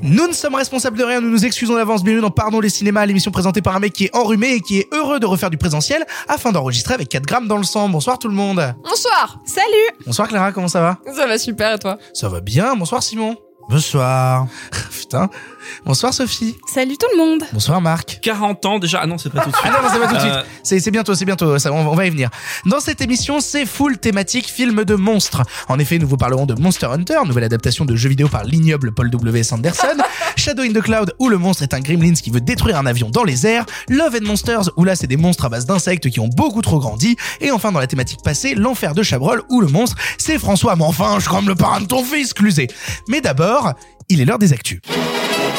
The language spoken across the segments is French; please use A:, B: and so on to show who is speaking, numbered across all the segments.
A: Nous ne sommes responsables de rien, nous nous excusons d'avance. Bienvenue dans Pardon les cinémas, l'émission présentée par un mec qui est enrhumé et qui est heureux de refaire du présentiel afin d'enregistrer avec 4 grammes dans le sang. Bonsoir tout le monde.
B: Bonsoir Salut
A: Bonsoir Clara, comment ça va?
B: Ça va super et toi?
A: Ça va bien. Bonsoir Simon.
C: Bonsoir.
A: Putain. Bonsoir Sophie.
B: Salut tout le monde
A: Bonsoir Marc.
C: 40 ans déjà. Ah non, c'est pas tout de suite.
A: Ah non, non, c'est pas tout de suite.
C: Euh,
A: C'est, bientôt, c'est bientôt. Ça, on, on va y venir. Dans cette émission, c'est full thématique film de monstres. En effet, nous vous parlerons de Monster Hunter, nouvelle adaptation de jeu vidéo par l'ignoble Paul W. Sanderson, Shadow in the Cloud, où le monstre est un gremlins qui veut détruire un avion dans les airs, Love and Monsters, où là c'est des monstres à base d'insectes qui ont beaucoup trop grandi, et enfin dans la thématique passée, l'enfer de Chabrol, où le monstre c'est François, mais enfin, je comme le parrain de ton fils, clusé. Mais d'abord, il est l'heure des actus.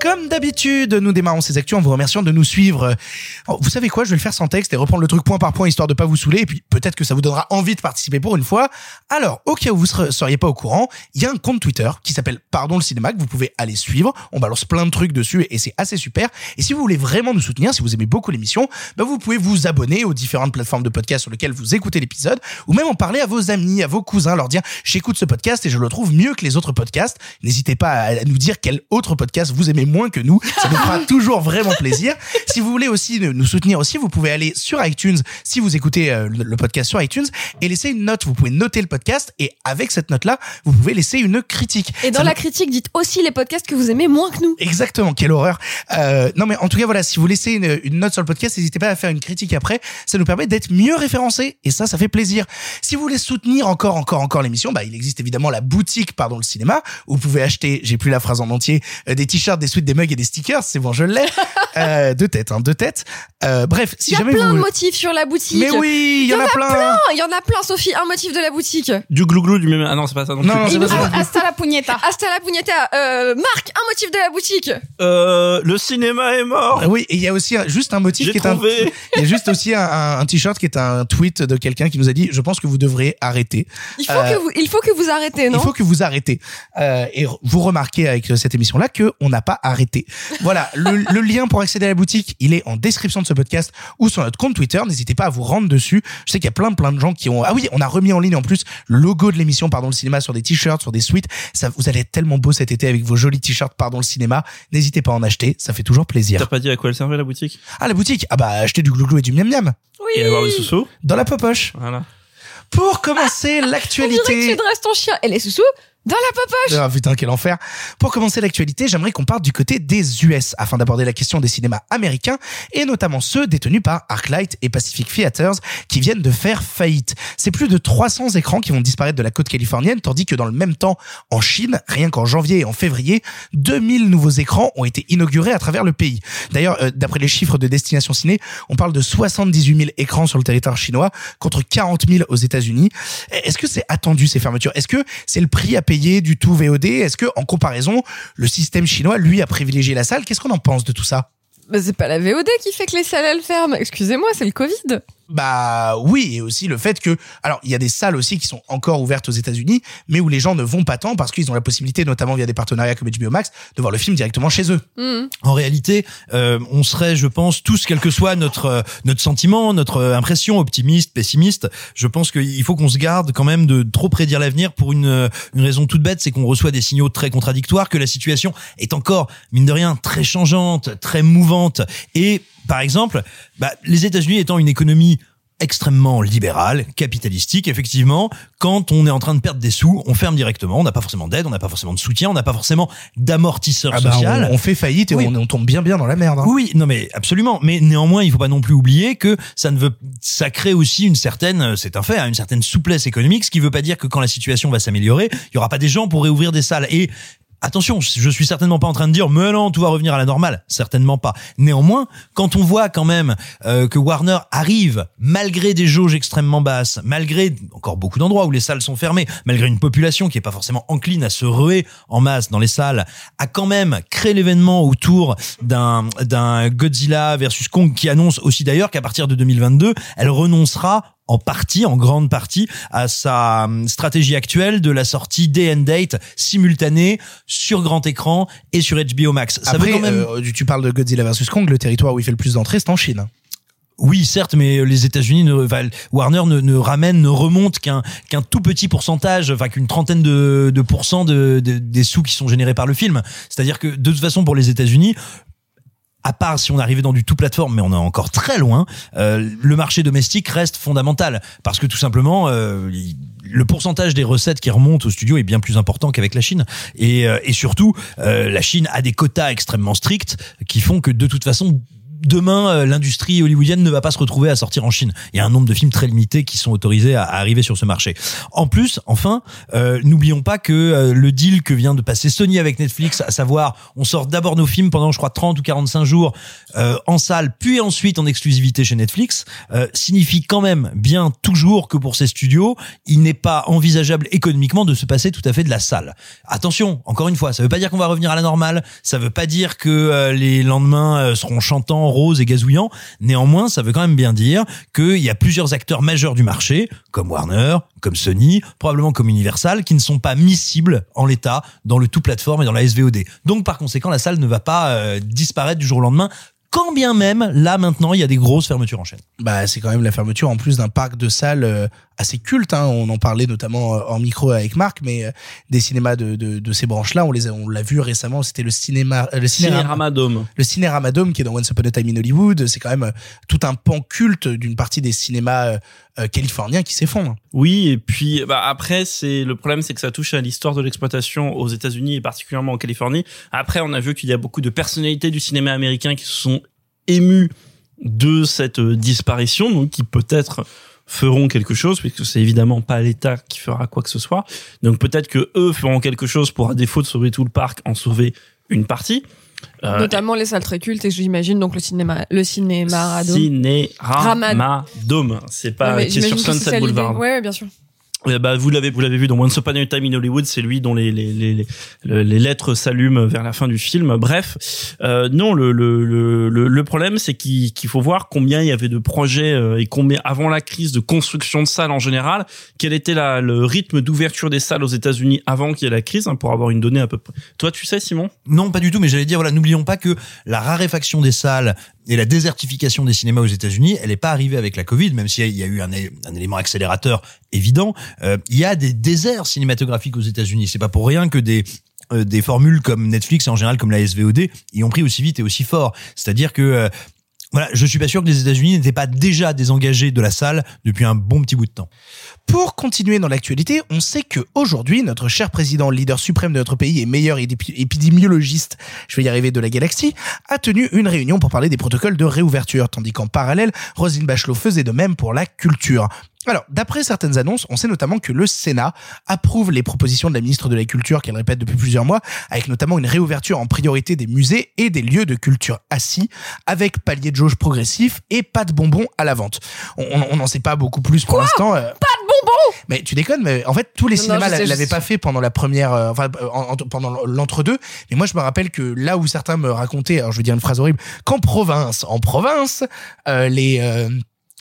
A: Comme d'habitude, nous démarrons ces actus en vous remerciant de nous suivre. Oh, vous savez quoi, je vais le faire sans texte et reprendre le truc point par point histoire de pas vous saouler et puis peut-être que ça vous donnera envie de participer pour une fois. Alors, au cas où vous ser- seriez pas au courant, il y a un compte Twitter qui s'appelle Pardon le cinéma que vous pouvez aller suivre. On balance plein de trucs dessus et c'est assez super. Et si vous voulez vraiment nous soutenir, si vous aimez beaucoup l'émission, bah vous pouvez vous abonner aux différentes plateformes de podcast sur lesquelles vous écoutez l'épisode ou même en parler à vos amis, à vos cousins, leur dire j'écoute ce podcast et je le trouve mieux que les autres podcasts. N'hésitez pas à nous dire quel autre podcast vous aimez moins que nous. Ça nous fera toujours vraiment plaisir. Si vous voulez aussi nous soutenir aussi, vous pouvez aller sur iTunes si vous écoutez euh, le podcast sur iTunes et laisser une note. Vous pouvez noter le podcast et avec cette note-là, vous pouvez laisser une critique.
B: Et dans
A: Ça
B: la critique, dites aussi les podcasts que vous aimez moins que nous.
A: Exactement, quelle horreur. Euh, non mais en tout cas voilà, si vous laissez une, une note sur le podcast, n'hésitez pas à faire une critique après. Ça nous permet d'être mieux référencés et ça, ça fait plaisir. Si vous voulez soutenir encore, encore, encore l'émission, bah il existe évidemment la boutique, pardon le cinéma, où vous pouvez acheter, j'ai plus la phrase en entier, euh, des t-shirts, des des mugs et des stickers. C'est bon, je l'ai. Euh, deux têtes, hein, deux têtes. Euh, bref, si
B: Il y a
A: jamais
B: plein
A: vous.
B: de motifs sur la boutique.
A: mais oui, il y, en a plein.
B: Il y en a plein, Sophie. Un motif de la boutique.
C: Du glouglou, du même. Ah non, c'est pas ça non,
A: Non,
C: plus.
A: non, c'est pas ça.
B: Hasta la pugneta. Hasta la pugneta. Euh, Marc, un motif de la boutique.
C: Euh, le cinéma est mort.
A: Ah Oui, et il y a aussi juste un motif qui est un,
C: trouvé.
A: il y a juste aussi un, un- un t-shirt qui est un tweet de quelqu'un qui nous a dit, je pense que vous devrez arrêter.
B: Il faut
A: Euh,
B: que vous, il faut que vous arrêtez, non?
A: Il faut que vous arrêtez. Euh, et vous remarquez avec cette émission-là que on n'a pas arrêté. Voilà, le, le lien pour accéder à la boutique, il est en description de ce podcast ou sur notre compte Twitter. N'hésitez pas à vous rendre dessus. Je sais qu'il y a plein plein de gens qui ont. Ah oui, on a remis en ligne en plus le logo de l'émission Pardon le cinéma sur des t-shirts, sur des suites. Ça, vous allez être tellement beau cet été avec vos jolis t-shirts Pardon le cinéma. N'hésitez pas à en acheter, ça fait toujours
C: T'as
A: plaisir.
C: pas dit à quoi elle servait la boutique?
A: Ah la boutique, ah bah acheter du glouglou et du miam miam
B: Oui.
C: Et avoir des sous
A: dans la popoche.
C: Voilà.
A: Pour commencer
B: On dirait que
A: l'actualité.
B: tu dresses ton chien. Et les sous-sous? Dans la popoche.
A: Ah putain, quel enfer. Pour commencer l'actualité, j'aimerais qu'on parte du côté des US afin d'aborder la question des cinémas américains et notamment ceux détenus par Arclight et Pacific Theaters qui viennent de faire faillite. C'est plus de 300 écrans qui vont disparaître de la côte californienne tandis que dans le même temps en Chine, rien qu'en janvier et en février, 2000 nouveaux écrans ont été inaugurés à travers le pays. D'ailleurs, euh, d'après les chiffres de Destination Ciné, on parle de 78 000 écrans sur le territoire chinois contre 40 000 aux États-Unis. Est-ce que c'est attendu ces fermetures? Est-ce que c'est le prix à payer du tout VOD Est-ce que en comparaison, le système chinois lui a privilégié la salle? Qu'est-ce qu'on en pense de tout ça?
B: Mais c'est pas la VOD qui fait que les salles elles ferment. Excusez-moi, c'est le Covid.
A: Bah oui, et aussi le fait que alors il y a des salles aussi qui sont encore ouvertes aux États-Unis, mais où les gens ne vont pas tant parce qu'ils ont la possibilité, notamment via des partenariats comme HBO Max, de voir le film directement chez eux.
B: Hmm.
C: En réalité, euh, on serait, je pense, tous, quel que soit notre euh, notre sentiment, notre euh, impression, optimiste, pessimiste, je pense qu'il faut qu'on se garde quand même de trop prédire l'avenir pour une euh, une raison toute bête, c'est qu'on reçoit des signaux très contradictoires, que la situation est encore mine de rien très changeante, très mouvante, et par exemple, bah, les États-Unis étant une économie extrêmement libérale, capitalistique, effectivement, quand on est en train de perdre des sous, on ferme directement, on n'a pas forcément d'aide, on n'a pas forcément de soutien, on n'a pas forcément d'amortisseur
A: Ah bah,
C: social.
A: on, on fait faillite et
C: Oui.
A: on, on tombe bien bien dans la merde. hein.
C: Oui, non mais absolument. Mais néanmoins, il faut pas non plus oublier que ça ne veut, ça crée aussi une certaine, c'est un fait, hein, une certaine souplesse économique, ce qui veut pas dire que quand la situation va s'améliorer, il y aura pas des gens pour réouvrir des salles. Et Attention, je suis certainement pas en train de dire mais non, tout va revenir à la normale, certainement pas. Néanmoins, quand on voit quand même euh, que Warner arrive malgré des jauges extrêmement basses, malgré encore beaucoup d'endroits où les salles sont fermées, malgré une population qui est pas forcément encline à se ruer en masse dans les salles, a quand même créé l'événement autour d'un d'un Godzilla versus Kong qui annonce aussi d'ailleurs qu'à partir de 2022, elle renoncera en partie, en grande partie, à sa hum, stratégie actuelle de la sortie day and date simultanée sur grand écran et sur HBO Max. Ça
A: Après,
C: veut quand même.
A: euh, tu parles de Godzilla vs Kong, le territoire où il fait le plus d'entrées, c'est en Chine.
C: Oui, certes, mais les États-Unis, ne, enfin, Warner ne, ne ramène, ne remonte qu'un qu'un tout petit pourcentage, enfin qu'une trentaine de, de pourcents de, de- des sous qui sont générés par le film. C'est-à-dire que de toute façon, pour les États-Unis, à part si on arrivait dans du tout plateforme, mais on est encore très loin, euh, le marché domestique reste fondamental parce que tout simplement, euh, le pourcentage des recettes qui remontent au studio est bien plus important qu'avec la Chine. Et, euh, et surtout, euh, la Chine a des quotas extrêmement stricts qui font que de toute façon, demain, euh, l'industrie hollywoodienne ne va pas se retrouver à sortir en Chine. Il y a un nombre de films très limité qui sont autorisés à, arriver sur ce marché. En plus, enfin, euh, n'oublions pas que euh, le deal que vient de passer Sony avec Netflix, à savoir, on sort d'abord nos films pendant, je crois, 30 ou 45 jours euh, en salle, puis ensuite en exclusivité chez Netflix, euh, signifie quand même bien toujours que pour ces studios, il n'est pas envisageable économiquement de se passer tout à fait de la salle. Attention, encore une fois, ça veut pas dire qu'on va revenir à la normale, ça veut pas dire que les lendemains seront chantants, roses et gazouillants. Néanmoins, ça veut quand même bien dire qu'il y a plusieurs acteurs majeurs du marché, comme Warner, comme Sony, probablement comme Universal, qui ne sont pas miscibles en l'état dans le tout plateforme et dans la SVOD. Donc par conséquent, la salle ne va pas euh, disparaître du jour au lendemain. Quand bien même, là maintenant, il y a des grosses fermetures en chaîne.
A: Bah, c'est quand même la fermeture en plus d'un parc de salles euh, assez culte. Hein. On en parlait notamment euh, en micro avec Marc, mais euh, des cinémas de, de, de ces branches-là, on les a- on l'a vu récemment. C'était le cinéma, euh, le cinéma,
D: Cineramadome.
A: le Cinérama Dome qui est dans Once Upon a Time in Hollywood. C'est quand même tout un pan culte d'une partie des cinémas californiens qui s'effondrent.
D: Oui, et puis bah, après, c'est le problème, c'est que ça touche à l'histoire de l'exploitation aux États-Unis et particulièrement en Californie. Après, on a vu qu'il y a beaucoup de personnalités du cinéma américain qui se sont émues de cette disparition, donc qui peut-être feront quelque chose, puisque c'est évidemment pas l'État qui fera quoi que ce soit. Donc peut-être que eux feront quelque chose pour, à défaut de sauver tout le parc, en sauver une partie. Euh,
B: Notamment les salles très cultes et j'imagine donc le cinéma, le cinéma Radom.
D: Ciné-Ramadome. C'est pas
B: Ouais, mais
D: qui est sur
B: c'est
D: Sunset. Boulevard.
B: Ouais, ouais, bien sûr.
D: Eh bah, vous l'avez vous l'avez vu dans Once Upon a Time in Hollywood, c'est lui dont les les les les, les lettres s'allument vers la fin du film. Bref, euh, non le le le le, problème c'est qu'il qu'il faut voir combien il y avait de projets euh, et combien avant la crise de construction de salles en général, quel était la le rythme d'ouverture des salles aux États-Unis avant qu'il y ait la crise hein, pour avoir une donnée à peu près. Toi tu sais Simon?
C: Non, pas du tout, mais j'allais dire, voilà, n'oublions pas que la raréfaction des salles et la désertification des cinémas aux États-Unis, elle n'est pas arrivée avec la Covid, même s'il y a eu un, élément accélérateur évident. Euh, il y a des déserts cinématographiques aux États-Unis. C'est pas pour rien que des euh, des formules comme Netflix et en général comme la SVOD y ont pris aussi vite et aussi fort. C'est-à-dire que euh, voilà, je suis pas sûr que les États-Unis n'étaient pas déjà désengagés de la salle depuis un bon petit bout de temps.
A: Pour continuer dans l'actualité, on sait que aujourd'hui, notre cher président, leader suprême de notre pays et meilleur épi- épidémiologiste, je vais y arriver, de la galaxie, a tenu une réunion pour parler des protocoles de réouverture, tandis qu'en parallèle, Roselyne Bachelot faisait de même pour la culture. Alors, d'après certaines annonces, on sait notamment que le Sénat approuve les propositions de la ministre de la Culture qu'elle répète depuis plusieurs mois, avec notamment une réouverture en priorité des musées et des lieux de culture assis, avec palier de jauge progressif et pas de bonbons à la vente. On on n'en sait pas beaucoup plus pour l'instant. euh, mais tu déconnes, mais en fait, tous les
B: Non,
A: cinémas l'avaient pas fait pendant la première, euh, enfin, euh, en- en- pendant l'entre-deux. Mais moi, je me rappelle que là où certains me racontaient, alors je vais dire une phrase horrible, qu'en province, en province, euh, les, euh,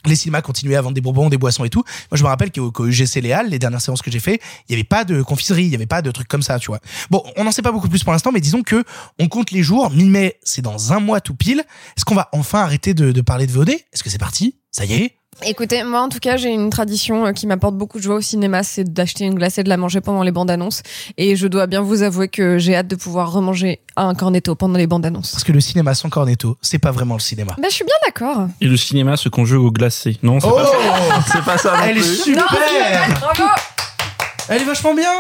A: les cinémas continuaient à vendre des bonbons, des boissons et tout. Moi, je me rappelle qu'au qu'au UGC Léal, les dernières séances que j'ai fait, il y avait pas de confiserie, il y avait pas de trucs comme ça, tu vois. Bon, on n'en sait pas beaucoup plus pour l'instant, mais disons que on compte les jours. Mi-mai, c'est dans un mois tout pile. Est-ce qu'on va enfin arrêter de, de parler de VOD Est-ce que c'est parti? Ça y est
B: Écoutez, moi en tout cas, j'ai une tradition euh, qui m'apporte beaucoup de joie au cinéma, c'est d'acheter une glace et de la manger pendant les bandes annonces. Et je dois bien vous avouer que j'ai hâte de pouvoir remanger un cornetto pendant les bandes annonces.
A: Parce que le cinéma sans cornetto, c'est pas vraiment le cinéma.
B: Bah, je suis bien d'accord.
D: Et le cinéma se conjugue au glacé. Non, c'est pas ça. C'est pas ça non
A: Elle est super
B: Bravo
A: Elle est vachement bien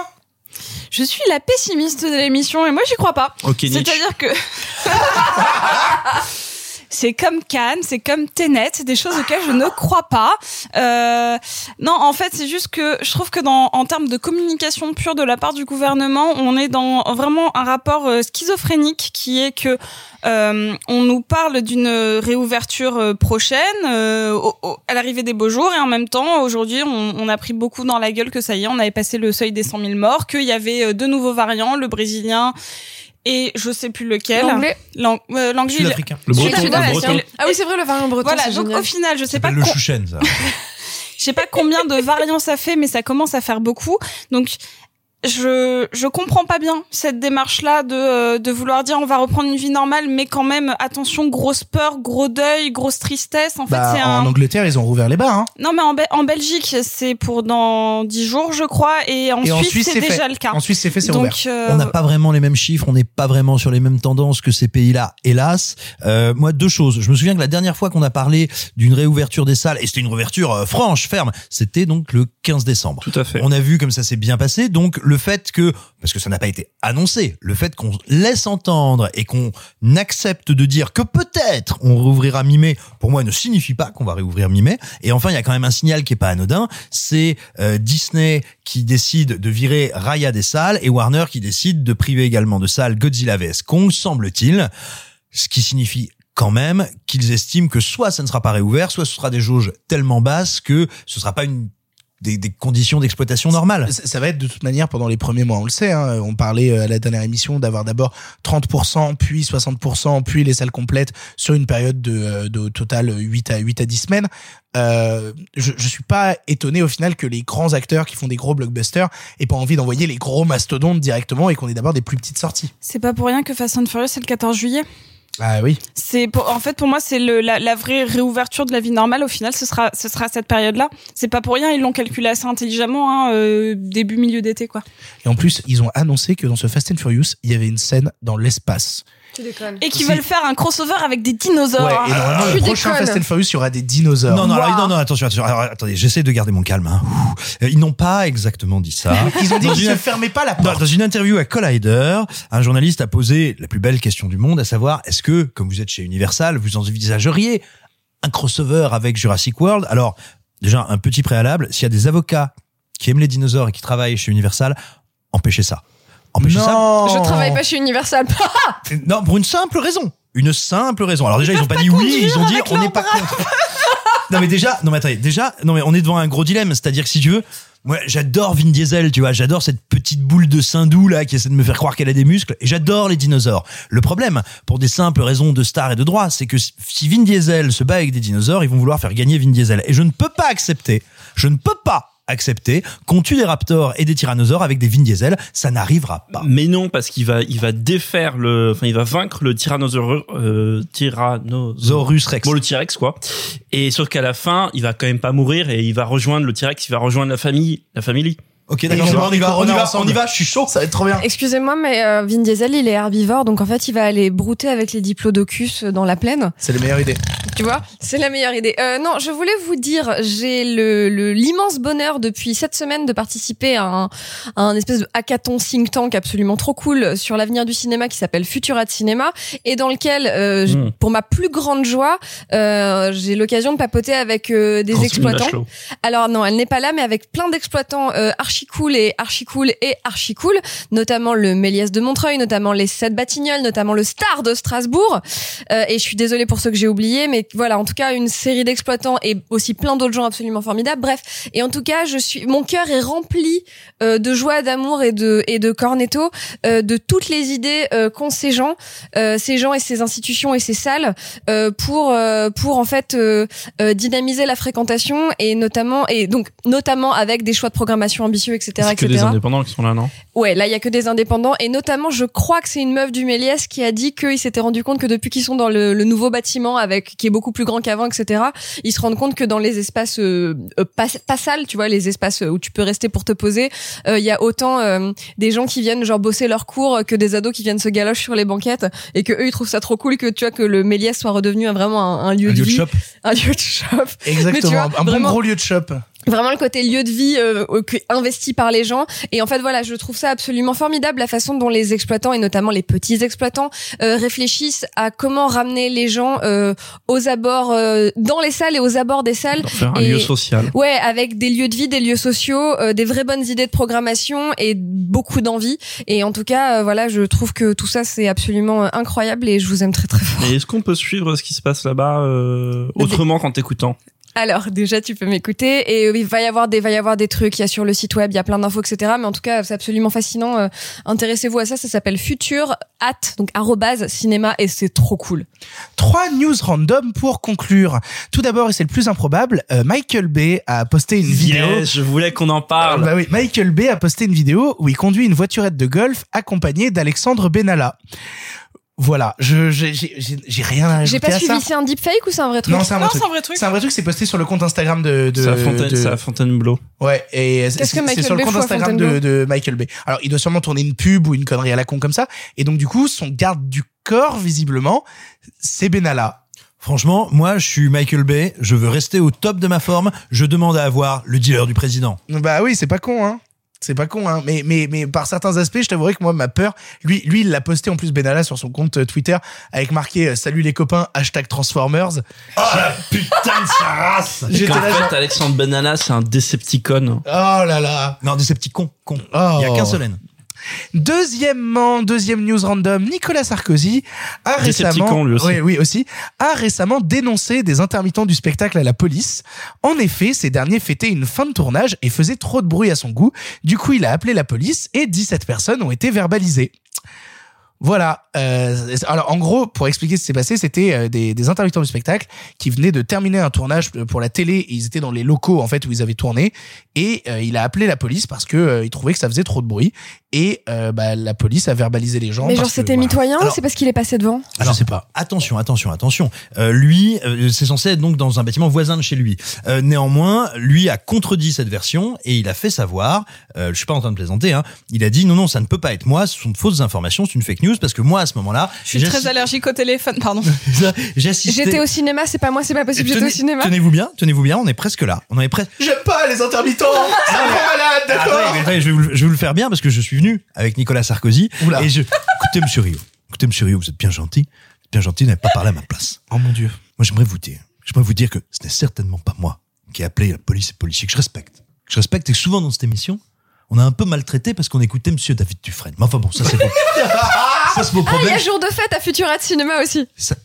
E: Je suis la pessimiste de l'émission et moi j'y crois pas.
D: Ok, Nietzsche.
E: C'est-à-dire que
F: c'est comme Cannes, c'est comme Tenet, des choses auxquelles je ne crois pas. Euh, non, en fait, c'est juste que je trouve que dans en termes de communication pure de la part du gouvernement, on est dans vraiment un rapport euh, schizophrénique qui est que euh, on nous parle d'une réouverture euh, prochaine euh, à l'arrivée des beaux jours et en même temps aujourd'hui on, a pris beaucoup dans la gueule que ça y est on avait passé le seuil des 100 000 morts qu'il y avait euh, deux nouveaux variants le brésilien et je sais plus lequel
B: L'anglais
F: L'ang- euh, l'anglais
C: Sud-africain.
D: Le breton,
F: Sud-africain,
D: le
F: c'est
D: breton.
F: le-
B: Ah oui, c'est vrai, le variant breton.
F: voilà donc
B: génial.
F: au final je sais pas
C: le chouchen, ça.
F: je sais pas combien de variants ça fait, mais ça commence à faire beaucoup. Donc je je comprends pas bien cette démarche là de euh, de vouloir dire on va reprendre une vie normale mais quand même attention grosse peur gros deuil grosse tristesse en fait
A: Bah,
F: c'est
A: en
F: un
A: Angleterre, ils ont rouvert les bars. Hein.
F: non mais en, Be- en Belgique c'est pour dans 10 jours je crois et en
A: Et
F: Suisse
A: Suisse,
F: c'est déjà
A: fait.
F: le cas
A: En Suisse, c'est fait, c'est
F: donc
A: ouvert.
F: euh,
C: On n'a pas vraiment les mêmes chiffres, on n'est pas vraiment sur les mêmes tendances que ces pays-là, hélas. Euh, moi, deux choses. Je me souviens que la dernière fois qu'on a parlé d'une réouverture des salles, et c'était une réouverture euh, franche, ferme, c'était donc le 15 décembre.
D: Tout à fait.
C: On a vu comme ça s'est bien passé. Donc le fait que, parce que ça n'a pas été annoncé, le fait qu'on laisse entendre et qu'on accepte de dire que peut-être on rouvrira mi-mai, pour moi ne signifie pas qu'on va réouvrir mi-mai. Et enfin, il y a quand même un signal qui est pas anodin, c'est euh, Disney qui décide de virer Raya des salles et Warner qui décide de priver également de salles Godzilla vs Kong, semble-t-il. Ce qui signifie quand même qu'ils estiment que soit ça ne sera pas réouvert, soit ce sera des jauges tellement basses que ce sera pas une des, des conditions d'exploitation normales.
A: Ça ça va être de toute manière pendant les premiers mois, on le sait. Hein, on parlait euh, à la dernière émission d'avoir d'abord 30%, puis 60%, puis les salles complètes sur une période de, euh, de total 8 à 8 à 10 semaines. Euh, je, je suis pas étonné au final que les grands acteurs qui font des gros blockbusters aient pas envie d'envoyer les gros mastodontes directement et qu'on ait d'abord des plus petites sorties.
F: c'est pas pour rien que Fast and Furious c'est le 14 juillet?
A: Ah oui.
F: C'est en fait pour moi c'est le la, la vraie réouverture de la vie normale au final ce sera ce sera cette période là c'est pas pour rien ils l'ont calculé assez intelligemment hein, euh, début milieu d'été quoi
A: Et en plus, ils ont annoncé que dans ce Fast and Furious, il y avait une scène dans l'espace.
F: Et
A: Si.
F: veulent faire un crossover avec des dinosaures
A: Ouais, et normalement,
B: Tu
A: le prochain. Fast and Furious, il y aura des dinosaures.
C: Non, non, alors, non, non, attention, attention. Alors, attendez, j'essaie de garder mon calme. hein. Euh, Ils n'ont pas exactement dit ça.
A: Ils ont dit qu'ils ne fermaient pas la
C: Dans,
A: porte.
C: dans une interview à Collider, un journaliste a posé la plus belle question du monde, à savoir, est-ce que, comme vous êtes chez Universal, vous envisageriez un crossover avec Jurassic World? Alors, déjà, un petit préalable, s'il y a des avocats qui aiment les dinosaures et qui travaillent chez Universal, empêchez ça. Empêchez ça.
A: Non.
B: Je travaille pas chez Universal.
C: Non, pour une simple raison. Une simple raison. Alors déjà, ils, ont pas dit oui, ils ont dit on n'est pas contre. non mais déjà, non mais attendez, déjà, non mais on est devant un gros dilemme, c'est-à-dire que si tu veux, moi j'adore Vin Diesel, tu vois, j'adore cette petite boule de Saint-Doux là qui essaie de me faire croire qu'elle a des muscles, et j'adore les dinosaures. Le problème, pour des simples raisons de star et de droit, c'est que si Vin Diesel se bat avec des dinosaures, ils vont vouloir faire gagner Vin Diesel, et je ne peux pas accepter, je ne peux pas accepter qu'on tue des raptors et des tyrannosaures avec des Vin Diesel, ça n'arrivera pas.
D: Mais non, parce qu'il va, il va défaire le, enfin, il va vaincre le tyrannosaurus, euh, tyrannosaurus
C: Rex.
D: Bon, le T-Rex, quoi. Et sauf qu'à la fin, il va quand même pas mourir et il va rejoindre le T-Rex, il va rejoindre la famille, la famille.
C: Ok, d'accord, bon, on y va, on y va, on y va, je suis chaud.
A: Ça va être trop bien.
B: Excusez-moi, mais euh, Vin Diesel, il est herbivore, donc en fait, il va aller brouter avec les diplodocus dans la plaine.
A: C'est la meilleure idée.
B: Tu vois, c'est la meilleure idée. Euh, non, je voulais vous dire, j'ai le le- l'immense bonheur depuis cette semaine de participer à un, à un espèce de hackathon think tank absolument trop cool sur l'avenir du cinéma qui s'appelle Futura de cinéma et dans lequel, euh, j-
D: Mm.
B: pour ma plus grande joie, euh, j'ai l'occasion de papoter avec euh, des exploitants. Alors non, elle n'est pas là, mais avec plein d'exploitants euh, archi cool et archi cool et archi cool, notamment le Méliès de Montreuil, notamment les Sept Batignolles, notamment le Star de Strasbourg. Euh, et je suis désolée pour ceux que j'ai oubliés, mais voilà, en tout cas une série d'exploitants et aussi plein d'autres gens absolument formidables. Bref, et en tout cas, je suis, mon cœur est rempli euh, de joie, d'amour et de et de cornetto, euh, de toutes les idées euh, qu'ont ces gens, euh, ces gens et ces institutions et ces salles euh, pour euh, pour en fait euh, euh, dynamiser la fréquentation et notamment et donc notamment avec des choix de programmation ambitieux, etc.,
D: C'est que des indépendants qui sont là, non?
B: Ouais, là il y a que des indépendants et notamment je crois que c'est une meuf du Méliès qui a dit qu'il s'était rendu compte que depuis qu'ils sont dans le, le nouveau bâtiment avec qui est beaucoup plus grand qu'avant, etc. Ils se rendent compte que dans les espaces euh, euh, pas, pas sales, tu vois, les espaces où tu peux rester pour te poser, euh, il y a autant euh, des gens qui viennent genre bosser leurs cours que des ados qui viennent se galocher sur les banquettes et que eux ils trouvent ça trop cool que tu vois que le Méliès soit redevenu vraiment un, un lieu
C: Un
B: de
C: lieu de
B: vie,
C: shop.
B: un lieu de shop.
A: Exactement.
B: vois,
A: un bon
B: vraiment-
A: gros lieu de shop.
B: Vraiment le côté lieu de vie euh, investi par les gens. Et en fait voilà je trouve ça absolument formidable la façon dont les exploitants et notamment les petits exploitants euh, réfléchissent à comment ramener les gens euh, aux abords euh, dans les salles et aux abords des salles.
D: Faire un
B: Et-
D: lieu social.
B: ouais avec des lieux de vie des lieux sociaux euh, des vraies bonnes idées de programmation et beaucoup d'envie. Et en tout cas euh, voilà je trouve que tout ça c'est absolument incroyable et je vous aime très très fort.
D: Et est-ce qu'on peut suivre ce qui se passe là-bas euh, autrement qu'en t'écoutant?
B: Alors déjà tu peux m'écouter et il va y avoir des va y avoir des trucs il y a sur le site web il y a plein d'infos etc mais en tout cas c'est absolument fascinant euh, intéressez-vous à ça ça s'appelle Future at donc arrobase cinéma et c'est trop cool
A: Trois news random pour conclure. Tout d'abord, et c'est le plus improbable, euh, Michael Bay a posté une vidéo.
D: Je voulais qu'on en parle.
A: Bah oui, Michael Bay a posté une vidéo où il conduit une voiturette de golf accompagnée d'Alexandre Benalla. Voilà, je j'ai j'ai- j'ai- j'ai rien à
B: j'ai pas
A: à
B: suivi c'est un deepfake ou c'est un vrai truc
A: Non, c'est un, vrai
F: Non,
A: truc.
F: c'est un vrai truc.
A: C'est un vrai truc, c'est posté sur le compte Instagram de. de
D: C'est à Fontaine-
A: de-
D: Fontainebleau.
A: Ouais, et c'est
B: Michael
A: sur le compte Instagram de, de Michael Bay. Alors, il doit sûrement tourner une pub ou une connerie à la con comme ça. Et donc, du coup, son garde du corps, visiblement, c'est Benalla.
C: Franchement, moi, je suis Michael Bay. Je veux rester au top de ma forme. Je demande à avoir le dealer du président.
A: Bah oui, c'est pas con, hein. C'est pas con, hein. Mais, mais, mais par certains aspects, je t'avouerai que moi, ma peur, lui, lui, il l'a posté en plus Benalla sur son compte euh, Twitter avec marqué euh, Salut les copains, hashtag Transformers.
C: Oh la putain de sa race
A: J'étais
D: En
A: là,
D: fait,
A: genre,
D: Alexandre Benalla, c'est un Decepticon.
A: oh là là.
C: Non, cons, cons.
A: Oh.
C: Il y a qu'un seul N.
A: Deuxièmement, deuxième news random, Nicolas Sarkozy a
D: Décepticon,
A: récemment,
D: lui aussi.
A: oui, oui aussi, a récemment dénoncé des intermittents du spectacle à la police. En effet, ces derniers fêtaient une fin de tournage et faisaient trop de bruit à son goût. Du coup, il a appelé la police et 17 personnes ont été verbalisées. Voilà. Euh, alors, en gros, pour expliquer ce qui s'est passé, c'était euh, des, des intermittents du spectacle qui venaient de terminer un tournage pour la télé. Et ils étaient dans les locaux en fait où ils avaient tourné. Et euh, il a appelé la police parce que euh, il trouvait que ça faisait trop de bruit. Et euh, bah, la police a verbalisé les gens.
B: mais genre c'était
A: voilà.
B: mitoyen ou c'est parce qu'il est passé devant?
C: Alors,
A: je sais pas.
C: Attention, attention, attention. Euh, lui, euh, c'est censé être donc dans un bâtiment voisin de chez lui. Euh, néanmoins, lui a contredit cette version et il a fait savoir, euh, je suis pas en train de plaisanter, hein, il a dit non, non, ça ne peut pas être moi, ce sont de fausses informations, c'est une fake news parce que moi, à ce moment-là,
F: Je suis très allergique au téléphone, pardon.
C: j'assistais.
B: j'étais au cinéma c'est pas moi c'est pas possible j'étais au cinéma
C: Tenez-vous bien, tenez-vous bien, on est presque là. On est presque.
A: J'aime pas les intermittents. C'est un malade, d'accord.
C: Mais attendez, je, vais vous, le- je vais vous le faire bien parce que je suis venu avec Nicolas Sarkozy.
A: Oula.
C: Et je. Écoutez, monsieur Rio. Écoutez, monsieur Rio, vous êtes bien gentil. Vous êtes bien gentil, vous n'avez pas parlé à ma place.
A: Oh mon dieu.
C: Moi, j'aimerais vous dire. J'aimerais vous dire que ce n'est certainement pas moi qui ai appelé la police et policiers que je respecte. Que je respecte et que souvent dans cette émission, on a un peu maltraité parce qu'on écoutait monsieur David Dufresne. Mais enfin bon, ça c'est vos, ça c'est vos
B: ah il y
C: problèmes.
B: a jour de fête à Futura de cinéma aussi
C: Ça-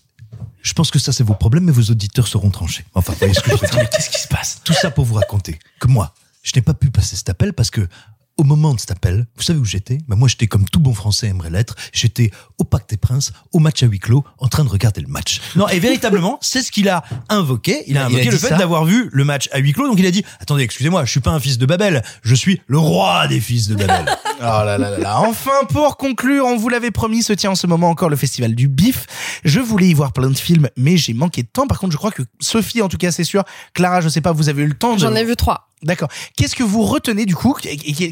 C: je pense que ça c'est vos problèmes, mais vos auditeurs seront tranchés. Enfin, vous voyez ce que je veux dire.
A: Qu'est-ce qui se passe?
C: Tout ça pour vous raconter que moi, je n'ai pas pu passer cet appel parce que au moment de cet appel, vous savez où j'étais? Ben Moi, j'étais comme tout bon français aimerait l'être. J'étais au Parc des Princes, au match à huis clos, en train de regarder le match. Non, et véritablement, c'est ce qu'il a invoqué. Il a
A: Il a
C: invoqué le fait d'avoir vu le match à huis clos. Donc il a dit "Attendez, excusez-moi, je suis pas un fils de Babel. Je suis le roi des fils de Babel."
A: Oh là là là là. Enfin, pour conclure, on vous l'avait promis, se tient en ce moment encore le festival du bif. Je voulais y voir plein de films, mais j'ai manqué de temps. Par contre, je crois que Sophie, en tout cas, c'est sûr. Clara, je sais pas, vous avez eu le temps de...
B: j'en ai vu trois
A: D'accord. Qu'est-ce que vous retenez du coup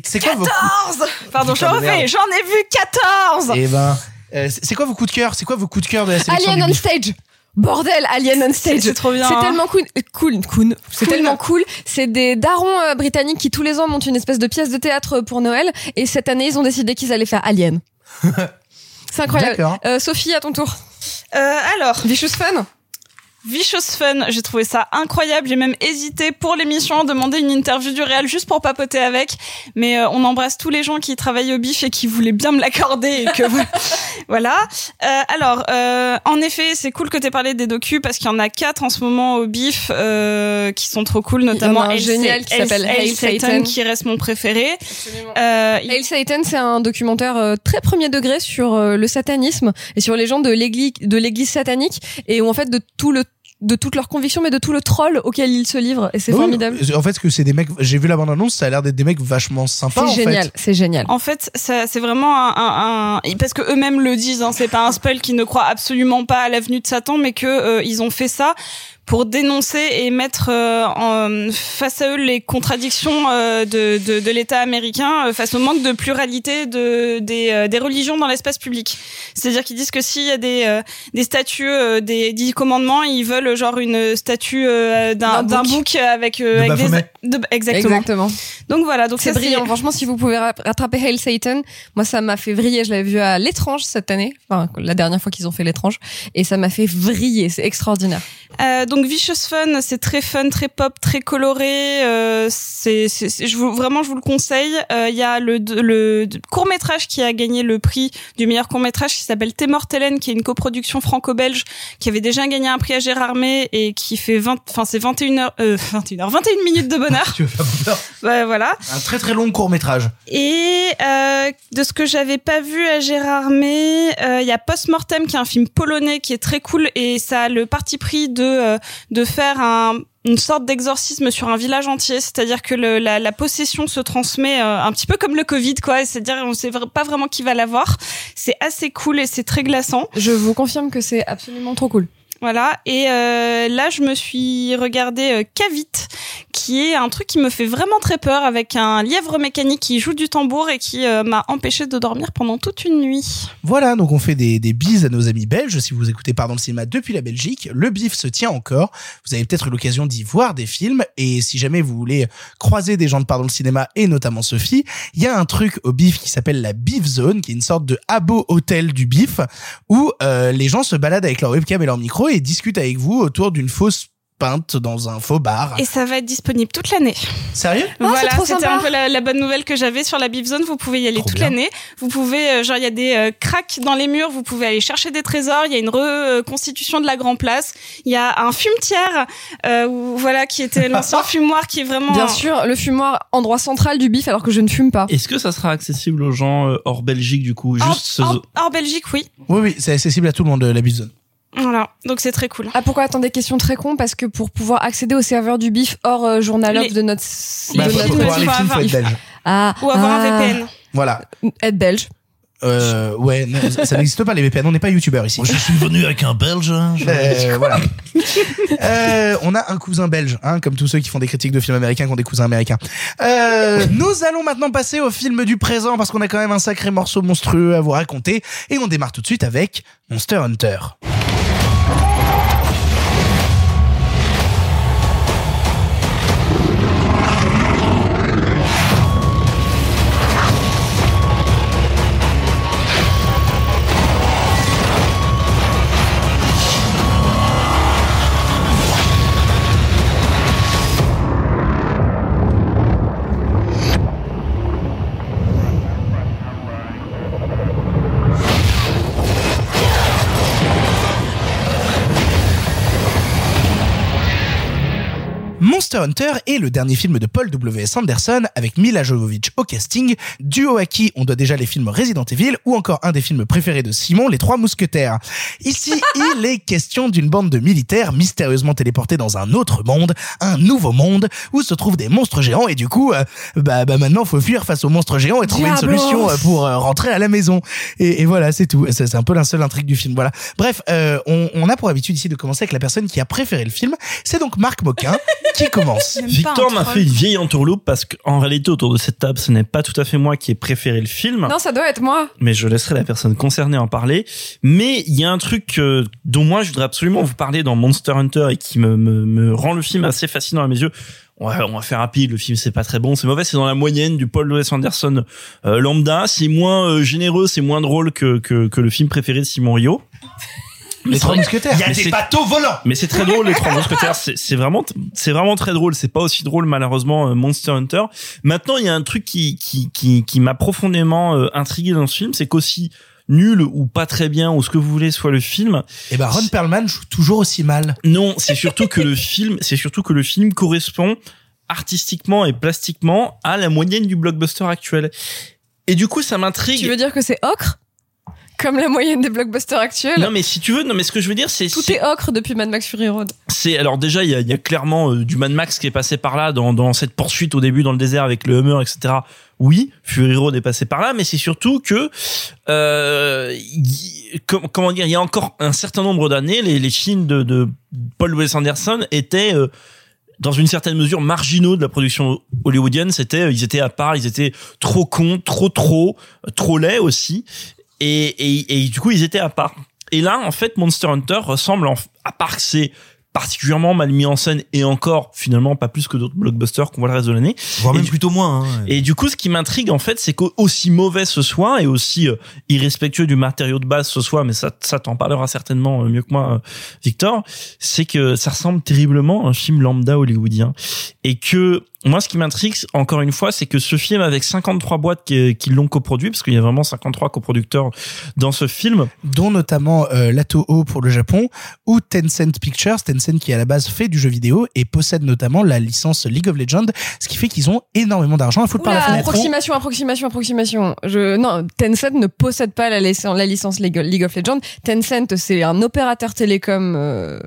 A: C'est quoi vos coups
F: 14 Pardon, je refais, j'en ai vu 14
A: Eh ben, euh, c'est c'est quoi vos coups de cœur? C'est quoi vos coups de cœur de la sélection
B: Alien on stage Bordel, Alien on stage.
F: C'est trop bien,
B: C'est
F: hein.
B: tellement cool, euh, cool, cool. C'est
F: Cool.
B: tellement cool. C'est des darons euh, britanniques qui tous les ans montent une espèce de pièce de théâtre pour Noël. Et cette année, ils ont décidé qu'ils allaient faire Alien. C'est incroyable.
A: D'accord.
B: Euh, Sophie, à ton tour.
F: Euh, alors,
B: Vicious Fun.
F: Vicious Fun, j'ai trouvé ça incroyable. J'ai même hésité pour l'émission à demander une interview du réel juste pour papoter avec. Mais euh, on embrasse tous les gens qui travaillent au bif et qui voulaient bien me l'accorder. Et que voilà. voilà. Euh, alors, euh, en effet, c'est cool que t'aies parlé des docus parce qu'il y en a quatre en ce moment au bif euh, qui sont trop cool, notamment
B: Il y en a un génial qui s'appelle
F: Hail Satan,
B: Satan.
F: qui reste mon préféré. Euh, il-
B: Hail Satan, c'est un documentaire euh, très premier degré sur euh, le satanisme et sur les gens de l'église de l'église satanique et où en fait de tout le de toutes leurs convictions mais de tout le troll auquel ils se livrent et c'est
A: Oui,
B: formidable.
A: En fait, ce que c'est des mecs. J'ai vu la bande annonce, ça a l'air d'être des mecs vachement sympas.
B: C'est génial, c'est génial.
F: En fait, ça- c'est vraiment un, un, un- parce que eux-mêmes le disent, hein, c'est pas un spell qui ne croit absolument pas à l'avenue de Satan, mais que euh, ils ont fait ça pour dénoncer et mettre euh, en, face à eux les contradictions euh, de, de, de l'État américain euh, face au manque de pluralité de, des, euh, des religions dans l'espace public. C'est-à-dire qu'ils disent que s'il y a des, euh, des statues euh, des dix commandements, ils veulent genre une statue euh, d'un
B: D'un
F: d'un
B: bouc.
F: avec, euh,
C: De
F: avec des... de- exactement.
B: Exactement.
F: Donc voilà, donc
B: C'est
F: ça,
B: brillant. Franchement, si vous pouvez ra- rattraper Hail Satan, moi, ça m'a fait vriller. Je l'avais vu à l'étrange cette année. Enfin, la dernière fois qu'ils ont fait l'étrange. Et ça m'a fait vriller. C'est extraordinaire.
F: Euh, donc Vicious Fun, c'est très fun, très pop, très coloré. Euh, c'est, je vous, vraiment, je vous le conseille. Euh, Il y a le, le court métrage qui a gagné le prix du meilleur court métrage qui s'appelle T'es morte Hélène, qui est une coproduction franco-belge, qui avait déjà gagné un prix à Gérardmer et qui fait 20, enfin c'est 21 heures, euh, 21 heures, 21 minutes de bonheur.
A: Tu veux faire peur
F: Ouais, voilà.
A: Un très très long court métrage.
F: Et euh, de ce que j'avais pas vu à Gérardmer, euh, il y a Post Mortem qui est un film polonais qui est très cool et ça a le parti pris de euh, de faire un une sorte d'exorcisme sur un village entier, c'est-à-dire que le, la, la possession se transmet euh, un petit peu comme le Covid, quoi. C'est-à-dire on sait pas vraiment qui va l'avoir. C'est assez cool et c'est très glaçant.
B: Je vous confirme que c'est absolument trop cool.
F: Voilà. Et euh, là, je me suis regardé euh, Cavit, qui est un truc qui me fait vraiment très peur, avec un lièvre mécanique qui joue du tambour et qui euh, m'a empêché de dormir pendant toute une nuit.
A: Voilà, donc on fait des, des bises à nos amis belges. Si vous écoutez Pardon le cinéma depuis la Belgique, le bif se tient encore. Vous avez peut-être eu l'occasion d'y voir des films. Et si jamais vous voulez croiser des gens de Pardon le cinéma et notamment Sophie, il y a un truc au bif qui s'appelle la Beef Zone, qui est une sorte de abo hôtel du bif, où euh, les gens se baladent avec leur webcam et leur micro et discutent avec vous autour d'une fausse pinte dans un faux bar.
F: Et ça va être disponible toute l'année.
A: Sérieux?
B: Ah,
F: Voilà, c'était un peu la, la bonne nouvelle que j'avais sur la Beef Zone. Vous pouvez y aller
A: Trop
F: toute l'année. Vous pouvez, euh, genre, il y a des euh, cracks dans les murs. Vous pouvez aller chercher des trésors. Il y a une reconstitution de la Grand Place. Il y a un fumetière, euh, où, voilà, qui était l'ancien fumoir, qui est vraiment.
B: Bien sûr, le fumoir, endroit central du bif, alors que je ne fume pas.
D: Est-ce que ça sera accessible aux gens euh, hors Belgique du coup?
F: Hors,
D: Juste ce-
F: hors- hors Belgique, oui.
A: Oui, oui, c'est accessible à tout le monde, la Beef Zone.
F: Voilà, donc c'est très cool.
B: Ah pourquoi attendez question très con parce que pour pouvoir accéder au serveur du bif hors euh, journal
F: Les-
B: off de notre
A: Bah,
B: de notre-
A: pour voir les
F: faut
A: films, faut
F: avoir-
A: être belge.
B: ah
F: Ou avoir
B: ah,
F: un VPN.
A: Voilà.
B: être belge
A: Euh, ouais, non, ça, n'existe pas les VPN. On n'est pas youtubeur ici.
C: Je suis venu avec un belge. hein, je-
A: Euh, voilà. Euh, on a un cousin belge, hein, comme tous ceux qui font des critiques de films américains qui ont des cousins américains. Euh, nous allons maintenant passer au film du présent parce qu'on a quand même un sacré morceau monstrueux à vous raconter et on démarre tout de suite avec Monster Hunter. Monster Hunter est le dernier film de Paul W.S. Anderson avec Mila Jovovich au casting, duo à qui on doit déjà les films Resident Evil ou encore un des films préférés de Simon, Les Trois Mousquetaires. Ici, il est question d'une bande de militaires mystérieusement téléportés dans un autre monde, un nouveau monde, où se trouvent des monstres géants et du coup, euh, bah, bah maintenant faut fuir face aux monstres géants et trouver une solution euh, pour euh, rentrer à la maison. Et, et voilà, c'est tout. C'est c'est un peu la seule intrigue du film. Voilà. Bref, euh, on, on a pour habitude ici de commencer avec la personne qui a préféré le film. C'est donc Marc Moquin qui commence.
D: Victor m'a fait une vieille entourloupe parce qu'en réalité autour de cette table ce n'est pas tout à fait moi qui ai préféré le film.
B: non ça doit être moi
D: mais je laisserai la personne concernée en parler. Mais il y a un truc euh, dont moi je voudrais absolument vous parler dans Monster Hunter et qui me, me, me rend le film assez fascinant à mes yeux. On va, on va faire rapide, le film c'est pas très bon, c'est mauvais, c'est dans la moyenne du Paul Wes Anderson euh, lambda, c'est moins euh, généreux, c'est moins drôle que, que, que le film préféré de Simon Rio.
A: Les Trois Mousquetaires.
C: Il y a
D: Mais
C: des
D: c'est-
C: bateaux volants.
D: Mais c'est très drôle les trois mousquetaires, c'est vraiment c'est vraiment très drôle, c'est pas aussi drôle malheureusement euh, Monster Hunter. Maintenant, il y a un truc qui qui qui, qui m'a profondément euh, intrigué dans ce film, c'est qu'aussi nul ou pas très bien ou ce que vous voulez soit le film,
A: Et ben Ron Perlman joue toujours aussi mal.
D: non, c'est surtout que le film, c'est surtout que le film correspond artistiquement et plastiquement à la moyenne du blockbuster actuel. Et du coup, ça m'intrigue.
B: tu veux dire que c'est ocre? Comme la moyenne des blockbusters actuels.
D: Non mais si tu veux, non mais ce que je veux dire c'est
B: Tout est ocre depuis Mad Max Fury Road.
D: c'est alors déjà il y a, il y a clairement euh, du Mad Max qui est passé par là dans, dans cette poursuite au début dans le désert avec le Hummer etc oui Fury Road est passé par là mais c'est surtout que euh, com- comment dire il y a encore un certain nombre d'années les, les films de, de Paul Wes Anderson étaient euh, dans une certaine mesure marginaux de la production hollywoodienne c'était ils étaient à part ils étaient trop cons trop trop trop laids aussi et, et, et du coup ils étaient à part et là en fait Monster Hunter ressemble en- à part que c'est particulièrement mal mis en scène et encore finalement pas plus que d'autres blockbusters qu'on voit le reste de l'année
C: Voire même
D: du-
C: plutôt moins. hein.
D: et du coup, ce qui m'intrigue en fait, c'est qu'aussi mauvais ce soit et aussi euh, irrespectueux du matériau de base ce soit, mais ça, ça t'en parlera certainement euh, mieux que moi, euh, Victor, c'est que ça ressemble terriblement à un film lambda hollywoodien et que moi, ce qui m'intrigue, encore une fois, c'est que ce film avec 53 boîtes qui, qui l'ont coproduit, parce qu'il y a vraiment 53 coproducteurs dans ce film,
A: dont notamment euh, la Toho pour le Japon ou Tencent Pictures, Tencent qui à la base fait du jeu vidéo et possède notamment la licence League of Legends, ce qui fait qu'ils ont énormément d'argent à foutre par la
B: Oula,
A: fenêtre.
B: approximation, approximation, approximation. Je, non, Tencent ne possède pas la, licence- la licence League League of Legends. Tencent, c'est un opérateur télécom. euh,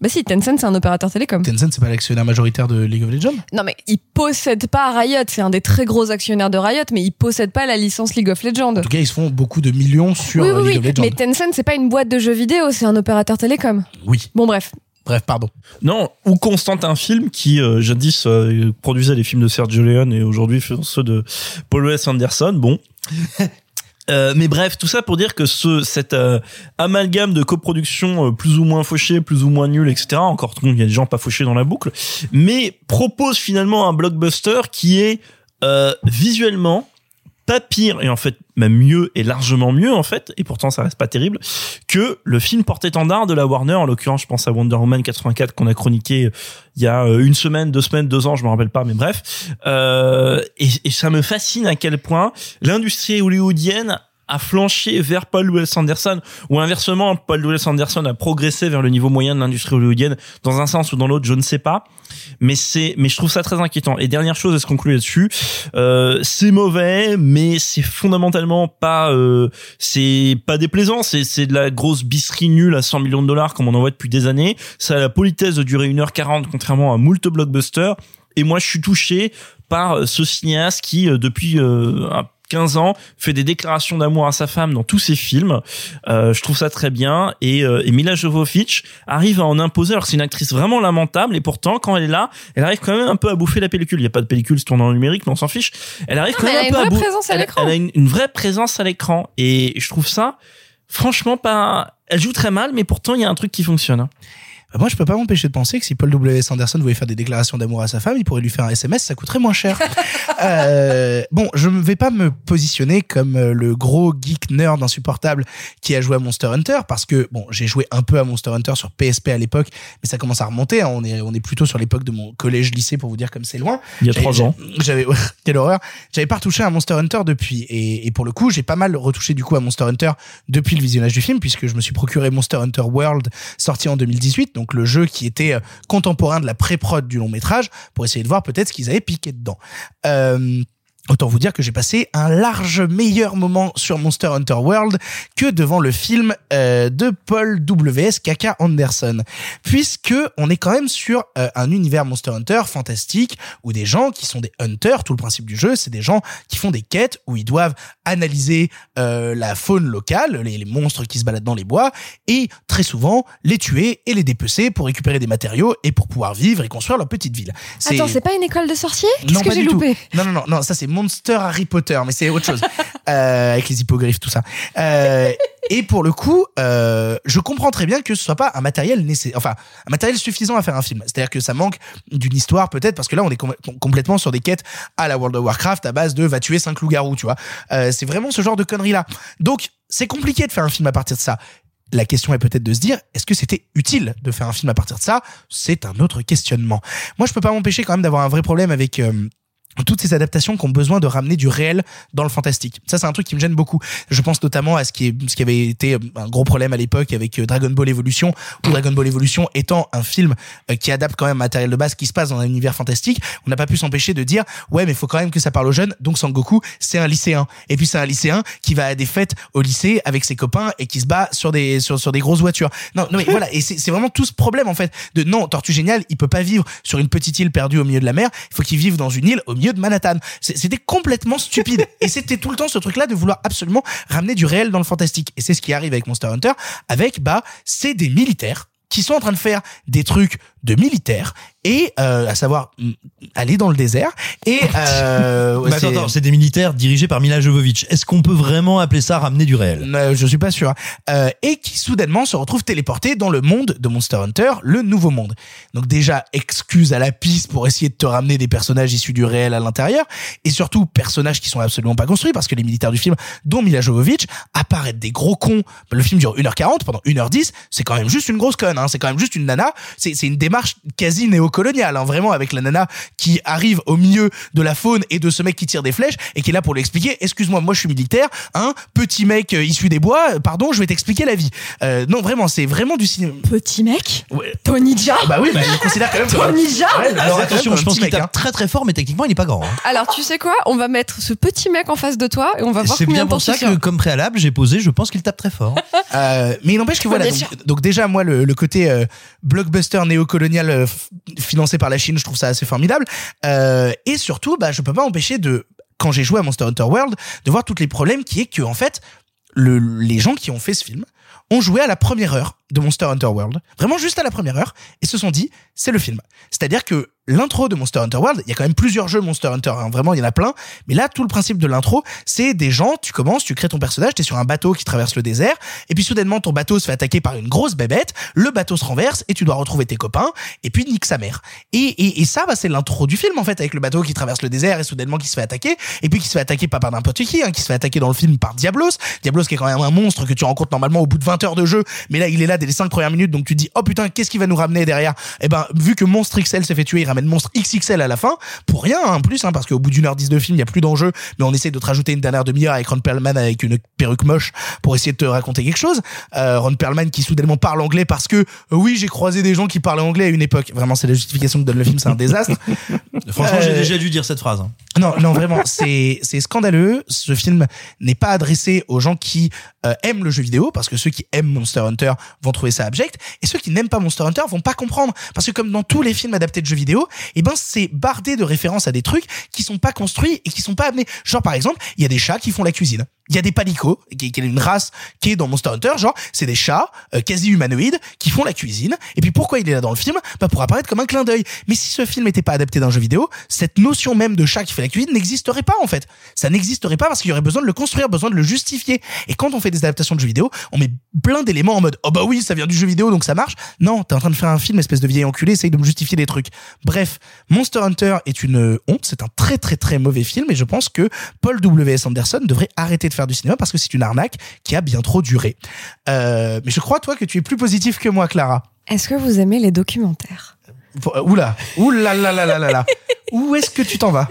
B: Bah si, Tencent, c'est un opérateur télécom.
A: Tencent, c'est pas l'actionnaire majoritaire de League of Legends?
B: Non mais il possède pas Riot, c'est un des très gros actionnaires de Riot, mais il possède pas la licence League of Legends.
A: En tout cas, ils se font beaucoup de millions sur
B: oui, oui,
A: League
B: oui,
A: of Legends.
B: mais Tencent, c'est pas une boîte de jeux vidéo, c'est un opérateur télécom.
A: Oui.
B: Bon bref.
A: Bref, pardon.
D: Non, ou Constantin Film qui euh, jadis euh, produisait les films de Sergio Leone et aujourd'hui fait ceux de Paul Wes Anderson. Bon. Euh, mais bref, tout ça pour dire que ce cet euh, amalgame de coproduction euh, plus ou moins fauché, plus ou moins nul, etc. Encore il y a des gens pas fauchés dans la boucle, mais propose finalement un blockbuster qui est euh, visuellement pas pire et en fait même mieux et largement mieux en fait et pourtant ça reste pas terrible que le film porte-étendard de la Warner en l'occurrence je pense à Wonder Woman 84 qu'on a chroniqué euh, il y a euh, une semaine deux semaines deux ans je me rappelle pas mais bref. Euh, et ça me fascine à quel point l'industrie hollywoodienne a flanché vers Paul Wes Anderson ou inversement Paul Wes Anderson a progressé vers le niveau moyen de l'industrie hollywoodienne dans un sens ou dans l'autre je ne sais pas. Mais c'est mais je trouve ça très inquiétant. Et dernière chose et se conclut là-dessus? Euh, c'est mauvais mais c'est fondamentalement pas euh, c'est pas déplaisant. C'est c'est de la grosse bisserie nulle à 100 millions de dollars comme on en voit depuis des années. Ça a la politesse de durer 1h40 contrairement à moult blockbusters. Et moi je suis touché par ce cinéaste qui euh, depuis euh, 15 ans, fait des déclarations d'amour à sa femme dans tous ses films. Euh, je trouve ça très bien. Et, euh, et Mila Jovovich arrive à en imposer. Alors c'est une actrice vraiment lamentable. Et pourtant, quand elle est là, elle arrive quand même un peu à bouffer la pellicule. Il n'y a pas de pellicule, c'est tourné en numérique, mais on s'en fiche. Elle arrive
B: Non,
D: quand même un peu à
B: vraie
D: bou-
B: présence à
D: elle-. Elle a une, une vraie présence à l'écran. Et je trouve ça, franchement, pas. Elle joue très mal, mais pourtant il y a un truc qui fonctionne.
A: Bah, moi, je peux pas m'empêcher de penser que si Paul W. S. Anderson voulait faire des déclarations d'amour à sa femme, il pourrait lui faire un SMS, ça coûterait moins cher. euh, bon, je ne vais pas me positionner comme euh, le gros geek nerd insupportable qui a joué à Monster Hunter, parce que bon, j'ai joué un peu à Monster Hunter sur PSP à l'époque, mais ça commence à remonter. hein. On est on est plutôt sur l'époque de mon collège-lycée pour vous dire comme c'est loin.
D: Il y a trois ans.
A: J'avais quelle horreur. J'avais pas retouché à Monster Hunter depuis, et, et pour le coup, j'ai pas mal retouché du coup à Monster Hunter depuis le visionnage du film, puisque je me suis procuré Monster Hunter World sorti en 2018, donc le jeu qui était euh, contemporain de la pré-prod du long métrage, pour essayer de voir peut-être ce qu'ils avaient piqué dedans. Euh, Autant vous dire que j'ai passé un large meilleur moment sur Monster Hunter World que devant le film euh, de Paul W.S. Kaka Anderson, puisque on est quand même sur euh, un univers Monster Hunter fantastique où des gens qui sont des hunters, tout le principe du jeu, c'est des gens qui font des quêtes où ils doivent analyser euh, la faune locale, les, les monstres qui se baladent dans les bois, et très souvent les tuer et les dépecer pour récupérer des matériaux et pour pouvoir vivre et construire leur petite ville.
B: Attends, c'est pas une école de sorciers? Qu'est-ce que j'ai
A: tout. Non, non, non, non, ça c'est Monster Harry Potter, mais c'est autre chose. euh, avec les hippogriffes, tout ça. Euh, et pour le coup, euh, je comprends très bien que ce soit pas un matériel nécessaire, enfin, un matériel suffisant à faire un film. C'est-à-dire que ça manque d'une histoire peut-être, parce que là on est com- complètement sur des quêtes à la World of Warcraft à base de va tuer cinq loups-garous, tu vois. C'est vraiment ce genre de conneries là. Donc c'est compliqué de faire un film à partir de ça. La question est peut-être de se dire, est-ce que c'était utile de faire un film à partir de ça? C'est un autre questionnement. Moi, je peux pas m'empêcher quand même d'avoir un vrai problème avec toutes ces adaptations qui ont besoin de ramener du réel dans le fantastique. Ça, c'est un truc qui me gêne beaucoup. Je pense notamment à ce qui, est, ce qui avait été un gros problème à l'époque avec euh, Dragon Ball Evolution, où Dragon Ball Evolution étant un film euh, qui adapte quand même un matériel de base qui se passe dans un univers fantastique, on n'a pas pu s'empêcher de dire ouais, mais il faut quand même que ça parle aux jeunes. Donc Sangoku, c'est un lycéen. Et puis c'est un lycéen qui va à des fêtes au lycée avec ses copains et qui se bat sur des sur, sur des grosses voitures. Non, non mais voilà. Et c'est vraiment tout ce problème en fait de non, Tortue Géniale, il peut pas vivre sur une petite île perdue au milieu de la mer. Il faut qu'il vive dans une île au milieu de Manhattan. C'était complètement stupide. Et c'était tout le temps ce truc-là de vouloir absolument ramener du réel dans le fantastique. Et c'est ce qui arrive avec Monster Hunter. Avec, bah, c'est des militaires qui sont en train de faire des trucs de militaires et euh, à savoir mm, aller dans le désert et euh,
C: attends, attends, c'est des militaires dirigés par Mila Jovovich. Est-ce qu'on peut vraiment appeler ça ramener du réel?
A: Euh, je suis pas sûr. Euh, et qui soudainement se retrouve téléporté dans le monde de Monster Hunter, le nouveau monde. Donc déjà, excuse à la piste pour essayer de te ramener des personnages issus du réel à l'intérieur, et surtout personnages qui sont absolument pas construits, parce que les militaires du film, dont Mila Jovovich, apparaissent des gros cons. Le film dure 1h40, pendant 1h10, c'est quand même juste une grosse conne, hein. c'est quand même juste une nana, c'est une démarche quasi néocoloniale, hein, vraiment, avec la nana qui arrive au milieu de la faune et de ce mec qui tire des flèches, et qui est là pour lui expliquer, excuse-moi, moi je suis militaire, hein, petit mec euh, issu des bois, euh, pardon, je vais t'expliquer la vie. Euh, non, vraiment, c'est vraiment du cinéma.
F: Petit mec
A: Ouais.
F: Tony Jaa
A: Bah oui, bah, il le considère quand même
F: Tony Jaa
A: Ouais, le
C: Alors attention, je pense qu'il tape très très fort, mais techniquement il est pas grand. hein.
B: Alors, tu sais quoi? On va mettre ce petit mec en face de toi et on va voir
C: C'est
B: combien
C: bien pour ça que, comme préalable, j'ai posé, je pense qu'il tape très fort.
A: Euh, mais il n'empêche que voilà. Donc, donc déjà, moi, le, le côté euh, blockbuster néocolonial euh, financé par la Chine, je trouve ça assez formidable. Euh, et surtout, bah, je peux pas empêcher de, quand j'ai joué à Monster Hunter World, de voir tous les problèmes qui est que, en fait, le, les gens qui ont fait ce film ont joué à la première heure de Monster Hunter World, vraiment juste à la première heure, et se sont dit, c'est le film. C'est-à-dire que l'intro de Monster Hunter World, il y a quand même plusieurs jeux Monster Hunter, hein, vraiment, il y en a plein, mais là, tout le principe de l'intro, c'est des gens, tu commences, tu crées ton personnage, t'es sur un bateau qui traverse le désert, et puis soudainement, ton bateau se fait attaquer par une grosse bébête, le bateau se renverse, et tu dois retrouver tes copains, et puis nique sa mère. Et, et, et ça, bah, c'est l'intro du film, en fait, avec le bateau qui traverse le désert, et soudainement qui se fait attaquer, et puis qui se fait attaquer pas par n'importe qui, hein, qui se fait attaquer dans le film par Diablos, Diablos qui est quand même un monstre que tu rencontres normalement au bout de 20 heures de jeu, mais là, il est là dès les 5 premières minutes, donc tu dis, oh putain, qu'est-ce qui va nous ramener derrière? Eh ben, vu que Monstre XL s'est fait tuer, Monstre XXL à la fin, pour rien, hein, en plus, hein, parce qu'au bout d'une heure dix de film, il y a plus d'enjeu, mais on essaie de te rajouter une dernière demi-heure avec Ron Perlman avec une perruque moche pour essayer de te raconter quelque chose. Euh, Ron Perlman qui soudainement parle anglais parce que, euh, oui, j'ai croisé des gens qui parlaient anglais à une époque. Vraiment, c'est la justification que donne le film, c'est un désastre.
C: Franchement, j'ai
A: Euh,
C: déjà dû dire cette phrase. hein.
A: non, non, vraiment, c'est c'est scandaleux. Ce film n'est pas adressé aux gens qui euh, aiment le jeu vidéo, parce que ceux qui aiment Monster Hunter vont trouver ça abject, et ceux qui n'aiment pas Monster Hunter vont pas comprendre, parce que comme dans tous les films adaptés de jeux vidéo, eh ben c'est bardé de références à des trucs qui sont pas construits et qui sont pas amenés. Genre par exemple, il y a des chats qui font la cuisine. Il y a des palicots, qui, est une race qui est dans Monster Hunter, genre c'est des chats euh, quasi humanoïdes qui font la cuisine. Et puis pourquoi il est là dans le film? Bah pour apparaître comme un clin d'œil. Mais si ce film n'était pas adapté d'un jeu vidéo, cette notion même de chat qui fait la cuisine n'existerait pas en fait. Ça n'existerait pas parce qu'il y aurait besoin de le construire, besoin de le justifier. Et quand on fait des adaptations de jeux vidéo, on met plein d'éléments en mode oh bah oui ça vient du jeu vidéo donc ça marche. Non, t'es en train de faire un film espèce de vieil enculé, essaye de me justifier des trucs. Bref, Monster Hunter est une honte, c'est un très très très mauvais film et je pense que Paul W.S. Anderson devrait arrêter de faire du cinéma parce que c'est une arnaque qui a bien trop duré. Euh, mais je crois toi que tu es plus positif que moi, Clara.
B: Est-ce que vous aimez les documentaires?
A: Oula, oula là là là là là. Où est-ce que tu t'en vas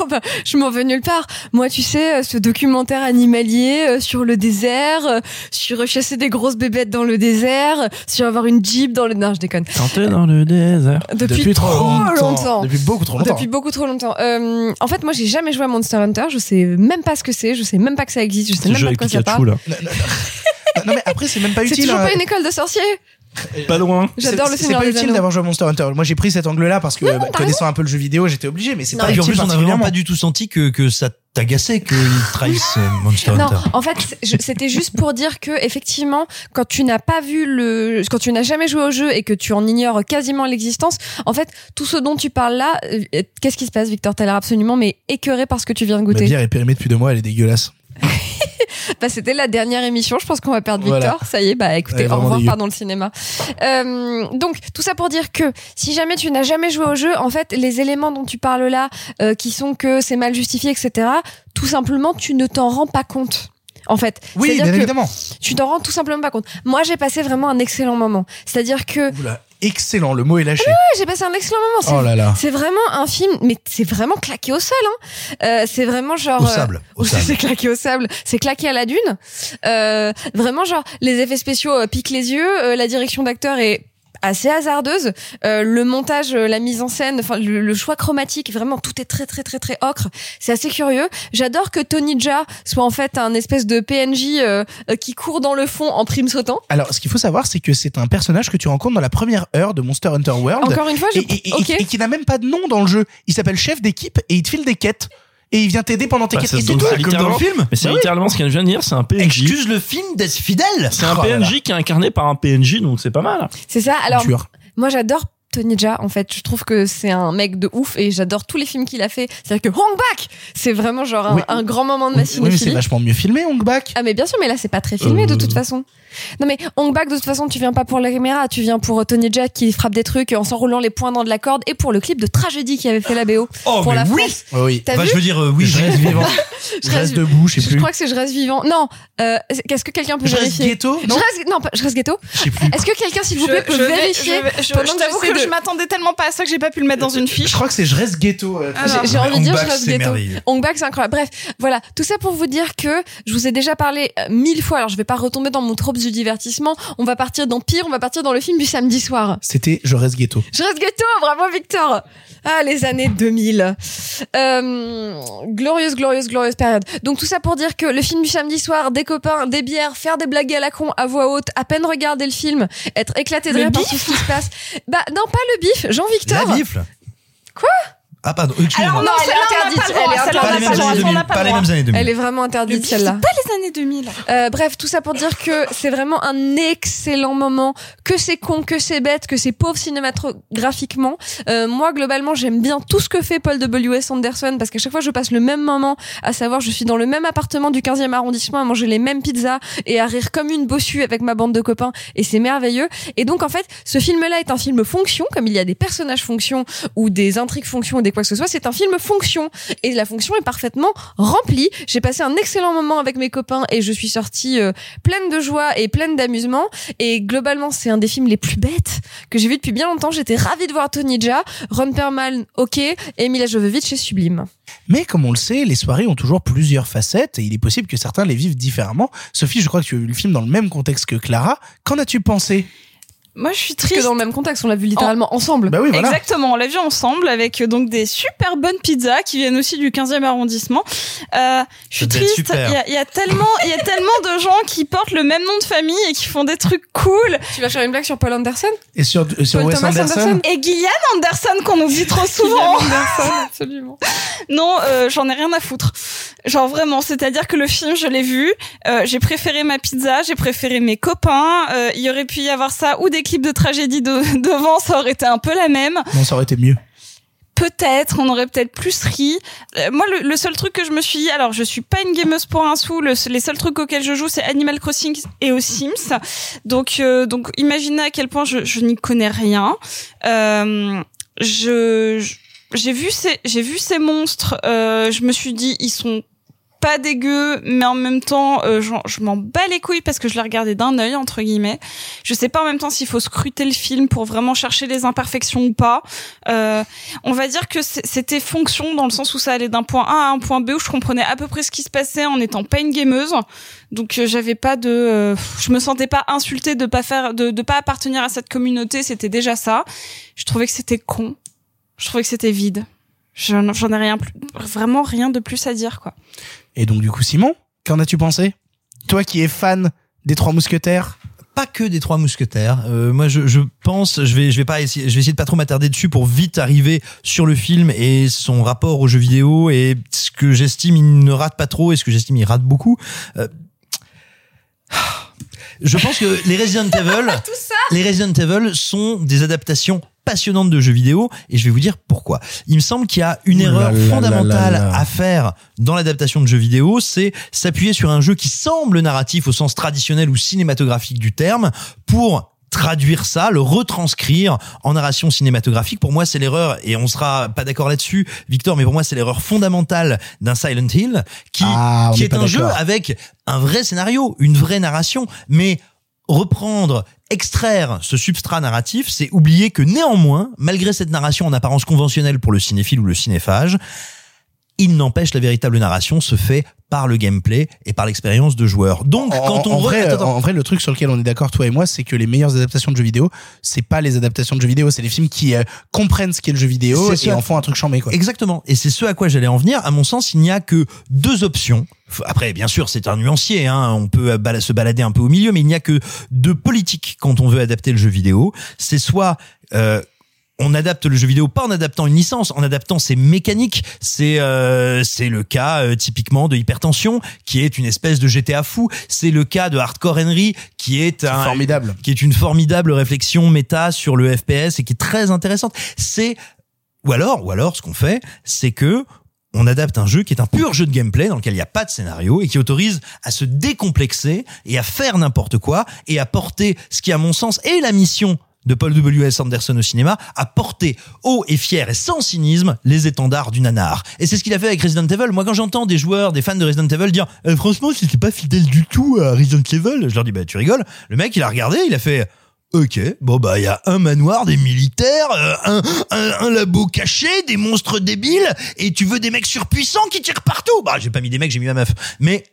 B: Oh bah, je m'en vais nulle part. Moi, tu sais, euh, ce documentaire animalier euh, sur le désert, euh, sur chasser des grosses bébêtes dans le désert, euh, sur avoir une jeep dans le... Non, je déconne.
D: Chanter dans le désert.
B: Depuis, trop longtemps.
A: Depuis beaucoup trop longtemps.
B: Depuis beaucoup trop longtemps. Euh, en fait, moi, j'ai jamais joué à Monster Hunter. Je sais même pas ce que c'est. Je sais même pas que ça existe. Je sais même pas de quoi ça
D: Pikachu,
B: parle.
D: là.
A: Non, non, non. Non, mais après c'est même pas
B: C'est
A: utile.
B: toujours
A: hein.
B: pas une école de sorciers.
D: Pas loin.
B: J'adore le
A: C'est-
B: Seigneur
A: C'est pas
B: des
A: utile
B: Anneaux.
A: d'avoir joué à Monster Hunter. Moi j'ai pris cet angle-là parce que
B: Non,
A: bah,
B: t'as
A: connaissant un peu le jeu vidéo, j'étais obligé, mais c'est
B: Non,
A: pas
C: Et puis en
A: utile
C: plus, on a vraiment
A: particulièrement.
C: pas du tout senti que, que ça t'agaçait qu'ils trahissent euh, Monster
B: Non,
C: Hunter.
B: en fait, c'est- je- c'était juste pour dire que effectivement, quand tu n'as pas vu le, quand tu n'as jamais joué au jeu et que tu en ignores quasiment l'existence, en fait, tout ce dont tu parles là, euh, qu'est-ce qui se passe, Victor T'as l'air absolument mais écœuré par ce que tu viens de
A: Ma
B: goûter.
A: bière est périmée depuis deux mois, elle est dégueulasse.
B: Bah, c'était la dernière émission. Je pense qu'on va perdre
A: Voilà.
B: Victor. Ça y est, bah écoutez, au revoir, pardon le cinéma. Euh, donc tout ça pour dire que si jamais tu n'as jamais joué au jeu, en fait, les éléments dont tu parles là, euh, qui sont que c'est mal justifié, etc. Tout simplement, tu ne t'en rends pas compte. En fait,
A: Oui, bien évidemment.
B: Tu t'en rends tout simplement pas compte. Moi, j'ai passé vraiment un excellent moment. C'est-à-dire que
A: Oula, excellent, le mot est lâché.
B: Ouais, j'ai passé un excellent moment. C'est-
A: Oh là là.
B: C'est vraiment un film, mais c'est vraiment claqué au sol. Hein. Euh, c'est vraiment genre.
C: Au
B: euh,
C: sable.
B: C'est claqué au sable. C'est claqué à la dune. Euh, vraiment genre les effets spéciaux euh, piquent les yeux. euh, la direction d'acteur est assez hasardeuse. Euh, le montage, euh, la mise en scène, enfin le, le choix chromatique, vraiment tout est très très très très ocre. C'est assez curieux. J'adore que Tony Jaa soit en fait un espèce de PNJ euh, qui court dans le fond en prime sautant.
A: Alors, ce qu'il faut savoir, c'est que c'est un personnage que tu rencontres dans la première heure de Monster Hunter World.
B: Encore une fois, je-
A: et, et- et- et qui n'a même pas de nom dans le jeu. Il s'appelle chef d'équipe et il te file des quêtes. Et il vient t'aider pendant tes
D: Bah,
A: quêtes.
D: c'est-
A: Et c'est
D: donc
A: tout.
D: c'est littéralement- Mais c'est
A: Bah oui.
D: littéralement ce qu'elle vient de dire, c'est un PNJ.
C: Excuse le film d'être fidèle.
D: C'est un
C: Oh là.
D: PNJ qui est incarné par un PNJ, donc c'est pas mal.
B: C'est ça. Alors,
A: Dur.
B: moi, j'adore Tony Jaa. En fait, je trouve que c'est un mec de ouf et j'adore tous les films qu'il a fait. C'est-à-dire que Hong Bak, c'est vraiment genre un,
A: Oui.
B: un grand moment de ma
A: Oui, mais c'est
B: cinéphilie.
A: vachement mieux filmé, Hong Bak.
B: Ah mais bien sûr, mais là c'est pas très filmé de toute façon. Non mais Hong Bak de toute façon tu viens pas pour la caméra, tu viens pour Tony Jaa qui frappe des trucs en s'enroulant les poings dans de la corde et pour le clip de tragédie qui avait fait la BO
C: Oh,
B: pour
C: mais
B: la
C: oui.
B: France.
A: Oui, oui.
B: T'as
C: Enfin,
B: vu
C: je veux dire, euh, oui,
A: Je reste vivant.
B: Je
A: Je reste
B: reste-
A: debout, je sais
B: Je
A: plus.
B: crois que c'est je reste vivant. Non, euh, qu'est-ce que quelqu'un peut
A: Je reste
B: vérifier
A: ghetto,
B: Je
A: non
B: reste non, pas- je reste ghetto.
A: Je sais plus.
B: Est-ce que quelqu'un s'il vous plaît peut
F: je
B: vérifier
F: je vais- je-
B: pendant
F: je t'avoue que je m'attendais tellement pas à ça que j'ai pas pu le mettre dans une fiche.
A: Je crois que c'est je reste ghetto. euh,
F: Alors,
B: J'ai envie de dire, je reste ghetto.
C: merveilleux.
B: Hong Bak, c'est incroyable. Bref, voilà, tout ça pour vous dire que je vous ai déjà parlé euh, mille fois. Alors, je vais pas retomber dans mon trope du divertissement. On va partir dans pire. On va partir dans le film du samedi soir.
A: C'était je reste ghetto.
B: Je reste ghetto, bravo Victor. Ah, les années 2000. Euh, glorieuse, glorieuse, glorieuse période. Donc tout ça pour dire que le film du samedi soir, des copains, des bières, faire des blagues à la con à voix haute, à peine regarder le film, être éclaté de rire par tout ce qui se passe. Bah non, pas le bif, Jean-Victor.
C: La bifle.
B: Quoi?
C: Ah pardon, excusez-moi.
B: Alors, non, elle est
F: celle-là, on n'a
B: interdite.
F: pas le droit,
B: Elle est
C: Pas les
F: n'a
C: mêmes
F: pas le
C: années
F: droit, on
C: 2000.
F: n'a pas
C: Pas
F: le
C: les mêmes années 2000.
B: Elle est vraiment interdite celle-là.
F: pas les années 2000.
B: Euh, bref, tout ça pour dire que c'est vraiment un excellent moment, que c'est con, que c'est bête, que c'est pauvre cinématographiquement. Euh, moi, globalement, j'aime bien tout ce que fait Paul W.S. Anderson parce qu'à chaque fois, je passe le même moment, à savoir, je suis dans le même appartement du 15e arrondissement à manger les mêmes pizzas et à rire comme une bossue avec ma bande de copains et c'est merveilleux. Et donc, en fait, ce film-là est un film fonction, comme il y a des personnages fonction ou des intrigues fonction ou des quoi que ce soit, c'est un film fonction et la fonction est parfaitement remplie. J'ai passé un excellent moment avec mes copains et je suis sortie euh, pleine de joie et pleine d'amusement. Et globalement, c'est un des films les plus bêtes que j'ai vu depuis bien longtemps. J'étais ravie de voir Tony Jaa, Ron Perlman, ok, et Mila Jovovich chez Sublime.
A: Mais comme on le sait, les soirées ont toujours plusieurs facettes et il est possible que certains les vivent différemment. Sophie, je crois que tu as vu le film dans le même contexte que Clara. Qu'en as-tu pensé?
F: Moi, je suis
B: Parce
F: triste.
B: que dans le même contexte, on l'a vu littéralement ensemble.
A: Bah oui, voilà.
F: Exactement, on l'a vu ensemble avec euh, donc des super bonnes pizzas qui viennent aussi du 15e arrondissement. Euh, je suis triste, il y a, il y a tellement il y a tellement de gens qui portent le même nom de famille et qui font des trucs cool.
B: Tu vas faire une blague sur Paul Anderson?
A: Et sur, euh, sur
B: Paul Thomas
A: Anderson,
B: Anderson?
F: Et Gillian Anderson qu'on oublie trop souvent.
B: Anderson, absolument.
F: Non, euh, j'en ai rien à foutre. Genre vraiment, c'est-à-dire que le film, je l'ai vu, euh, j'ai préféré ma pizza, j'ai préféré mes copains. euh, il y aurait pu y avoir ça ou des clips de tragédie de- devant, ça aurait été un peu la même.
A: Non, ça aurait été mieux.
F: Peut-être, on aurait peut-être plus ri. Euh, moi, le, le seul truc que je me suis dit, alors je suis pas une gameuse pour un sou. Le, les seuls trucs auxquels je joue, c'est Animal Crossing et aux Sims. Donc, euh, donc, imaginez à quel point je, je n'y connais rien. Euh, je, je- j'ai vu ces, j'ai vu ces monstres. Euh, je me suis dit, ils sont pas dégueux, mais en même temps, euh, je m'en bats les couilles parce que je l'ai regardé d'un œil entre guillemets. Je sais pas en même temps s'il faut scruter le film pour vraiment chercher les imperfections ou pas. Euh, on va dire que c'était fonction dans le sens où ça allait d'un point A à un point B où je comprenais à peu près ce qui se passait en n'étant pas une gameuse. Donc euh, j'avais pas de, euh, je me sentais pas insultée de pas faire, de, pas appartenir à cette communauté. C'était déjà ça. Je trouvais que c'était con. Je trouvais que c'était vide. J'en ai rien plus, vraiment rien de plus à dire quoi.
A: Et donc, du coup, Simon, qu'en as-tu pensé? Toi qui es fan des Trois Mousquetaires?
C: Pas que des trois mousquetaires. Euh, moi, je, je pense, je vais, je vais pas essayer, je vais essayer de pas trop m'attarder dessus pour vite arriver sur le film et son rapport aux jeux vidéo et ce que j'estime il ne rate pas trop et ce que j'estime il rate beaucoup. Euh, je pense que les Resident Evil, les Resident Evil sont des adaptations passionnantes de jeux vidéo et je vais vous dire pourquoi. Il me semble qu'il y a une
A: Ouh
C: erreur
A: là
C: fondamentale
A: là là.
C: à faire dans l'adaptation de jeux vidéo, c'est s'appuyer sur un jeu qui semble narratif au sens traditionnel ou cinématographique du terme pour traduire ça, le retranscrire en narration cinématographique. Pour moi, c'est l'erreur, et on sera pas d'accord là-dessus, Victor, mais pour moi, c'est l'erreur fondamentale d'un Silent Hill, qui,
A: Ah,
C: qui
A: est
C: est un jeu avec un vrai scénario, une vraie narration, mais reprendre, extraire ce substrat narratif, c'est oublier que néanmoins, malgré cette narration en apparence conventionnelle pour le cinéphile ou le cinéphage, il n'empêche la véritable narration se fait par le gameplay et par l'expérience de joueur. Donc,
A: En-
C: quand on
A: en,
C: re-
A: vrai,
C: attends, attends.
A: en vrai, le truc sur lequel on est d'accord, toi et moi, c'est que les meilleures adaptations de jeux vidéo, c'est pas les adaptations de jeux vidéo, c'est les films qui euh, comprennent ce qu'est le jeu vidéo et
C: ça.
A: en font un truc chambé, quoi.
C: Exactement. Et c'est ce à quoi j'allais en venir. À mon sens, il n'y a que deux options. Après, bien sûr, c'est un nuancier. Hein. On peut bala- se balader un peu au milieu, mais il n'y a que deux politiques quand on veut adapter le jeu vidéo. C'est soit euh, on adapte le jeu vidéo pas en adaptant une licence, en adaptant ses mécaniques. C'est euh, c'est le cas euh, typiquement de Hypertension, qui est une espèce de GTA fou. C'est le cas de Hardcore Henry, qui est un
A: formidable,
C: qui est une formidable réflexion méta sur le FPS et qui est très intéressante. C'est ou alors, ou alors, ce qu'on fait, c'est que on adapte un jeu qui est un pur jeu de gameplay dans lequel il n'y a pas de scénario et qui autorise à se décomplexer et à faire n'importe quoi et à porter ce qui, à mon sens, est la mission de Paul W.S. Anderson au cinéma, à porter haut et fier et sans cynisme les étendards du nanar. Et c'est ce qu'il a fait avec Resident Evil. Moi, quand j'entends des joueurs, des fans de Resident Evil dire Eh, franchement, c'était pas fidèle du tout à Resident Evil, je leur dis bah tu rigoles. Le mec, il a regardé, il a fait Ok, bon bah il y a un manoir, des militaires, euh, un, un, un labo caché, des monstres débiles, et tu veux des mecs surpuissants qui tirent partout. Bah j'ai pas mis des mecs, j'ai mis ma meuf. Mais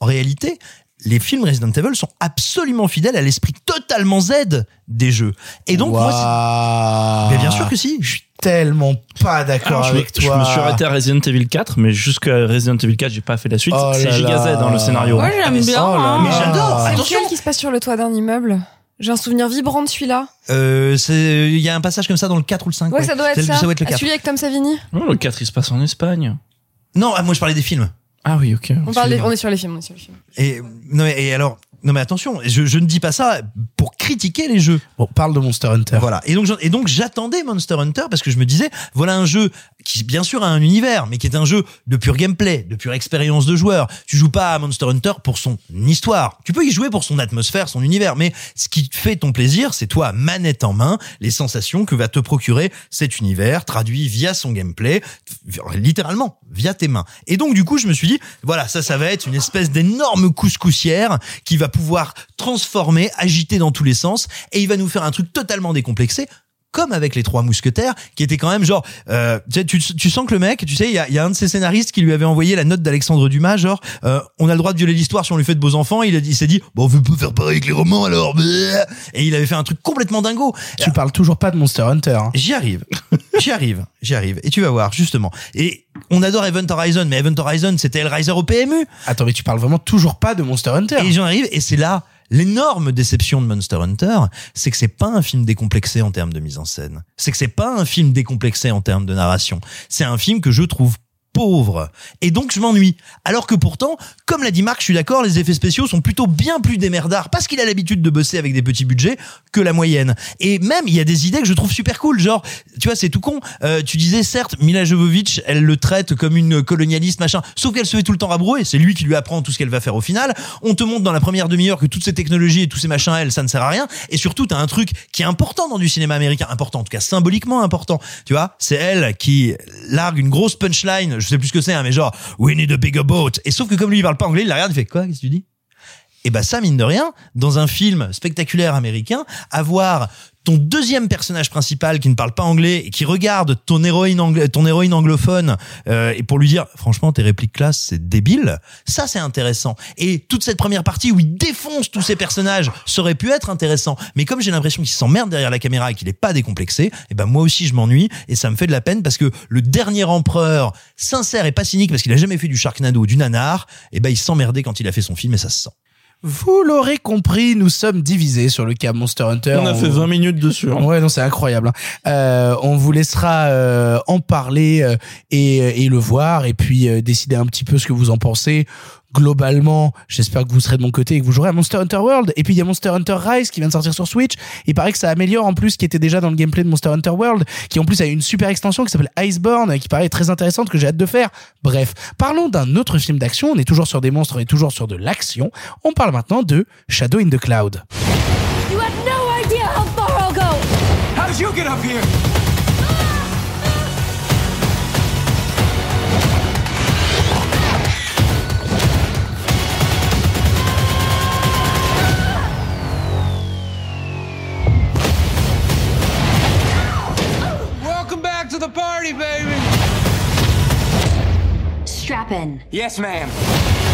C: en réalité, les films Resident Evil sont absolument fidèles à l'esprit totalement Z des jeux. Et donc moi,
A: Waouh.
C: c'est- mais bien sûr que si.
A: Je suis tellement pas d'accord
D: je, me-
A: avec
D: je
A: toi.
D: me suis arrêté à Resident Evil 4, mais jusqu'à Resident Evil 4, j'ai pas fait la suite.
A: Oh
D: c'est Giga Z dans le scénario.
F: Moi, j'aime bien.
A: Oh là
F: hein.
C: Mais j'adore.
B: C'est lequel qui se passe sur le toit d'un immeuble J'ai un souvenir vibrant de celui-là.
C: Euh, c'est il y a un passage comme ça dans le 4 ou le 5.
B: Ouais, ça doit être ça.
C: Ça doit être le
B: Ah,
C: 4.
B: celui avec Tom Savini.
D: Oh, le 4, il se passe en Espagne.
C: Non, ah, moi je parlais des films.
D: Ah oui, ok.
B: On, parle des- on est sur les films, on est sur les films.
C: Et non mais et alors non mais attention, je, je ne dis pas ça pour critiquer les jeux.
A: Bon, parle de Monster Hunter.
C: Voilà. Et donc, et donc, j'attendais Monster Hunter parce que je me disais, voilà un jeu qui, bien sûr, a un univers, mais qui est un jeu de pur gameplay, de pure expérience de joueur. Tu joues pas à Monster Hunter pour son histoire. Tu peux y jouer pour son atmosphère, son univers, mais ce qui te fait ton plaisir, c'est toi, manette en main, les sensations que va te procurer cet univers, traduit via son gameplay, littéralement, via tes mains. Et donc, du coup, je me suis dit, voilà, ça, ça va être une espèce d'énorme couscoussière qui va pouvoir transformer, agiter dans tous les sens, et il va nous faire un truc totalement décomplexé, comme avec les trois mousquetaires, qui était quand même genre, euh, tu, sais, tu, tu sens que le mec, tu sais, il y a, y a un de ses scénaristes qui lui avait envoyé la note d'Alexandre Dumas, genre, euh, on a le droit de violer l'histoire si on lui fait de beaux enfants. Il, a dit- il s'est dit, bon, on veut pas faire pareil avec les romans alors. Et il avait fait un truc complètement dingo.
A: Tu parles toujours pas de Monster Hunter. hein.
C: J'y arrive, j'y arrive, j'y arrive. Et tu vas voir, justement. Et on adore Event Horizon, mais Event Horizon, c'était Hellraiser au PMU.
A: Attends, mais tu parles vraiment toujours pas de Monster Hunter.
C: Et j'en arrive, et c'est là l'énorme déception de Monster Hunter, c'est que c'est pas un film décomplexé en termes de mise en scène. C'est que c'est pas un film décomplexé en termes de narration. C'est un film que je trouve pauvre. Et donc je m'ennuie. Alors que pourtant, comme l'a dit Marc, je suis d'accord, les effets spéciaux sont plutôt bien plus démerdards parce qu'il a l'habitude de bosser avec des petits budgets que la moyenne. Et même, il y a des idées que je trouve super cool. Genre, tu vois, c'est tout con. Euh, tu disais, certes, Mila Jovovich, elle le traite comme une colonialiste, machin. Sauf qu'elle se fait tout le temps rabrouer. C'est lui qui lui apprend tout ce qu'elle va faire au final. On te montre dans la première demi-heure que toutes ces technologies et tous ces machins, elle, ça ne sert à rien. Et surtout, t'as un truc qui est important dans du cinéma américain. Important, en tout cas, symboliquement important. Tu vois, c'est elle qui largue une grosse punchline. Je sais plus ce que c'est, hein, mais genre, we need a bigger boat. Et sauf que comme lui, il parle pas anglais, il la regarde, il fait quoi? Qu'est-ce que tu dis? Et bah ça, mine de rien, dans un film spectaculaire américain, avoir ton deuxième personnage principal qui ne parle pas anglais et qui regarde ton héroïne, anglophone euh, et pour lui dire franchement tes répliques classe c'est débile, ça c'est intéressant. Et toute cette première partie où il défonce tous ces personnages ça aurait pu être intéressant. Mais comme j'ai l'impression qu'il s'emmerde derrière la caméra et qu'il est pas décomplexé, et ben moi aussi je m'ennuie et ça me fait de la peine parce que le dernier empereur sincère et pas cynique parce qu'il a jamais fait du Sharknado ou du nanar, et ben il s'emmerdait quand il a fait son film et ça se sent.
A: Vous l'aurez compris, nous sommes divisés sur le cas Monster Hunter.
D: On a fait 20 minutes dessus. hein.
A: Ouais, non, c'est incroyable. hein. Euh, on vous laissera euh, en parler euh, et, et le voir, et puis euh, décider un petit peu ce que vous en pensez. Globalement, j'espère que vous serez de mon côté et que vous jouerez à Monster Hunter World. Et puis il y a Monster Hunter Rise qui vient de sortir sur Switch. Il paraît que ça améliore en plus ce qui était déjà dans le gameplay de Monster Hunter World, qui en plus a une super extension qui s'appelle Iceborne, qui paraît très intéressante que j'ai hâte de faire. Bref, parlons d'un autre film d'action. On est toujours sur des monstres, on est toujours sur de l'action. On parle maintenant de Shadow in the Cloud.
G: You have no idea you get up here?
H: Strap in.
G: Yes, ma'am.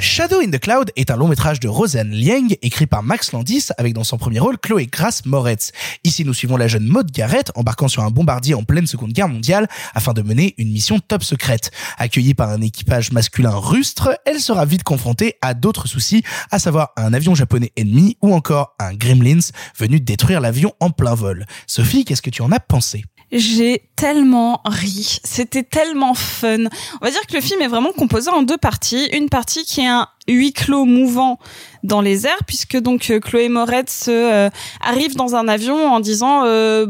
A: Shadow in the Cloud est un long métrage de Roseanne Liang écrit par Max Landis avec dans son premier rôle Chloé Grace Moretz. Ici nous suivons la jeune Maud Garrett embarquant sur un bombardier en pleine seconde guerre mondiale afin de mener une mission top secrète. Accueillie par un équipage masculin rustre, elle sera vite confrontée à d'autres soucis, à savoir un avion japonais ennemi ou encore un Gremlins venu détruire l'avion en plein vol. Sophie, qu'est-ce que tu en as pensé?
F: J'ai tellement ri. C'était tellement fun. On va dire que le film est vraiment composé en deux parties. Une partie qui est un huis clos mouvant dans les airs, puisque donc euh, Chloé Moretz euh, arrive dans un avion en disant euh,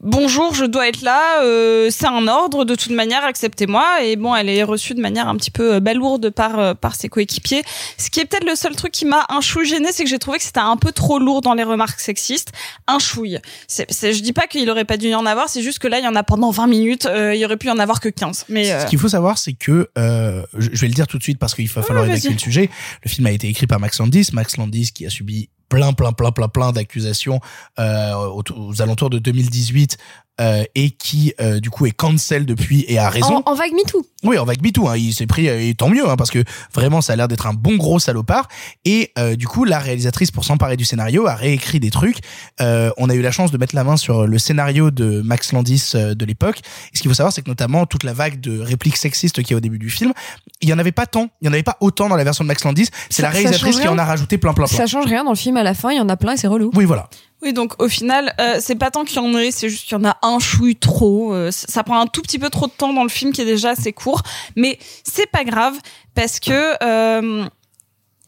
F: bonjour, je dois être là, euh, c'est un ordre de toute manière, acceptez-moi. Et bon, elle est reçue de manière un petit peu euh, balourde par euh, par ses coéquipiers. Ce qui est peut-être le seul truc qui m'a un chou gêné, c'est que j'ai trouvé que c'était un peu trop lourd dans les remarques sexistes. Un chouille. C'est, c'est, je dis pas qu'il aurait pas dû y en avoir, c'est juste que là, il y en a pendant 20 minutes. euh, il y aurait pu y en avoir que 15. Mais euh,
A: Ce qu'il faut savoir, c'est que euh, je vais le dire tout de suite parce qu'il va falloir évacuer le sujet. Le film a été écrit par Max Landis, Max Landis qui a subi plein, plein, plein, plein, plein d'accusations euh, aux, aux alentours de 2018 euh, et qui euh, du coup est cancel depuis et a raison.
B: En, en vague MeToo.
A: Oui, en vague MeToo, hein, il s'est pris, euh, et tant mieux, hein, parce que vraiment, ça a l'air d'être un bon gros salopard. Et euh, du coup, la réalisatrice, pour s'emparer du scénario, a réécrit des trucs. Euh, on a eu la chance de mettre la main sur le scénario de Max Landis euh, de l'époque. Et ce qu'il faut savoir, c'est que notamment toute la vague de répliques sexistes qu'il y a au début du film, il y en avait pas tant, il y en avait pas autant dans la version de Max Landis. C'est la réalisatrice qui en a rajouté plein, plein, plein.
B: Ça change rien dans le film à la fin, il y en a plein et c'est relou.
A: Oui, voilà.
F: Oui, donc au final, euh, c'est pas tant qu'il y en ait, c'est juste qu'il y en a un chouille trop. euh, ça prend un tout petit peu trop de temps dans le film qui est déjà assez court, mais c'est pas grave parce que euh,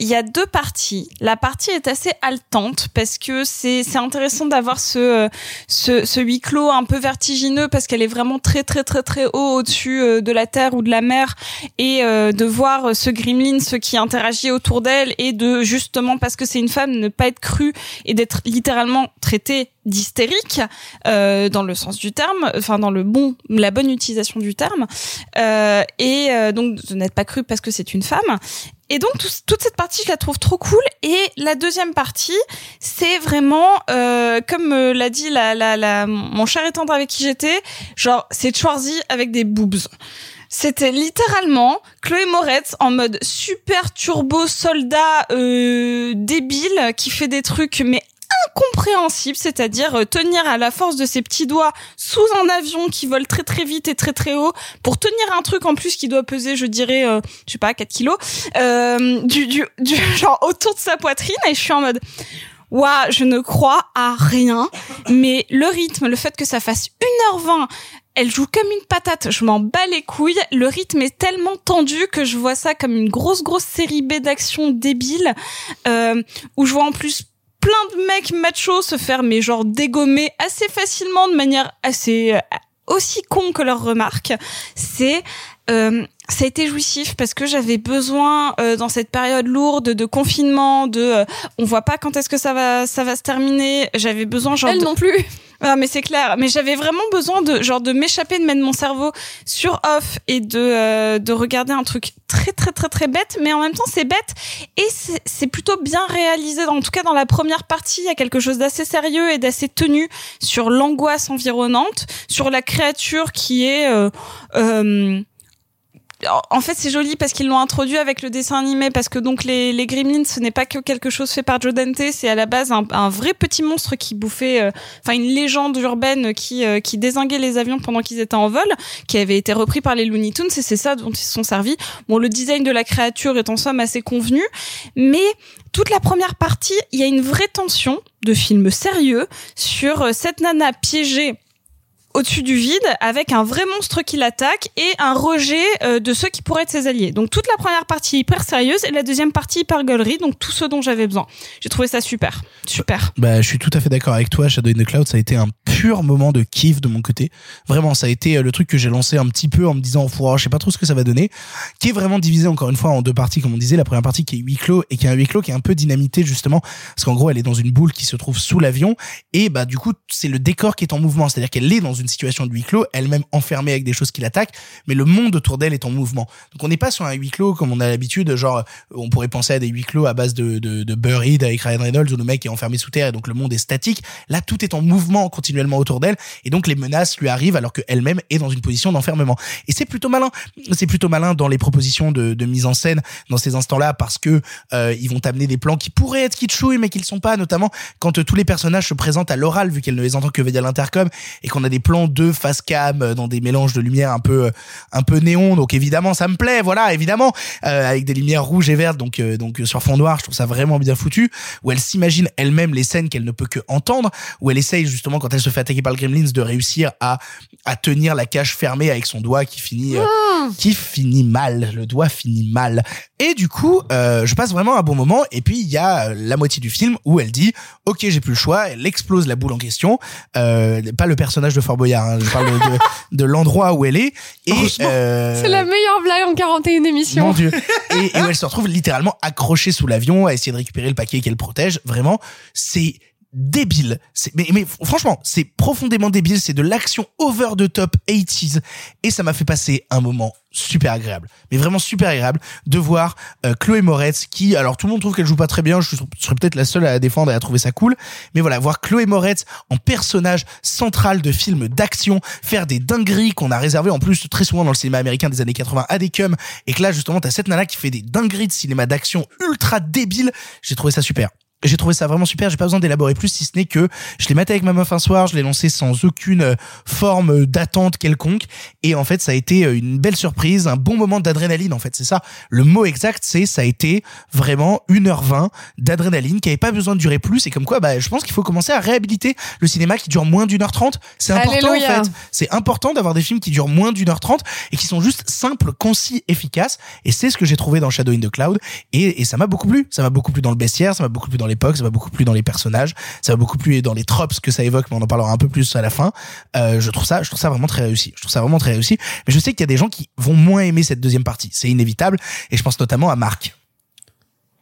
F: il y a deux parties. La partie est assez haletante parce que c'est c'est intéressant d'avoir ce, euh, ce ce huis clos un peu vertigineux parce qu'elle est vraiment très très très très haut au-dessus euh, de la terre ou de la mer et euh, de voir ce gremlin ce qui interagit autour d'elle et de justement parce que c'est une femme ne pas être crue et d'être littéralement traitée d'hystérique euh, dans le sens du terme, enfin dans le bon, la bonne utilisation du terme, euh, et euh, donc de n'être pas crue parce que c'est une femme. Et donc tout- toute cette partie, je la trouve trop cool. Et la deuxième partie, c'est vraiment euh, comme euh, l'a dit la, la, la, mon cher et tendre avec qui j'étais, genre c'est Schwarzy avec des boobs. C'était littéralement Chloé Moretz en mode super turbo soldat euh, débile qui fait des trucs mais incompréhensibles, c'est-à-dire euh, tenir à la force de ses petits doigts sous un avion qui vole très très vite et très très haut pour tenir un truc en plus qui doit peser, je dirais, euh, je sais pas, 4 kilos, euh, du, du, du genre autour de sa poitrine et je suis en mode Ouah, je ne crois à rien, mais le rythme, le fait que ça fasse 1h20, elle joue comme une patate, je m'en bats les couilles, le rythme est tellement tendu que je vois ça comme une grosse grosse série B d'action débile, euh, où je vois en plus plein de mecs machos se faire mais genre dégommer assez facilement de manière assez euh, aussi con que leurs remarques. C'est euh, ça a été jouissif parce que j'avais besoin euh, dans cette période lourde de confinement de euh, on voit pas quand est-ce que ça va ça va se terminer j'avais besoin genre
B: Elle
F: de-
B: non plus.
F: Ah, mais c'est clair. Mais j'avais vraiment besoin de genre de m'échapper, de mettre mon cerveau sur off et de euh, de regarder un truc très très très très bête. Mais en même temps, c'est bête et c'est plutôt bien réalisé. En tout cas, dans la première partie, il y a quelque chose d'assez sérieux et d'assez tenu sur l'angoisse environnante, sur la créature qui est euh, euh, en fait, c'est joli parce qu'ils l'ont introduit avec le dessin animé, parce que donc les, les Gremlins, ce n'est pas que quelque chose fait par Joe Dante, c'est à la base un, un vrai petit monstre qui bouffait, euh, enfin une légende urbaine qui euh, qui désinguait les avions pendant qu'ils étaient en vol, qui avait été repris par les Looney Tunes, et c'est ça dont ils se sont servis. Bon, le design de la créature est en somme assez convenu, mais toute la première partie, il y a une vraie tension de film sérieux sur euh, cette nana piégée au-dessus du vide avec un vrai monstre qui l'attaque et un rejet euh, de ceux qui pourraient être ses alliés. Donc toute la première partie hyper sérieuse et la deuxième partie hyper gueulerie, donc tout ce dont j'avais besoin. J'ai trouvé ça super, super.
A: Bah, je suis tout à fait d'accord avec toi. Shadow in the Cloud, ça a été un pur moment de kiff de mon côté. Vraiment, ça a été euh, le truc que j'ai lancé un petit peu en me disant, oh, je sais pas trop ce que ça va donner, qui est vraiment divisé encore une fois en deux parties, comme on disait. La première partie qui est huis clos et qui est un huis clos qui est un peu dynamité justement, parce qu'en gros, elle est dans une boule qui se trouve sous l'avion et bah du coup, c'est le décor qui est en mouvement, c'est-à-dire qu'elle est dans une situation de huis clos, elle-même enfermée avec des choses qui l'attaquent, mais le monde autour d'elle est en mouvement. Donc on n'est pas sur un huis clos comme on a l'habitude, genre euh, on pourrait penser à des huis clos à base de, de, Buried avec Ryan Reynolds où le mec est enfermé sous terre et donc le monde est statique. Là, tout est en mouvement continuellement autour d'elle et donc les menaces lui arrivent alors qu'elle-même est dans une position d'enfermement. Et c'est plutôt malin. C'est plutôt malin dans les propositions de, mise en scène dans ces instants-là parce que euh, ils vont t'amener des plans qui pourraient être kitschouilles mais qui le sont pas, notamment quand euh, tous les personnages se présentent à l'oral vu qu'elle ne les entend que via l'intercom et qu'on a des plans de face cam euh, dans des mélanges de lumière un peu euh, un peu néon. Donc évidemment ça me plaît, voilà évidemment euh, avec des lumières rouges et vertes donc euh, donc sur fond noir. Je trouve ça vraiment bien foutu où elle s'imagine elle-même les scènes qu'elle ne peut que entendre où elle essaye justement quand elle se fait attaquer par le Gremlins de réussir à à tenir la cage fermée avec son doigt qui finit euh, qui finit mal, le doigt finit mal. Et du coup, je passe vraiment un bon moment. Et puis il y a la moitié du film où elle dit, ok, j'ai plus le choix. Elle explose la boule en question, pas le personnage de Fort Boyard. hein, je parle de, de, de l'endroit où elle est. Et euh,
B: C'est la meilleure blague en 41 émissions.
A: mon dieu. Et, et où elle se retrouve littéralement accrochée sous l'avion à essayer de récupérer le paquet qu'elle protège. Vraiment, c'est débile. Mais, mais franchement, c'est profondément débile. C'est de l'action over the top 80s. Et ça m'a fait passer un moment super agréable. Mais vraiment super agréable de voir euh, Chloé Moretz qui, alors tout le monde trouve qu'elle joue pas très bien. Je serais peut-être la seule à la défendre et à trouver ça cool. Mais voilà, voir Chloé Moretz en personnage central de film d'action, faire des dingueries qu'on a réservées en plus très souvent dans le cinéma américain des années 80 à des cums. Et que là, justement, t'as cette nana qui fait des dingueries de cinéma d'action ultra débile. J'ai trouvé ça super j'ai trouvé ça vraiment super. J'ai pas besoin d'élaborer plus, si ce n'est que je l'ai maté avec ma meuf un soir, je l'ai lancé sans aucune euh, forme d'attente quelconque, et en fait, ça a été euh, une belle surprise, un bon moment d'adrénaline. En fait, c'est ça. Le mot exact, c'est ça a été vraiment 1h20 d'adrénaline qui avait pas besoin de durer plus. Et comme quoi, bah, je pense qu'il faut commencer à réhabiliter le cinéma qui dure moins d'une heure trente. C'est important en fait. C'est important d'avoir des films qui durent moins d'une heure trente et qui sont juste simples, concis, efficaces. Et c'est ce que j'ai trouvé dans Shadow in the Cloud. Et, et ça m'a beaucoup plu. Ça m'a beaucoup plu dans le bestiaire, ça m'a beaucoup plu dans l'époque, ça m'a beaucoup plu dans les personnages, ça m'a beaucoup plu dans les tropes que ça évoque, mais on en parlera un peu plus à la fin. Euh, je trouve ça, je trouve ça vraiment très réussi. Je trouve ça vraiment très réussi. Mais je sais qu'il y a des gens qui vont moins aimer cette deuxième partie. C'est inévitable. Et je pense notamment à Marc.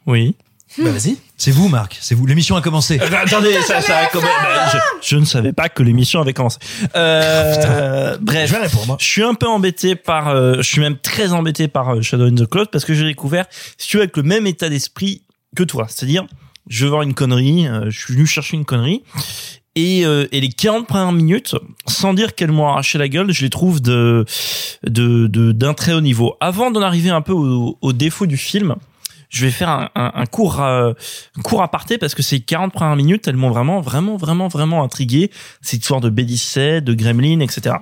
D: Oui.
A: Bah vas-y.
C: C'est vous, Marc. C'est vous. L'émission a commencé.
D: Euh, attendez, ça, ça a même- bah, je, je ne savais pas que l'émission avait commencé. Euh, bref,
A: Je vais répondre.
D: je suis un peu embêté par, euh, je suis même très embêté par euh, Shadow in the Cloud parce que j'ai découvert, si tu veux, avec le même état d'esprit que toi, c'est-à-dire, je veux voir une connerie, euh, je suis venu chercher une connerie. Et, euh, et les 40 premières minutes, sans dire qu'elles m'ont arraché la gueule, je les trouve de de de- d'un très haut niveau. Avant d'en arriver un peu au, au défaut du film, je vais faire un, un, un court euh, court aparté parce que ces 40 premières minutes, elles m'ont vraiment vraiment vraiment vraiment intrigué. Cette histoire de B17, de Gremlin, etc.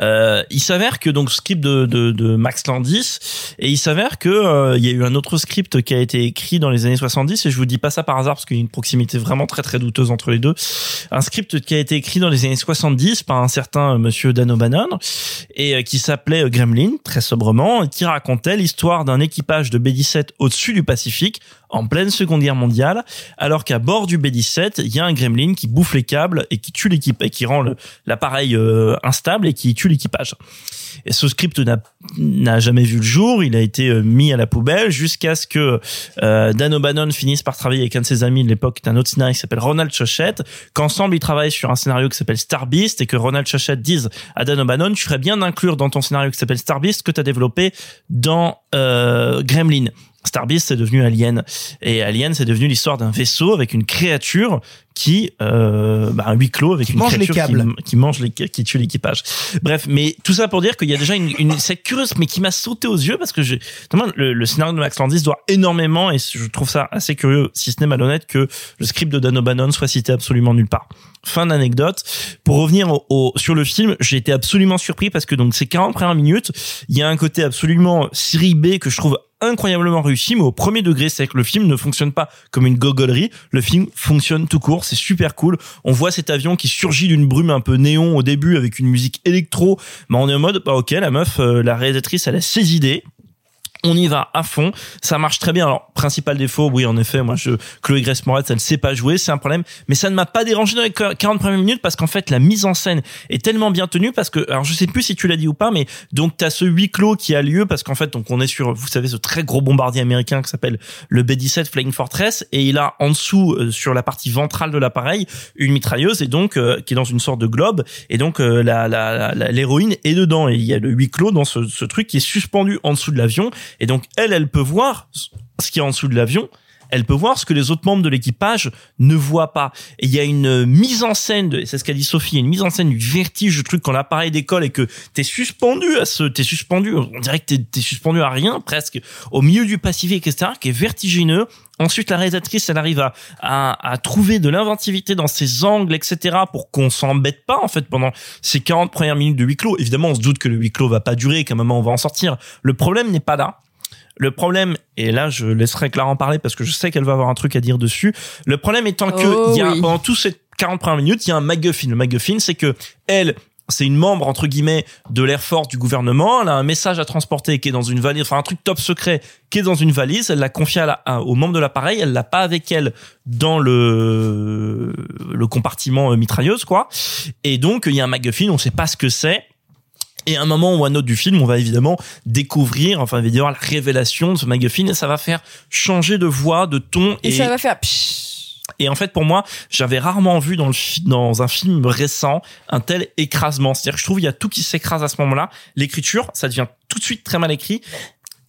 D: Euh, il s'avère que donc script de, de, de Max Landis et il s'avère que euh, il y a eu un autre script qui a été écrit dans les années 70 et je vous dis pas ça par hasard parce qu'il y a une proximité vraiment très très douteuse entre les deux. Un script qui a été écrit dans les années 70 par un certain euh, monsieur Dan O'Bannon et euh, qui s'appelait euh, Gremlin très sobrement et qui racontait l'histoire d'un équipage de B-17 au-dessus du Pacifique en pleine Seconde Guerre mondiale alors qu'à bord du B-17 il y a un Gremlin qui bouffe les câbles et qui tue l'équipe et qui rend l'appareil euh, instable et qui tue l'équipage. Et ce script n'a- jamais vu le jour, il a été euh, mis à la poubelle jusqu'à ce que euh, Dan O'Bannon finisse par travailler avec un de ses amis de l'époque, un autre scénariste qui s'appelle Ronald Chochette, qu'ensemble ils travaillent sur un scénario qui s'appelle Star Beast et que Ronald Chochette dise à Dan O'Bannon, tu ferais bien d'inclure dans ton scénario qui s'appelle Star Beast que tu as développé dans euh, Gremlin. Star Beast c'est devenu Alien. Et Alien c'est devenu l'histoire d'un vaisseau avec une créature qui euh, bah, un huis clos avec
A: Qui
D: une
A: mange les
D: créature
A: câbles.
D: qui, qui mange les qui tue l'équipage. Bref, mais tout ça pour dire qu'il y a déjà une, une cette curieuse mais qui m'a sauté aux yeux parce que j'ai notamment le, le scénario de Max Landis doit énormément et je trouve ça assez curieux si ce n'est malhonnête que le script de Dan O'Bannon soit cité absolument nulle part. Fin d'anecdote. Pour revenir au, au- sur le film, j'ai été absolument surpris parce que donc ces 40 premières minutes, il y a un côté absolument série B que je trouve incroyablement réussi, mais au premier degré, c'est que le film ne fonctionne pas comme une gogolerie. Le film fonctionne tout court. C'est super cool. On voit cet avion qui surgit d'une brume un peu néon au début avec une musique électro. Mais on est en mode, bah ok, la meuf, euh, la réalisatrice, elle a ses idées. On y va à fond, ça marche très bien. Alors, principal défaut, oui, en effet, moi, je, Chloé Grace Moretz, elle sait pas jouer, c'est un problème. Mais ça ne m'a pas dérangé dans les 40 premières minutes parce qu'en fait, la mise en scène est tellement bien tenue parce que, alors, je sais plus si tu l'as dit ou pas, mais donc, t'as ce huis clos qui a lieu parce qu'en fait, donc, on est sur, vous savez, ce très gros bombardier américain qui s'appelle le B-17 Flying Fortress et il a en dessous, euh, sur la partie ventrale de l'appareil, une mitrailleuse et donc, euh, qui est dans une sorte de globe et donc, euh, la- l'héroïne est dedans et il y a le huis clos dans ce, ce truc qui est suspendu en dessous de l'avion et donc, elle, elle peut voir ce qu'il y a en dessous de l'avion elle peut voir ce que les autres membres de l'équipage ne voient pas. Et il y a une mise en scène, c'est ce qu'a dit Sophie, une mise en scène du vertige, du truc quand l'appareil décolle et que t'es suspendu à ce, t'es suspendu, on dirait que t'es suspendu à rien presque, au milieu du Pacifique, etc., qui est vertigineux. Ensuite, la réalisatrice, elle arrive à, à, à trouver de l'inventivité dans ses angles, etc., pour qu'on s'embête pas, en fait, pendant ces 40 premières minutes de huis clos. Évidemment, on se doute que le huis clos va pas durer, qu'à un moment, on va en sortir. Le problème n'est pas là. Le problème, et là je laisserai Clara en parler parce que je sais qu'elle va avoir un truc à dire dessus. Le problème étant que
B: Oh
D: il y a,
B: oui.
D: pendant tous ces 40 premières minutes, il y a un MacGuffin. Le MacGuffin, c'est que elle, c'est une membre entre guillemets de l'Air Force du gouvernement. Elle a un message à transporter qui est dans une valise, enfin un truc top secret qui est dans une valise. Elle l'a confié à la, à- aux membres de l'appareil. Elle l'a pas avec elle dans le le compartiment euh, mitrailleuse quoi. Et donc il y a un MacGuffin. On sait pas ce que c'est. Et à un moment ou à un autre du film, on va évidemment découvrir, enfin, avoir la révélation de ce MacGuffin et ça va faire changer de voix, de ton
B: Et, ça va faire.
D: et en fait, pour moi, j'avais rarement vu dans le dans un film récent un tel écrasement. C'est-à-dire que je trouve qu'il y a tout qui s'écrase à ce moment-là. L'écriture, ça devient tout de suite très mal écrit.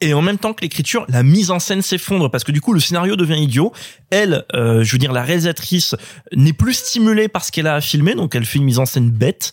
D: Et en même temps que l'écriture, la mise en scène s'effondre parce que du coup le scénario devient idiot. Elle, euh, je veux dire la réalisatrice, n'est plus stimulée par ce qu'elle a à filmer, donc elle fait une mise en scène bête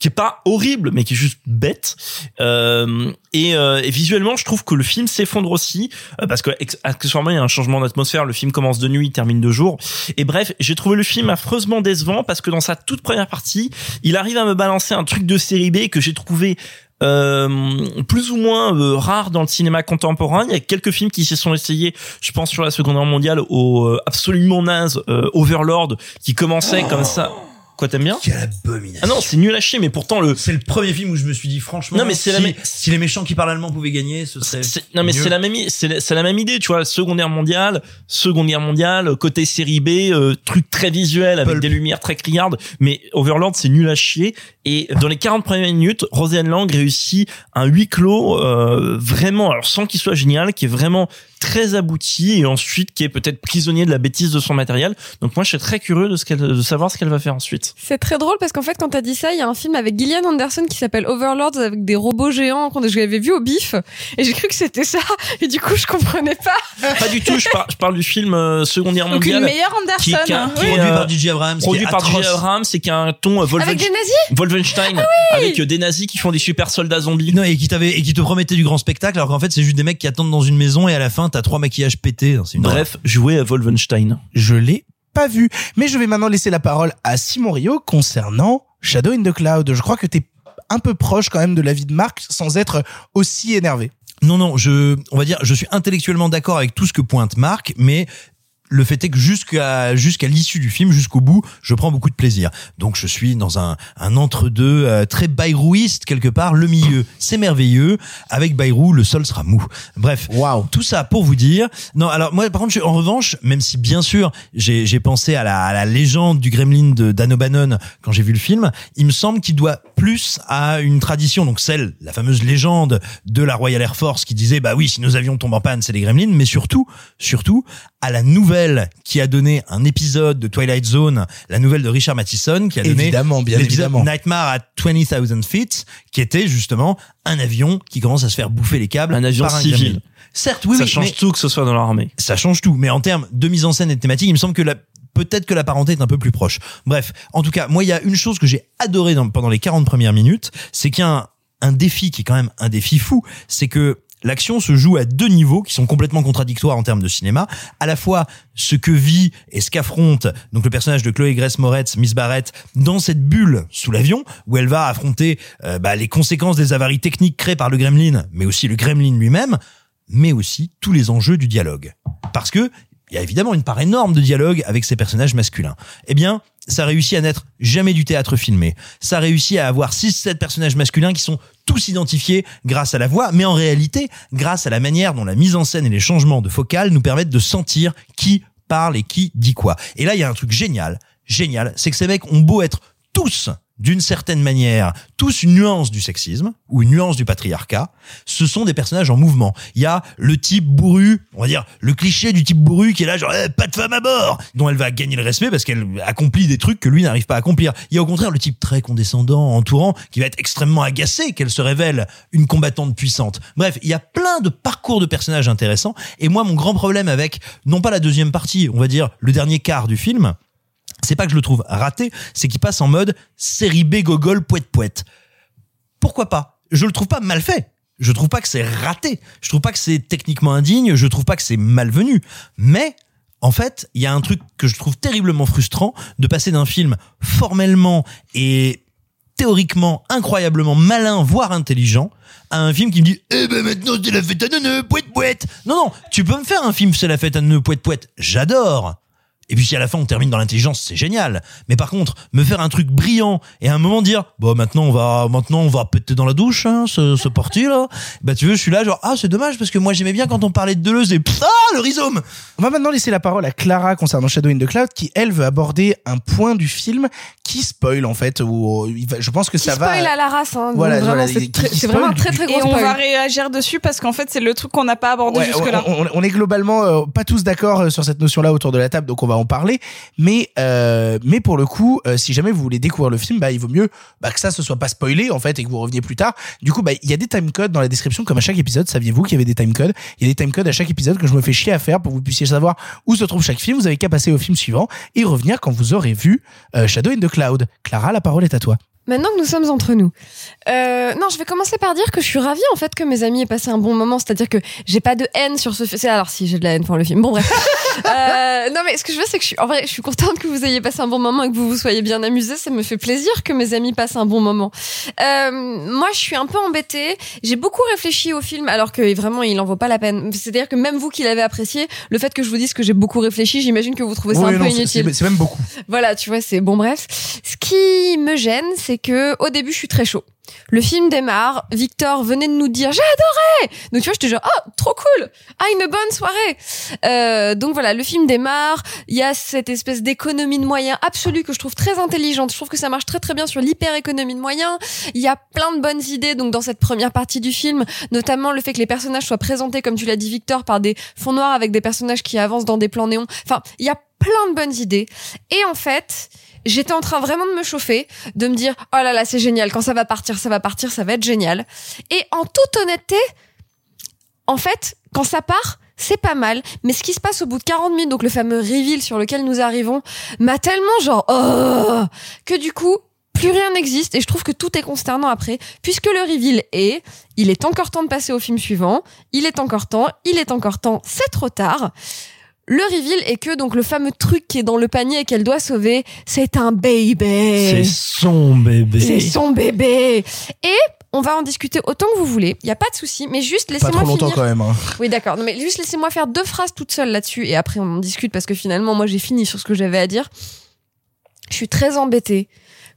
D: qui est pas horrible mais qui est juste bête euh, et, euh, et visuellement je trouve que le film s'effondre aussi euh, parce que accessoirement il y a un changement d'atmosphère le film commence de nuit il termine de jour et bref j'ai trouvé le film affreusement décevant parce que dans sa toute première partie il arrive à me balancer un truc de série B que j'ai trouvé euh, plus ou moins euh, rare dans le cinéma contemporain. Il y a quelques films qui s'y sont essayés, je pense sur la Seconde Guerre mondiale, au euh, absolument naze euh, Overlord, qui commençait comme ça. Quoi, t'aimes bien
C: Quelle abomination.
D: Ah non, c'est nul à chier, mais pourtant le.
C: C'est le premier film où je me suis dit franchement.
D: Non, mais c'est la
C: si,
D: même-
C: si les méchants qui parlent allemand pouvaient gagner, ce serait.
D: C'est- non mais c'est la même c'est la, la même idée tu vois Seconde Guerre mondiale Seconde Guerre mondiale côté série B euh, truc très visuel avec
C: Pulp.
D: des lumières très criardes mais Overlord c'est nul à chier et dans les 40 premières minutes Roseanne Lang réussit un huis clos euh, vraiment alors sans qu'il soit génial qui est vraiment très abouti et ensuite qui est peut-être prisonnier de la bêtise de son matériel donc moi je suis très curieux de ce qu'elle de savoir ce qu'elle va faire ensuite
B: C'est très drôle parce qu'en fait, quand t'as dit ça, il y a un film avec Gillian Anderson qui s'appelle Overlords avec des robots géants qu'on je l'avais vu au bif et j'ai cru que c'était ça et du coup je comprenais pas.
D: pas du tout je, par- je parle du film euh, Seconde Guerre
F: Donc une
D: mondiale
F: meilleure
D: qui,
F: Anderson.
D: qui a-
F: hein.
D: qui est,
C: Produit
D: euh,
C: par J.J. Abrams. qui
D: produit par. Abrams c'est a un ton euh,
B: Avec des nazis
D: Wolfenstein avec euh, des nazis qui font des super soldats zombies.
C: Non, et qui t'avait, et qui te promettait du grand spectacle, alors qu'en fait, c'est juste des mecs qui attendent dans une maison et à la fin, t'as trois maquillages pétés. C'est une
D: Bref, jouer à Wolfenstein.
A: Je l'ai pas vu. Mais je vais maintenant laisser la parole à Simon Rio concernant Shadow in the Cloud. Je crois que t'es un peu proche quand même de l'avis de Marc sans être aussi énervé.
C: Non, non, je, on va dire, je suis intellectuellement d'accord avec tout ce que pointe Marc, mais le fait est que jusqu'à jusqu'à l'issue du film, jusqu'au bout, je prends beaucoup de plaisir. Donc je suis dans un, un entre-deux euh, très bayrouiste quelque part. Le milieu, c'est merveilleux. Avec Bayrou, le sol sera mou. Bref,
A: Waouh.
C: tout ça pour vous dire. Non, alors moi, par contre, je, en revanche, même si bien sûr, j'ai j'ai pensé à la, à la légende du Gremlin de Dan O'Bannon quand j'ai vu le film, il me semble qu'il doit plus à une tradition, donc celle, la fameuse légende de la Royal Air Force qui disait, bah oui, si nos avions tombent en panne, c'est les Gremlins, mais surtout, surtout, à la nouvelle qui a donné un épisode de Twilight Zone, la nouvelle de Richard Matheson, qui a donné
A: Évidemment, bien
C: l'épisode
A: évidemment.
C: Nightmare at 20,000 feet, qui était justement un avion qui commence à se faire bouffer les câbles
D: Un avion
C: par un
D: civil.
C: Certes, oui,
D: ça
C: oui,
D: change
C: mais
D: tout que ce soit dans l'armée.
C: ça change tout. Mais en termes de mise en scène et de thématique, il me semble que la peut-être que la parenté est un peu plus proche. Bref, en tout cas, moi, il y a une chose que j'ai adoré dans- pendant les 40 premières minutes, c'est qu'il y a un, un défi qui est quand même un défi fou, c'est que L'action se joue à deux niveaux qui sont complètement contradictoires en termes de cinéma. À la fois ce que vit et ce qu'affronte donc le personnage de Chloé Grace Moretz, Miss Barrett, dans cette bulle sous l'avion où elle va affronter euh, bah, les conséquences des avaries techniques créées par le Gremlin, mais aussi le Gremlin lui-même, mais aussi tous les enjeux du dialogue. Parce que il y a évidemment une part énorme de dialogue avec ces personnages masculins. Eh bien, ça réussit à n'être jamais du théâtre filmé. Ça réussit à avoir 6-7 personnages masculins qui sont tous identifiés grâce à la voix, mais en réalité, grâce à la manière dont la mise en scène et les changements de focale nous permettent de sentir qui parle et qui dit quoi. Et là, il y a un truc génial, génial, c'est que ces mecs ont beau être tous d'une certaine manière, tous une nuance du sexisme ou une nuance du patriarcat, ce sont des personnages en mouvement. Il y a le type bourru, on va dire le cliché du type bourru qui est là genre Eh, pas de femme à bord, dont elle va gagner le respect parce qu'elle accomplit des trucs que lui n'arrive pas à accomplir. Il y a au contraire le type très condescendant, entourant, qui va être extrêmement agacé qu'elle se révèle une combattante puissante. Bref, il y a plein de parcours de personnages intéressants. Et moi, mon grand problème avec non pas la deuxième partie, on va dire le dernier quart du film, c'est pas que je le trouve raté, c'est qu'il passe en mode série B gogol poète poète. Pourquoi pas? Je le trouve pas mal fait. Je trouve pas que c'est raté. Je trouve pas que c'est techniquement indigne. Je trouve pas que c'est malvenu. Mais en fait, il y a un truc que je trouve terriblement frustrant de passer d'un film formellement et théoriquement incroyablement malin, voire intelligent, à un film qui me dit Eh ben maintenant c'est la fête à neuneux, poète poète. Non, non, tu peux me faire un film c'est la fête à neuneux, poète poète. J'adore. Et puis si à la fin on termine dans l'intelligence, c'est génial. Mais par contre, me faire un truc brillant et à un moment dire, bon maintenant on va, maintenant on va péter dans la douche, hein, ce, ce parti là. Bah tu veux, je suis là genre ah c'est dommage parce que moi j'aimais bien quand on parlait de Deleuze et pff, ah le rhizome.
A: On va maintenant laisser la parole à Clara concernant Shadow in the Cloud, qui elle veut aborder un point du film qui spoil en fait. Ou va- je pense que
B: Qui
A: ça va.
B: spoil à la race. Hein,
A: Voilà,
B: c'est
A: spoil
B: vraiment un très très gros
F: Et on
B: spoil.
F: va réagir dessus parce qu'en fait, c'est le truc qu'on n'a pas abordé
A: Ouais,
F: jusque-là.
A: on, on- on est globalement euh, pas tous d'accord euh, sur cette notion-là autour de la table, donc on va en parler. Mais euh, mais pour le coup, euh, si jamais vous voulez découvrir le film, bah il vaut mieux bah, que ça se soit pas spoilé en fait et que vous reveniez plus tard. Du coup, bah il y a des timecodes dans la description comme à chaque épisode. Saviez-vous qu'il y avait des timecodes? Il y a des timecodes à chaque épisode que je me fais chier à faire pour que vous puissiez savoir où se trouve chaque film. Vous avez qu'à passer au film suivant et revenir quand vous aurez vu euh, Shadow in the Cloud. Clara, la parole est à toi.
B: Maintenant que nous sommes entre nous, euh, non, je vais commencer par dire que je suis ravie en fait que mes amis aient passé un bon moment. C'est-à-dire que j'ai pas de haine sur ce film. Alors si j'ai de la haine pour le film. Bon bref. Euh, non mais ce que je veux c'est que je suis en vrai je suis contente que vous ayez passé un bon moment et que vous vous soyez bien amusés. Ça me fait plaisir que mes amis passent un bon moment. Euh, moi je suis un peu embêtée. J'ai beaucoup réfléchi au film alors que vraiment il en vaut pas la peine. C'est-à-dire que même vous qui l'avez apprécié, le fait que je vous dise que j'ai beaucoup réfléchi, j'imagine que vous trouvez ça un peu
A: non,
B: inutile.
A: c'est c'est même beaucoup.
B: Voilà, tu vois, c'est bon bref. Ce qui me gêne, c'est que au début, je suis très chaud. Le film démarre, Victor venait de nous dire j'ai adoré. Donc tu vois, j'étais genre ah trop cool, ah une bonne soirée. Euh, donc voilà, le film démarre. Il y a cette espèce d'économie de moyens absolue que je trouve très intelligente. Je trouve que ça marche très très bien sur l'hyper économie de moyens. Il y a plein de bonnes idées donc dans cette première partie du film, notamment le fait que les personnages soient présentés comme tu l'as dit Victor par des fonds noirs avec des personnages qui avancent dans des plans néons. Enfin, il y a plein de bonnes idées. Et en fait, j'étais en train vraiment de me chauffer, de me dire oh là là c'est génial quand ça va partir, ça va partir, ça va être génial. Et en toute honnêteté, en fait, quand ça part, c'est pas mal, mais ce qui se passe au bout de 40 minutes, donc le fameux reveal sur lequel nous arrivons, m'a tellement genre oh que du coup plus rien n'existe et je trouve que tout est consternant après puisque le reveal est il est encore temps de passer au film suivant, il est encore temps, il est encore temps, c'est trop tard. Le reveal est que donc le fameux truc qui est dans le panier et qu'elle doit sauver, c'est un baby.
C: C'est son bébé.
B: C'est son bébé. Et on va en discuter autant que vous voulez. Il y a pas de souci, mais juste
A: Pas
B: laissez-moi
A: trop longtemps
B: finir.
A: quand même. hein.
B: Oui, d'accord. Non, mais juste laissez-moi faire deux phrases toute seule là-dessus et après on en discute parce que finalement moi j'ai fini sur ce que j'avais à dire. Je suis très embêtée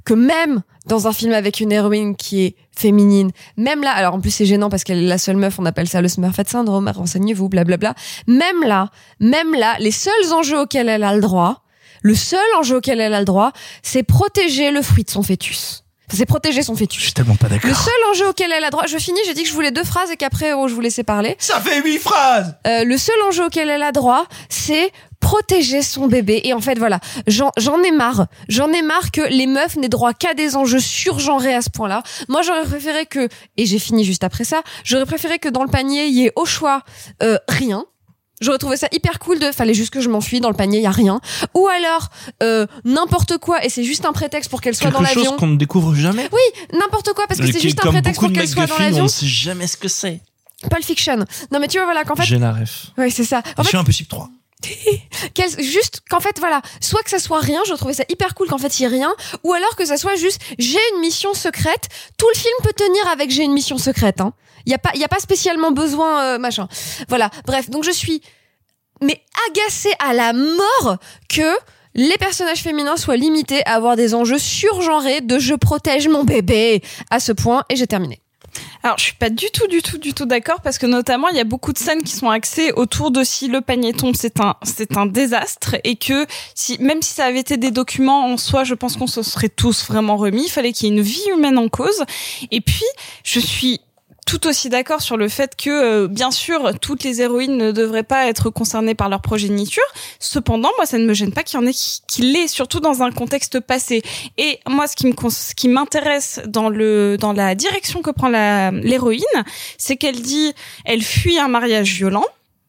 B: que même dans un film avec une héroïne qui est féminine, même là, alors en plus c'est gênant parce qu'elle est la seule meuf, on appelle ça le Smurfette syndrome, renseignez-vous, blablabla. Même là, même là, les seuls enjeux auxquels elle a le droit, le seul enjeu auquel elle a le droit, c'est protéger le fruit de son fœtus. C'est protéger son fœtus.
A: Je suis tellement pas d'accord.
B: Le seul enjeu auquel elle a droit, je finis, j'ai dit que je voulais deux phrases et qu'après oh, je vous laissais parler.
C: Ça fait huit phrases.
B: Euh, le seul enjeu auquel elle a droit, c'est protéger son bébé. Et en fait, voilà, j'en j'en ai marre. J'en ai marre que les meufs n'aient droit qu'à des enjeux surgenrés à ce point-là. Moi, j'aurais préféré que, et j'ai fini juste après ça, j'aurais préféré que dans le panier, il y ait au choix euh, rien. J'aurais trouvé ça hyper cool de fallait juste que je m'enfuis dans le panier, il y a rien. Ou alors euh, n'importe quoi et c'est juste un prétexte pour qu'elle soit dans
D: Quelque chose
B: l'avion.
D: qu'on ne découvre jamais.
B: Oui, n'importe quoi parce que c'est juste un prétexte pour qu'elle soit dans
D: McGuffin, on
B: l'avion.
D: ne sait jamais ce que c'est.
B: Pulp Fiction. Non mais tu vois voilà qu'en fait
D: J'ai la ref.
B: Oui, c'est ça. En fait,
C: Mission Impossible 3.
B: Quel- juste qu'en fait voilà soit que ça soit rien je trouvais ça hyper cool qu'en fait il y ait rien ou alors que ça soit juste j'ai une mission secrète tout le film peut tenir avec j'ai une mission secrète hein il y a pas y a pas spécialement besoin euh, machin voilà bref donc je suis mais agacée à la mort que les personnages féminins soient limités à avoir des enjeux surgenrés de je protège mon bébé à ce point et j'ai terminé.
F: Alors, je suis pas du tout, du tout, du tout d'accord parce que notamment, il y a beaucoup de scènes qui sont axées autour de si le panier tombe, c'est un, c'est un désastre et que si, même si ça avait été des documents en soi, je pense qu'on se serait tous vraiment remis. Il fallait qu'il y ait une vie humaine en cause. Et puis, je suis tout aussi d'accord sur le fait que, euh, bien sûr, toutes les héroïnes ne devraient pas être concernées par leur progéniture. Cependant, moi, ça ne me gêne pas qu'il y en ait qui, qui l'aient, surtout dans un contexte passé. Et moi, ce qui m'intéresse dans dans la direction que prend l'héroïne, c'est qu'elle dit, elle fuit un mariage violent.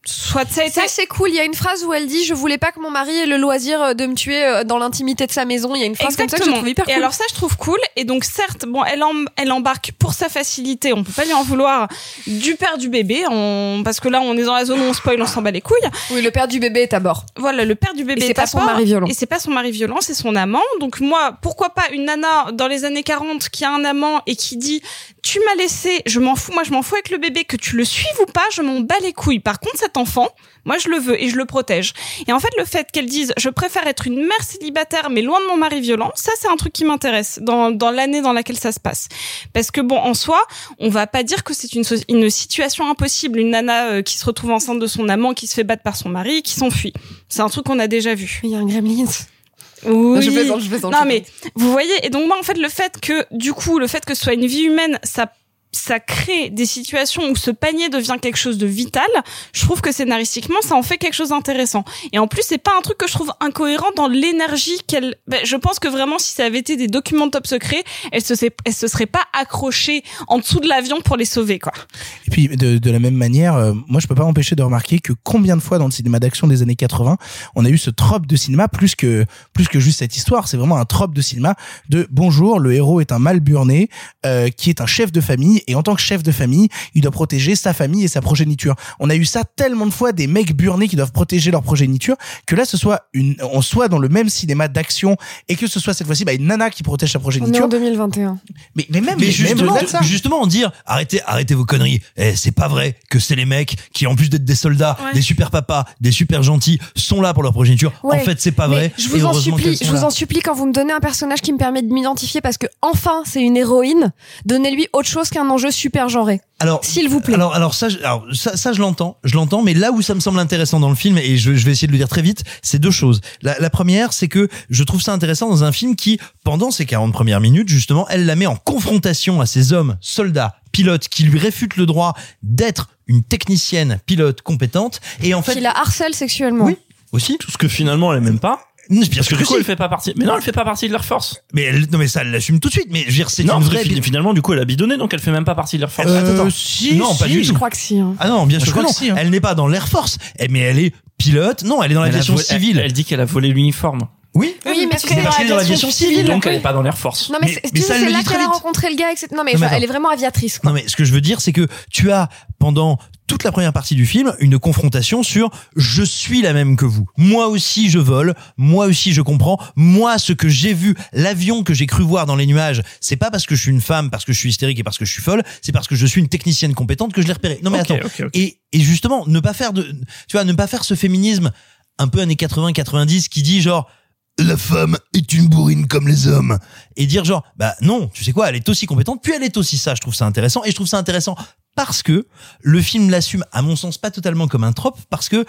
F: Soit ça
B: Ça c'est cool. Il y a une phrase où elle dit je voulais pas que mon mari ait le loisir euh, de me tuer euh, dans l'intimité de sa maison. Il y a une phrase comme ça que je trouve hyper
F: et
B: cool.
F: alors ça, je trouve cool. Et donc certes, bon, elle, elle embarque pour sa facilité. On peut pas lui en vouloir du père du bébé, on... parce que là, on est dans la zone où on spoil, on s'en bat les couilles.
B: Oui, le père du bébé est à bord.
F: Voilà, le père du bébé
B: Et c'est
F: est
B: pas son mari violent.
F: Et c'est pas son mari violent, c'est son amant. Donc moi, pourquoi pas une nana dans les années 40 qui a un amant et qui dit tu m'as laissé, je m'en fous, moi je m'en fous avec le bébé, que tu le suives ou pas, je m'en bats les couilles. Par contre, cet enfant, moi je le veux et je le protège. Et en fait, le fait qu'elle dise je préfère être une mère célibataire mais loin de mon mari violent, ça c'est un truc qui m'intéresse dans, dans l'année dans laquelle ça se passe. Parce que bon, en soi, on va pas dire que c'est une, une situation impossible, une nana euh, qui se retrouve enceinte de son amant, qui se fait battre par son mari, qui s'enfuit. C'est un truc qu'on a déjà vu.
B: Il y a un gremlins.
F: Oui.
B: Je plaisante, je plaisante,
F: Non,
B: je
F: mais vous voyez, et donc moi, en fait, le fait que, du coup, le fait que ce soit une vie humaine, ça ça crée des situations où ce panier devient quelque chose de vital. Je trouve que scénaristiquement, ça en fait quelque chose d'intéressant. Et en plus, c'est pas un truc que je trouve incohérent dans l'énergie qu'elle. Ben, je pense que vraiment, si ça avait été des documents top secret, elle se, elle se serait pas accrochée en dessous de l'avion pour les sauver, quoi.
A: Et puis de, de la même manière, euh, moi je peux pas m'empêcher de remarquer que combien de fois dans le cinéma d'action des années 80, on a eu ce trope de cinéma plus que plus que juste cette histoire. C'est vraiment un trope de cinéma de bonjour, le héros est un mal burné euh, qui est un chef de famille et en tant que chef de famille, il doit protéger sa famille et sa progéniture. On a eu ça tellement de fois des mecs burnés qui doivent protéger leur progéniture que là ce soit une on soit dans le même cinéma d'action et que ce soit cette fois-ci bah, une nana qui protège sa
B: On est
A: progéniture.
B: en 2021.
A: Mais mais même
C: Mais
A: mais
C: juste-
A: même ça.
C: justement, dire arrêtez, arrêtez vos conneries. Eh, c'est pas vrai que c'est les mecs qui, en plus d'être des soldats,
B: Ouais.
C: des super papas, des super gentils, sont là pour leur progéniture.
B: Ouais.
C: En fait, c'est pas
B: Mais
C: vrai.
B: Je vous en supplie, je vous
C: là.
B: en supplie quand vous me donnez un personnage qui me permet de m'identifier parce que enfin c'est une héroïne, donnez-lui autre chose qu'un enjeu super genré.
C: Alors,
B: s'il vous plaît.
C: Alors, alors ça, je- alors ça, ça, je l'entends, je l'entends, mais là où ça me semble intéressant dans le film, et je, je vais essayer de le dire très vite, c'est deux choses. La, la première, c'est que je trouve ça intéressant dans un film qui, pendant ces 40 premières minutes, justement, elle la met en confrontation à ces hommes, soldats, pilotes, qui lui réfutent le droit d'être une technicienne pilote compétente, et en fait,
B: Qui la harcèle sexuellement.
C: Oui. aussi.
D: Tout ce que finalement elle aime pas.
C: Bien
D: Parce que
C: sûr
D: du
C: que
D: coup
C: si.
D: elle fait pas partie. Mais non, elle fait pas partie de l'Air Force.
C: Mais elle, non, mais ça, elle l'assume tout de suite. Mais je veux dire, c'est
D: Non,
C: une
D: que
C: vraie.
D: fi- finalement du coup elle a bidonné donc elle fait même pas partie de l'Air Force.
C: Euh, attends, attends.
A: si,
C: non, pas
A: si,
C: du
B: Je
C: tout.
B: crois que si. hein.
C: Ah non, bien
A: Je
C: sûr que
A: crois
C: non.
A: que si, hein.
C: Elle n'est pas dans l'Air Force, Eh, mais elle est pilote. Non, elle est dans l'aviation civile.
D: Elle, elle dit qu'elle a volé l'uniforme.
C: Oui.
B: Oui, mais
C: parce qu'elle est dans l'aviation civile.
D: Donc elle est pas dans l'Air Force.
B: Non mais,
C: Mais-
B: c'est-
C: mais
B: c'est
C: le
B: là qu'elle a rencontré le gars, etc. Non mais,
C: Non, mais
B: enfin, elle est vraiment aviatrice. Quoi.
C: Non, mais ce que je veux dire, c'est que tu as pendant toute la première partie du film une confrontation sur je suis la même que vous. Moi aussi je vole, moi aussi je comprends. Moi ce que j'ai vu, l'avion que j'ai cru voir dans les nuages, c'est pas parce que je suis une femme, parce que je suis hystérique et parce que je suis folle, c'est parce que je suis une technicienne compétente que je l'ai repéré. Non mais attends. Et, et justement, ne pas faire de tu vois, ne pas faire ce féminisme un peu années 80 90 qui dit genre la femme est une bourrine comme les hommes. Et dire genre bah non tu sais quoi elle est aussi compétente puis elle est aussi ça je trouve ça intéressant et je trouve ça intéressant parce que le film l'assume à mon sens pas totalement comme un trope parce que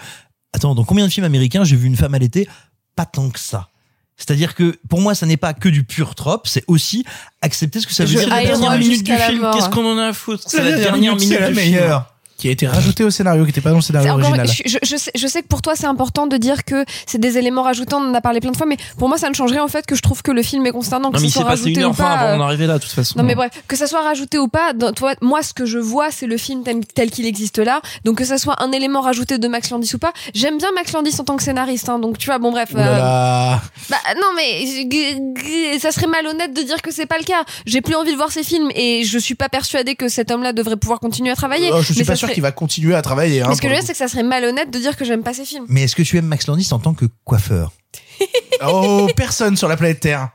C: attends dans combien de films américains j'ai vu une femme allaitée pas tant que ça. C'est-à-dire que pour moi ça n'est pas que du pur trope c'est aussi accepter ce que ça veut
D: C'est
C: dire
D: la
B: Iron
D: dernière minute du
B: la
D: film. Qu'est-ce qu'on en a à foutre? C'est
A: La
D: la
A: dernière minute, c'est la
D: du
A: meilleure. Qui a été rajouté au scénario, qui n'était pas dans le scénario
B: encore-
A: original.
B: je, je sais, je sais que pour toi c'est important de dire que c'est des éléments rajoutés, on en a parlé plein de fois, mais pour moi ça ne changerait en fait que je trouve que le film est consternant, que
D: Non mais
B: ce
D: il s'est passé une heure
B: pas.
D: avant
B: euh,
D: d'en arriver là de toute façon.
B: Non mais bref, que ça soit rajouté ou pas, dans- toi, moi ce que je vois c'est le film tel, tel qu'il existe là, donc que ça soit un élément rajouté de Max Landis ou pas, j'aime bien Max Landis en tant que scénariste, hein, donc tu vois, bon bref.
A: Là.
B: Bah non mais ça serait malhonnête de dire que c'est pas le cas. J'ai plus envie de voir ces films et je suis pas persuadée que cet homme-là devrait pouvoir continuer à travailler.
A: Oh, je suis
B: mais
A: pas
B: ça
A: sûr qu'il va continuer à travailler. hein,
B: Mais ce que je veux
A: le
B: dire c'est que ça serait malhonnête de dire que j'aime pas ces films.
C: mais est-ce que tu aimes Max Landis en tant que coiffeur.
A: Oh, personne sur la planète Terre.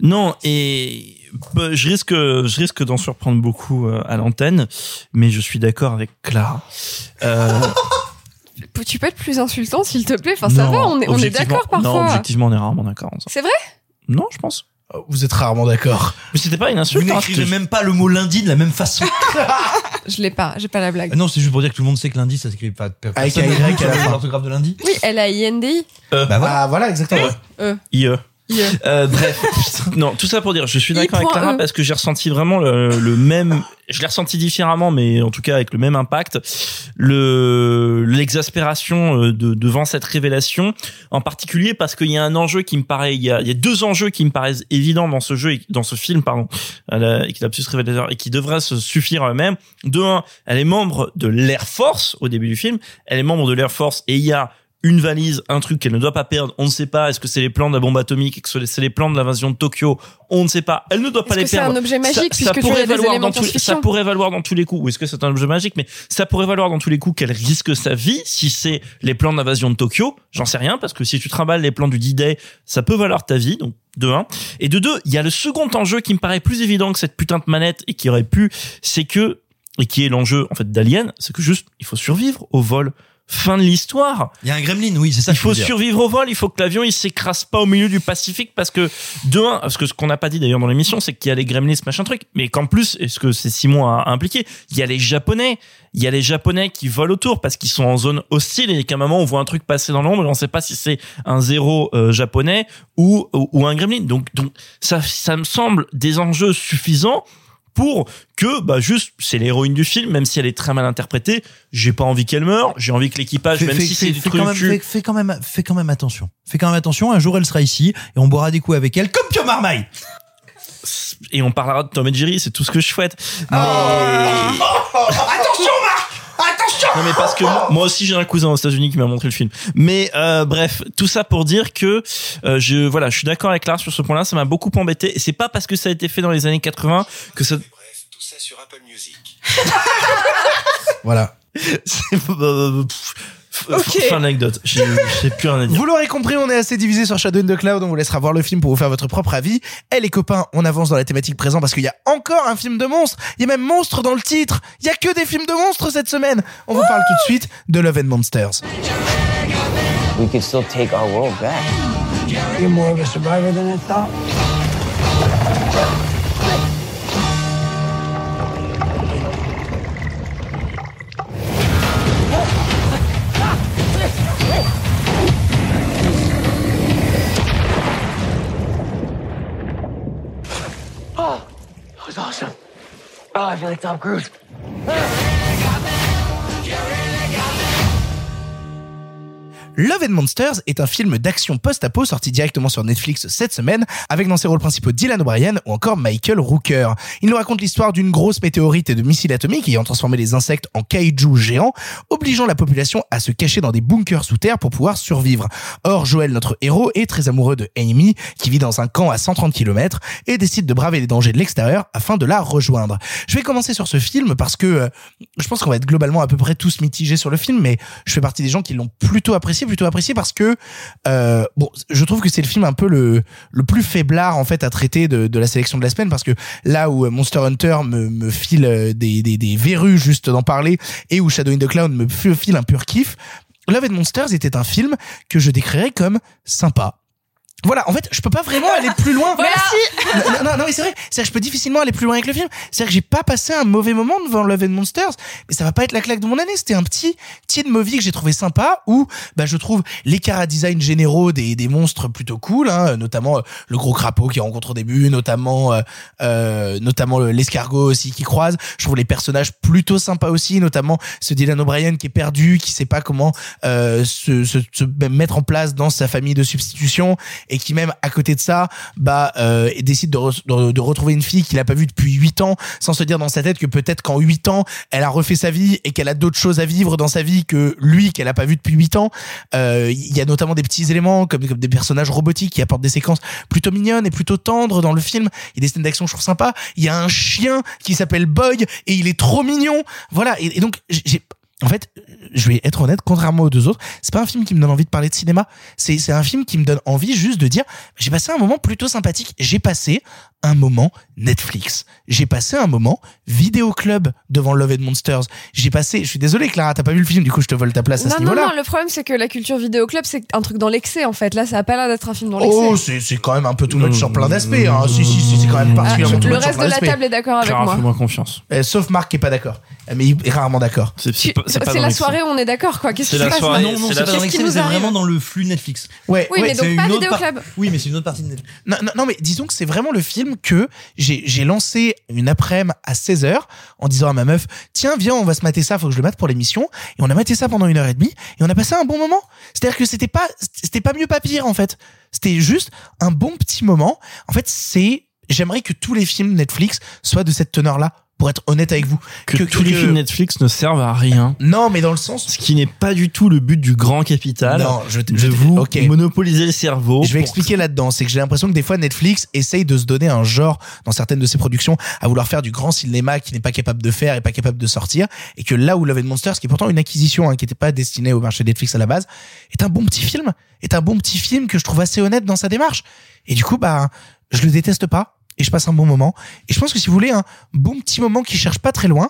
D: Non, et bah, je risque, je risque d'en surprendre beaucoup euh, à l'antenne, mais je suis d'accord avec Clara. Euh,
B: Tu peux être plus insultant, s'il te plaît. Enfin, ça
D: Non,
B: va, on est, on est d'accord
D: Non,
B: parfois.
D: objectivement, on est rarement d'accord. ensemble.
B: C'est vrai?
D: Non, je pense.
A: Vous êtes rarement d'accord.
D: Mais c'était pas une
C: Vous
D: insulte. hein,
C: n'écrivez même pas le mot lundi de la même façon.
B: Je l'ai pas, j'ai pas la blague.
C: Ah non, c'est juste pour dire que tout le monde sait que lundi, ça s'écrit pas.
A: Avec
C: personne
A: un Y
C: n'a
A: à la fin.
C: l'orthographe de lundi.
B: Oui, elle a INDI.
D: Euh,
C: Bah voilà.
A: Ah voilà, exactement.
B: Euh.
D: IE. Euh, bref, non, tout ça pour dire, je suis d'accord avec. Clara parce que j'ai ressenti vraiment le, le même, je l'ai ressenti différemment, mais en tout cas avec le même impact, le l'exaspération euh, de, devant cette révélation, en particulier parce qu'il y a un enjeu qui me paraît, il y a, il y a deux enjeux qui me paraissent évidents dans ce jeu, et- dans ce film, pardon, la- Eclipsus révélateur, et qui devraient se suffire eux-mêmes. De un, elle est membre de l'Air Force au début du film, elle est membre de l'Air Force et il y a une valise, un truc qu'elle ne doit pas perdre. On ne sait pas. Est-ce que c'est les plans de la bombe atomique? Est-ce que c'est les plans de l'invasion de Tokyo? On ne sait pas. Elle ne doit pas
B: Est-ce
D: les
B: que c'est
D: perdre.
B: un objet magique,
D: ça,
B: puisque
D: ça pourrait valoir dans tous, ça pourrait valoir dans tous les coups. Ou est-ce que c'est un objet magique? Mais ça pourrait valoir dans tous les coups qu'elle risque sa vie si c'est les plans de l'invasion de Tokyo. J'en sais rien parce que si tu trimbales les plans du D-Day, ça peut valoir ta vie. Donc de un. Et de deux, il y a le second enjeu qui me paraît plus évident que cette putain de manette et qui aurait pu, c'est que et qui est l'enjeu en fait d'Alien, c'est que juste il faut survivre au vol. Fin de l'histoire.
C: Il y a un gremlin, oui, c'est ça.
D: Il faut
C: dire.
D: survivre au vol, il faut que l'avion il s'écrase pas au milieu du Pacifique parce que de un, parce que ce qu'on n'a pas dit d'ailleurs dans l'émission, c'est qu'il y a les gremlins machin truc, mais qu'en plus, est ce que c'est Simon a impliqué, il y a les Japonais, il y a les Japonais qui volent autour parce qu'ils sont en zone hostile et qu'à un moment on voit un truc passer dans l'ombre et on sait pas si c'est un zéro euh, japonais ou, ou ou un gremlin. Donc donc ça ça me semble des enjeux suffisants pour que bah juste c'est l'héroïne du film même si elle est très mal interprétée j'ai pas envie qu'elle meure j'ai envie que l'équipage même si c'est du truc
C: quand même, fais, fais quand même, fais quand même attention. Fais quand même attention. Un jour, elle sera ici et on boira des coups avec elle, comme Pio Marmaille.
D: et on parlera de Tom et Jerry, c'est tout ce que je souhaite. Mais...
A: Attention, Marc Attention
D: Non mais parce que moi, aussi j'ai un cousin aux États-Unis qui m'a montré le film. Mais euh, bref, tout ça pour dire que euh, je voilà, je suis d'accord avec Lars sur ce point-là, ça m'a beaucoup embêté et c'est pas parce que ça a été fait dans les années 80 que ça
H: Tout ça sur Apple Music.
A: Voilà.
D: c'est euh, fin d'anecdote. J'ai j'ai plus rien à dire.
A: Vous l'aurez compris, on est assez divisé sur Shadow in the Cloud. On vous laissera voir le film pour vous faire votre propre avis. Et les copains, on avance dans la thématique présente parce qu'il y a encore un film de monstre. Il y a même monstre dans le titre. Il y a que des films de monstres cette semaine. On vous parle tout de suite de Love and Monsters.
I: We could still take our world back.
J: You're more of a survivor than I thought.
K: Was awesome. Oh, I feel like Tom Cruise. Ah!
A: Love and Monsters est un film d'action post-apo sorti directement sur Netflix cette semaine avec dans ses rôles principaux Dylan O'Brien ou encore Michael Rooker. Il nous raconte l'histoire d'une grosse météorite et de missiles atomiques ayant transformé les insectes en kaiju géants, obligeant la population à se cacher dans des bunkers sous terre pour pouvoir survivre. Or, Joel, notre héros, est très amoureux de Amy, qui vit dans un camp à 130 km et décide de braver les dangers de l'extérieur afin de la rejoindre. Je vais commencer sur ce film parce que euh, je pense qu'on va être globalement à peu près tous mitigés sur le film, mais je fais partie des gens qui l'ont plutôt apprécié, plutôt apprécié parce que euh, bon, je trouve que c'est le film un peu le le plus faiblard en fait à traiter de, la sélection de la semaine parce que là où euh, Monster Hunter me, me file euh, des, des des verrues juste d'en parler et où Shadow in the Cloud me file un pur kiff, Love and Monsters était un film que je décrirais comme sympa. Voilà, en fait, je peux pas vraiment aller plus loin.
B: Merci.
A: Non, non, non, mais c'est vrai. C'est que je peux difficilement aller plus loin avec le film. C'est que j'ai pas passé un mauvais moment devant Love and Monsters, mais ça va pas être la claque de mon année. C'était un petit teen movie que j'ai trouvé sympa où, bah, je trouve les cara design généraux des, des monstres plutôt cool, hein, notamment euh, le gros crapaud qui rencontre au début, notamment, euh, euh, notamment le- l'escargot aussi qui croise. Je trouve les personnages plutôt sympas aussi, notamment ce Dylan O'Brien qui est perdu, qui sait pas comment euh, se, se, se mettre en place dans sa famille de substitution et qui même à côté de ça bah euh, décide de, re- de, de retrouver une fille qu'il a pas vue depuis 8 ans sans se dire dans sa tête que peut-être qu'en 8 ans elle a refait sa vie et qu'elle a d'autres choses à vivre dans sa vie que lui qu'elle a pas vu depuis 8 ans. Euh, il y a notamment des petits éléments comme, comme des personnages robotiques qui apportent des séquences plutôt mignonnes et plutôt tendres dans le film. Il y a des scènes d'action je trouve sympa il y a un chien qui s'appelle Boy et il est trop mignon. Voilà. Et, et donc j'ai en fait, je vais être honnête, contrairement aux deux autres, c'est pas un film qui me donne envie de parler de cinéma. C'est c'est un film qui me donne envie juste de dire, j'ai passé un moment plutôt sympathique. J'ai passé un moment Netflix. J'ai passé un moment vidéo club devant Love and Monsters. J'ai passé, je suis désolé Clara, t'as pas vu le film, du coup je te vole ta place à
B: Non,
A: ce
B: non,
A: niveau-là.
B: non, le problème c'est que la culture vidéo club c'est un truc dans l'excès en fait. Là, ça a pas l'air d'être un film dans l'excès.
A: Oh, c'est c'est quand même un peu tout much sur plein d'aspects. Hein. Si, si, si, c'est quand même particulièrement
B: Ah,
A: tout
B: le
A: sur
B: reste
A: plein
B: de la table est d'accord avec
D: Clara,
B: moi.
D: fais-moi confiance.
A: Euh, sauf Marc qui est pas d'accord. Euh, Mais il est rarement d'accord.
D: C'est
B: Tu-
D: pas- c'est pas
B: C'est la soirée où on est d'accord quoi. Qu'est-ce
D: C'est
B: qui se
D: la
B: passe
D: soirée,
C: non, non,
D: c'est
C: pas dans c'est vraiment dans le flux Netflix.
A: Ouais,
B: Oui,
A: ouais,
B: mais donc
C: C'est
B: pas
C: une autre
B: vidéo club.
C: Oui, mais c'est une autre partie de Netflix.
A: Non, non, non, mais disons que c'est vraiment le film que j'ai j'ai lancé une après-midi à 16h en disant à ma meuf, tiens, viens, on va se mater ça, faut que je le mate pour l'émission. Et on a maté ça pendant une heure et demie et on a passé un bon moment. C'est-à-dire que c'était pas, c'était pas mieux pas pire, en fait. C'était juste un bon petit moment. En fait, c'est, j'aimerais que tous les films Netflix soient de cette teneur-là, pour être honnête avec vous.
D: Que, tous les films Netflix ne servent à rien.
A: Non, mais dans le sens.
D: Ce qui n'est pas du tout le but du grand capital.
A: Non, je, je-
D: vous monopoliser le cerveau.
A: Je vais expliquer là-dedans. C'est que j'ai l'impression que des fois Netflix essaye de se donner un genre dans certaines de ses productions à vouloir faire du grand cinéma qui n'est pas capable de faire et pas capable de sortir. Et que là où Love and Monsters, qui est pourtant une acquisition hein, qui n'était pas destinée au marché Netflix à la base, est un bon petit film. Est un bon petit film que je trouve assez honnête dans sa démarche. Et du coup, bah, je le déteste pas. Et je passe un bon moment. Et je pense que si vous voulez un bon petit moment qui cherche pas très loin,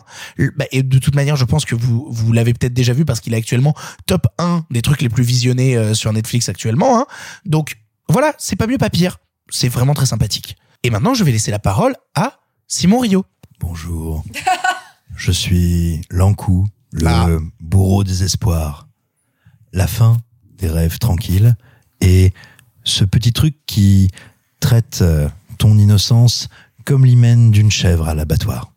A: bah, et de toute manière, je pense que vous, vous l'avez peut-être déjà vu parce qu'il est actuellement top 1 des trucs les plus visionnés euh, sur Netflix actuellement. Hein. Donc, voilà, c'est pas mieux pas pire. C'est vraiment très sympathique. Et maintenant, je vais laisser la parole à Simon Rio.
C: Bonjour. Je suis Lankou, le
A: Ah.
C: bourreau des espoirs. La fin des rêves tranquilles et ce petit truc qui traite euh, ton innocence comme l'hymen d'une chèvre à l'abattoir.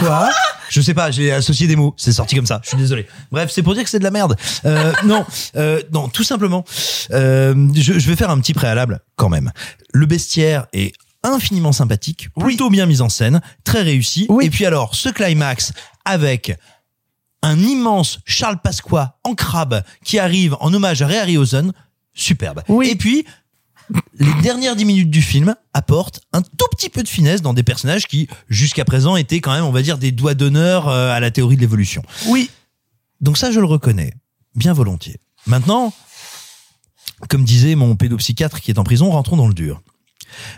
C: Quoi Je sais pas, j'ai associé des mots, c'est sorti comme ça, je suis désolé. Bref, c'est pour dire que c'est de la merde. Euh, non, euh, non, tout simplement, euh, je, je vais faire un petit préalable quand même. Le bestiaire est infiniment sympathique, plutôt bien mis en scène, très réussi. Et puis alors, ce climax avec un immense Charles Pasqua en crabe qui arrive en hommage à Ray Harryhausen, superbe. Et puis, les dernières dix minutes du film apportent un tout petit peu de finesse dans des personnages qui, jusqu'à présent, étaient quand même, on va dire, des doigts d'honneur euh, à la théorie de l'évolution.
A: Oui.
C: Donc ça, je le reconnais, bien volontiers. Maintenant, comme disait mon pédopsychiatre qui est en prison, rentrons dans le dur.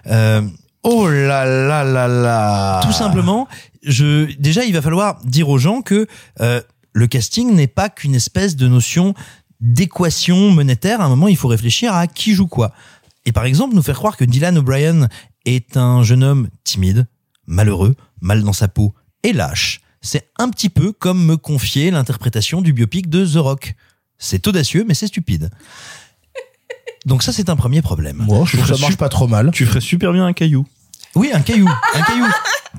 C: Euh,
A: oh là là là là.
C: Tout simplement, je déjà il va falloir dire aux gens que euh, le casting n'est pas qu'une espèce de notion d'équation monétaire. À un moment, il faut réfléchir à qui joue quoi. Et par exemple, nous faire croire que Dylan O'Brien est un jeune homme timide, malheureux, mal dans sa peau et lâche. C'est un petit peu comme me confier l'interprétation du biopic de The Rock. C'est audacieux, mais c'est stupide. Donc ça, c'est un premier problème.
A: Moi, je trouve que ça marche pas trop mal.
D: Tu ferais super bien un caillou.
C: Oui, un caillou, un caillou,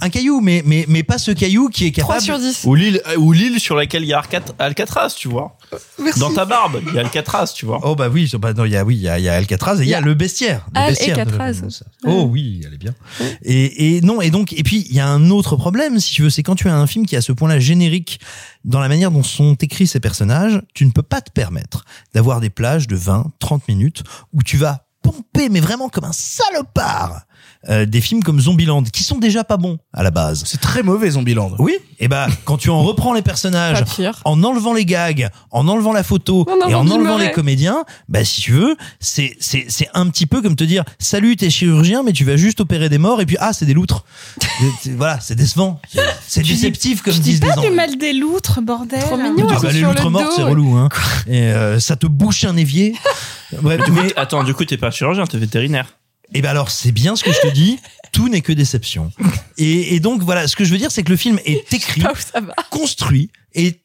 C: un caillou, mais mais mais pas ce caillou qui est capable.
D: Ou l'île, euh, ou l'île sur laquelle il y a Alcatraz, tu vois. Dans ta barbe, il y a Alcatraz, tu vois.
C: Oh bah oui, bah non, il y a oui, il y a, il y a Alcatraz et il y a le bestiaire. Le
B: Al
C: bestiaire de-
B: Alcatraz.
C: Oh oui, elle est bien. Et, et non, et donc, et puis il y a un autre problème, si tu veux, c'est quand tu as un film qui est à ce point-là générique dans la manière dont sont écrits ces personnages, tu ne peux pas te permettre d'avoir des plages de 20, 30 minutes où tu vas pomper, mais vraiment comme un salopard, euh, des films comme Zombieland, qui sont déjà pas bons à la base.
A: C'est très mauvais Zombieland.
C: Oui, et bah quand tu en reprends les personnages, en enlevant les gags, en enlevant la photo et en enlevant les comédiens, bah si tu veux, c'est c'est c'est un petit peu comme te dire salut t'es chirurgien mais tu vas juste opérer des morts et puis ah c'est des loutres. Voilà, c'est décevant. C'est déceptif comme
F: Je
C: disent
F: pas du mal des loutres, bordel.
B: Trop mignon.
C: Ah bah, les
B: sur
C: loutres
B: le
C: mortes c'est relou hein. Et euh, ça te bouche un évier. Bref,
D: Du coup,
C: mais-
D: attends, du coup, t'es pas chirurgien, t'es vétérinaire.
C: Et ben alors, c'est bien ce que je te dis. Tout n'est que déception. Et, et donc voilà, ce que je veux dire, c'est que le film est écrit, construit et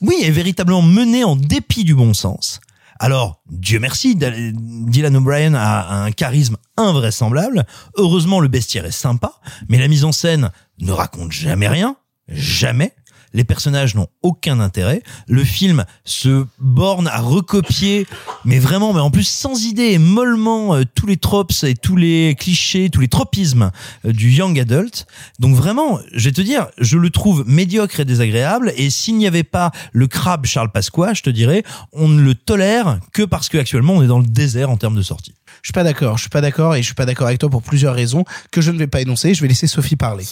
C: oui, est véritablement mené en dépit du bon sens. Alors, Dieu merci, Dylan O'Brien a un charisme invraisemblable. Heureusement, le bestiaire est sympa, mais la mise en scène ne raconte jamais rien, jamais. Les personnages n'ont aucun intérêt. Le film se borne à recopier, mais vraiment, mais en plus sans idée et mollement euh, tous les tropes et tous les clichés, tous les tropismes euh, du young adult. Donc vraiment, je vais te dire, je le trouve médiocre et désagréable. Et s'il n'y avait pas le crabe Charles Pasqua, je te dirais, on ne le tolère que parce qu'actuellement on est dans le désert en termes de sortie.
A: Je suis pas d'accord. Je suis pas d'accord et je suis pas d'accord avec toi pour plusieurs raisons que je ne vais pas énoncer. Je vais laisser Sophie parler.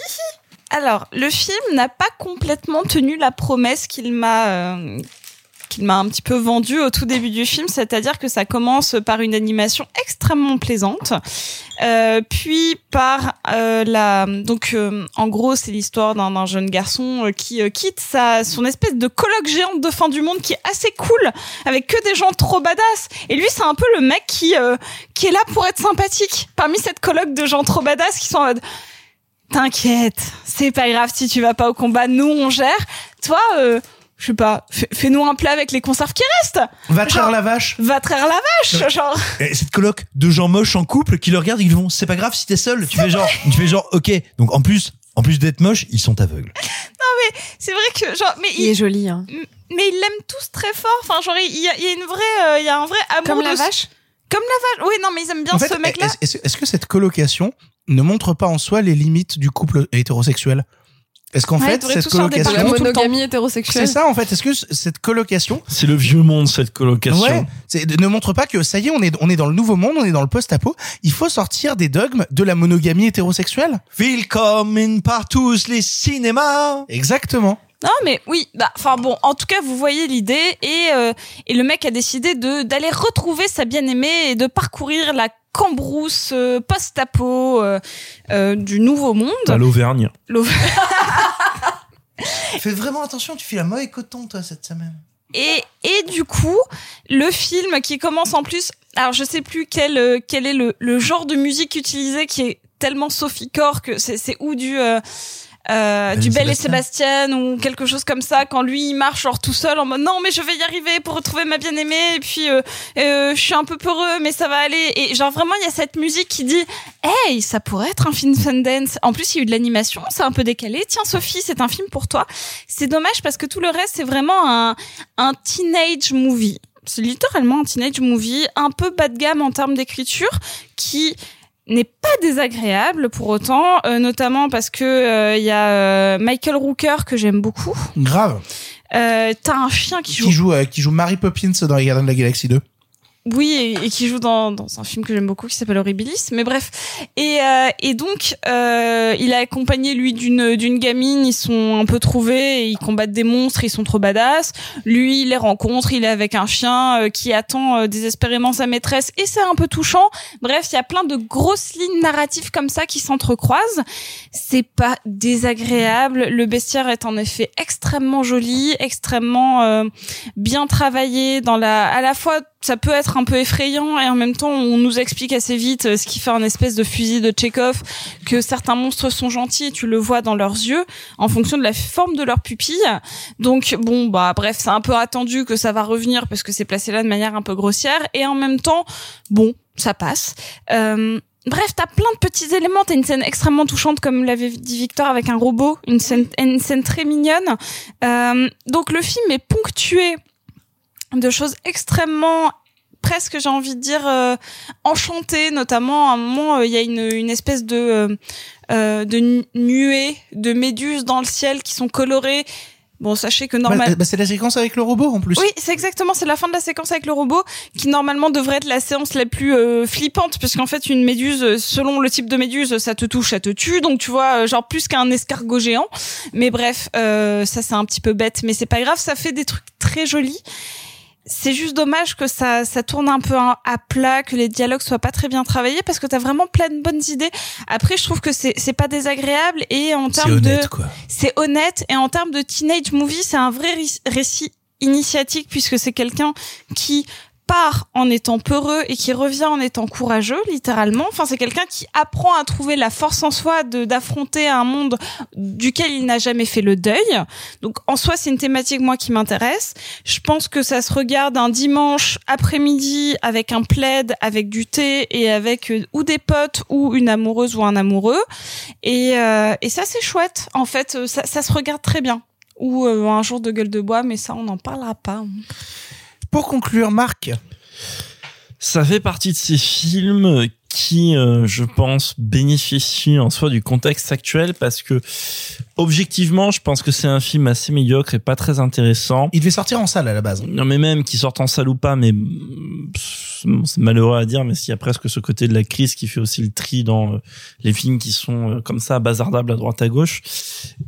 F: Alors, le film n'a pas complètement tenu la promesse qu'il m'a euh, qu'il m'a un petit peu vendu au tout début du film, c'est-à-dire que ça commence par une animation extrêmement plaisante, euh, puis par euh, la donc euh, en gros c'est l'histoire d'un jeune garçon euh, qui euh, quitte sa son espèce de colloque géante de fin du monde qui est assez cool avec que des gens trop badass. Et lui c'est un peu le mec qui qui est là pour être sympathique. Parmi cette colloque de gens trop badass qui sont en mode T'inquiète, c'est pas grave si tu vas pas au combat, nous on gère. Toi, euh, je sais pas, fais- fais-nous un plat avec les conserves qui restent.
A: Va traire
F: Genre,
A: la vache.
F: Va traire la vache, genre.
C: Et cette coloc de gens moches en couple qui le regardent, ils vont, c'est pas grave si t'es seul. Tu fais genre, tu fais genre, ok. Donc en plus, en plus d'être moche, ils sont aveugles.
F: Non mais c'est vrai que genre, mais
B: Il est joli, hein.
F: mais ils l'aiment tous très fort. Enfin, genre il y a, il y a une vraie, euh, il y a un vrai amour
B: Comme la
F: de ce-
B: vache?
F: Comme la vache. Oui, non mais ils aiment bien
A: En fait,
F: ce mec-là.
A: est-ce- est-ce est-ce que cette colocation ne montre pas en soi les limites du couple hétérosexuel Est-ce qu'en
F: Ouais,
A: fait, cette colocation,
B: La monogamie hétérosexuelle.
A: c'est ça en fait Est-ce que cette colocation,
D: C'est le vieux monde, cette colocation.
A: ouais, c'est- ne montre pas que ça y est, on est on est dans le nouveau monde, on est dans le post-apo. Il faut sortir des dogmes de la monogamie hétérosexuelle.
C: Willkommen par tous les cinémas.
A: Exactement.
F: Non mais oui, bah enfin bon, en tout cas vous voyez l'idée et euh, et le mec a décidé de d'aller retrouver sa bien-aimée et de parcourir la cambrousse euh, post-apo euh, euh, du nouveau monde.
D: À l'Auvergne.
F: L'Au-
C: Fais vraiment attention, tu fais la mauvais coton toi cette semaine.
F: Et, et du coup, le film qui commence en plus, alors je sais plus quel, quel est le, le genre de musique utilisé qui est tellement Sophie Core que c'est, c'est ou du, euh, euh, du Belle et
C: Sébastien.
F: Sébastien ou quelque chose comme ça quand lui il marche genre tout seul en mode non mais je vais y arriver pour retrouver ma bien-aimée et puis euh, euh, je suis un peu peureux mais ça va aller. Et genre vraiment il y a cette musique qui dit hey ça pourrait être un film Sundance. En plus il y a eu de l'animation c'est un peu décalé. Tiens Sophie c'est un film pour toi. C'est dommage parce que tout le reste c'est vraiment un un teenage movie. C'est littéralement un teenage movie un peu bas de gamme en termes d'écriture qui n'est pas désagréable pour autant, euh, notamment parce que euh, il y a euh, Michael Rooker que j'aime beaucoup.
A: Grave.
F: Euh, T'as un chien qui joue,
A: Qui joue euh, qui joue Mary Poppins dans les Gardiens de la Galaxie 2.
F: Oui, et, et qui joue dans, dans un film que j'aime beaucoup qui s'appelle Horribilis. Mais bref, et euh, et donc euh, il a accompagné lui d'une gamine. Ils sont un peu trouvés, et ils combattent des monstres. Ils sont trop badass. Lui, il les rencontre. Il est avec un chien euh, qui attend euh, désespérément sa maîtresse, et c'est un peu touchant. Bref, il y a plein de grosses lignes narratives comme ça qui s'entrecroisent. C'est pas désagréable. Le bestiaire est en effet extrêmement joli, extrêmement euh, bien travaillé dans la, à la fois ça peut être un peu effrayant et en même temps on nous explique assez vite euh, ce qui fait un espèce de fusil de Tchekhov que certains monstres sont gentils, tu le vois dans leurs yeux en fonction de la forme de leurs pupilles. Donc bon bah bref, c'est un peu attendu que ça va revenir parce que c'est placé là de manière un peu grossière et en même temps bon, ça passe. Euh, Bref, t'as plein de petits éléments. T'as une scène extrêmement touchante, comme l'avait dit Victor, avec un robot, une scène, une scène très mignonne. Euh, donc le film est ponctué de choses extrêmement presque j'ai envie de dire euh, enchantées notamment à un moment euh, il y a une, une espèce de euh, euh, de nu- nuées de méduses dans le ciel qui sont colorées bon sachez que
A: Bah,
F: normalement
A: bah, c'est la séquence avec le robot en plus.
F: oui, c'est exactement, c'est la fin de la séquence avec le robot qui normalement devrait être la séance la plus euh, flippante puisqu'en fait une méduse selon le type de méduse ça te touche, ça te tue donc tu vois euh, genre plus qu'un escargot géant. Mais bref, euh, ça c'est un petit peu bête mais c'est pas grave, ça fait des trucs très jolis. C'est juste dommage que ça, ça tourne un peu à plat, que les dialogues soient pas très bien travaillés parce que t'as vraiment plein de bonnes idées. Après, je trouve que c'est, c'est pas désagréable et en termes de, c'est honnête et en termes de teenage movie, c'est un vrai récit initiatique puisque c'est quelqu'un qui part en étant peureux et qui revient en étant courageux, littéralement. Enfin, c'est quelqu'un qui apprend à trouver la force en soi de d'affronter un monde duquel il n'a jamais fait le deuil. Donc, en soi, c'est une thématique moi qui m'intéresse. Je pense que ça se regarde un dimanche après-midi avec un plaid, avec du thé et avec euh, ou des potes ou une amoureuse ou un amoureux. Et, euh, et ça, c'est chouette. En fait, euh, ça, ça se regarde très bien. Ou euh, un jour de gueule de bois, mais ça, on n'en parlera pas.
A: Pour conclure, Marc,
D: Ça fait partie de ces films qui, euh, je pense, bénéficie en soi du contexte actuel parce que objectivement, je pense que c'est un film assez médiocre et pas très intéressant.
A: Il devait sortir en salle à la base.
D: Non, mais même qu'il sorte en salle ou pas, mais mm, c'est malheureux à dire, mais s'il y a presque ce côté de la crise qui fait aussi le tri dans euh, les films qui sont euh, comme ça bazardables à droite à gauche.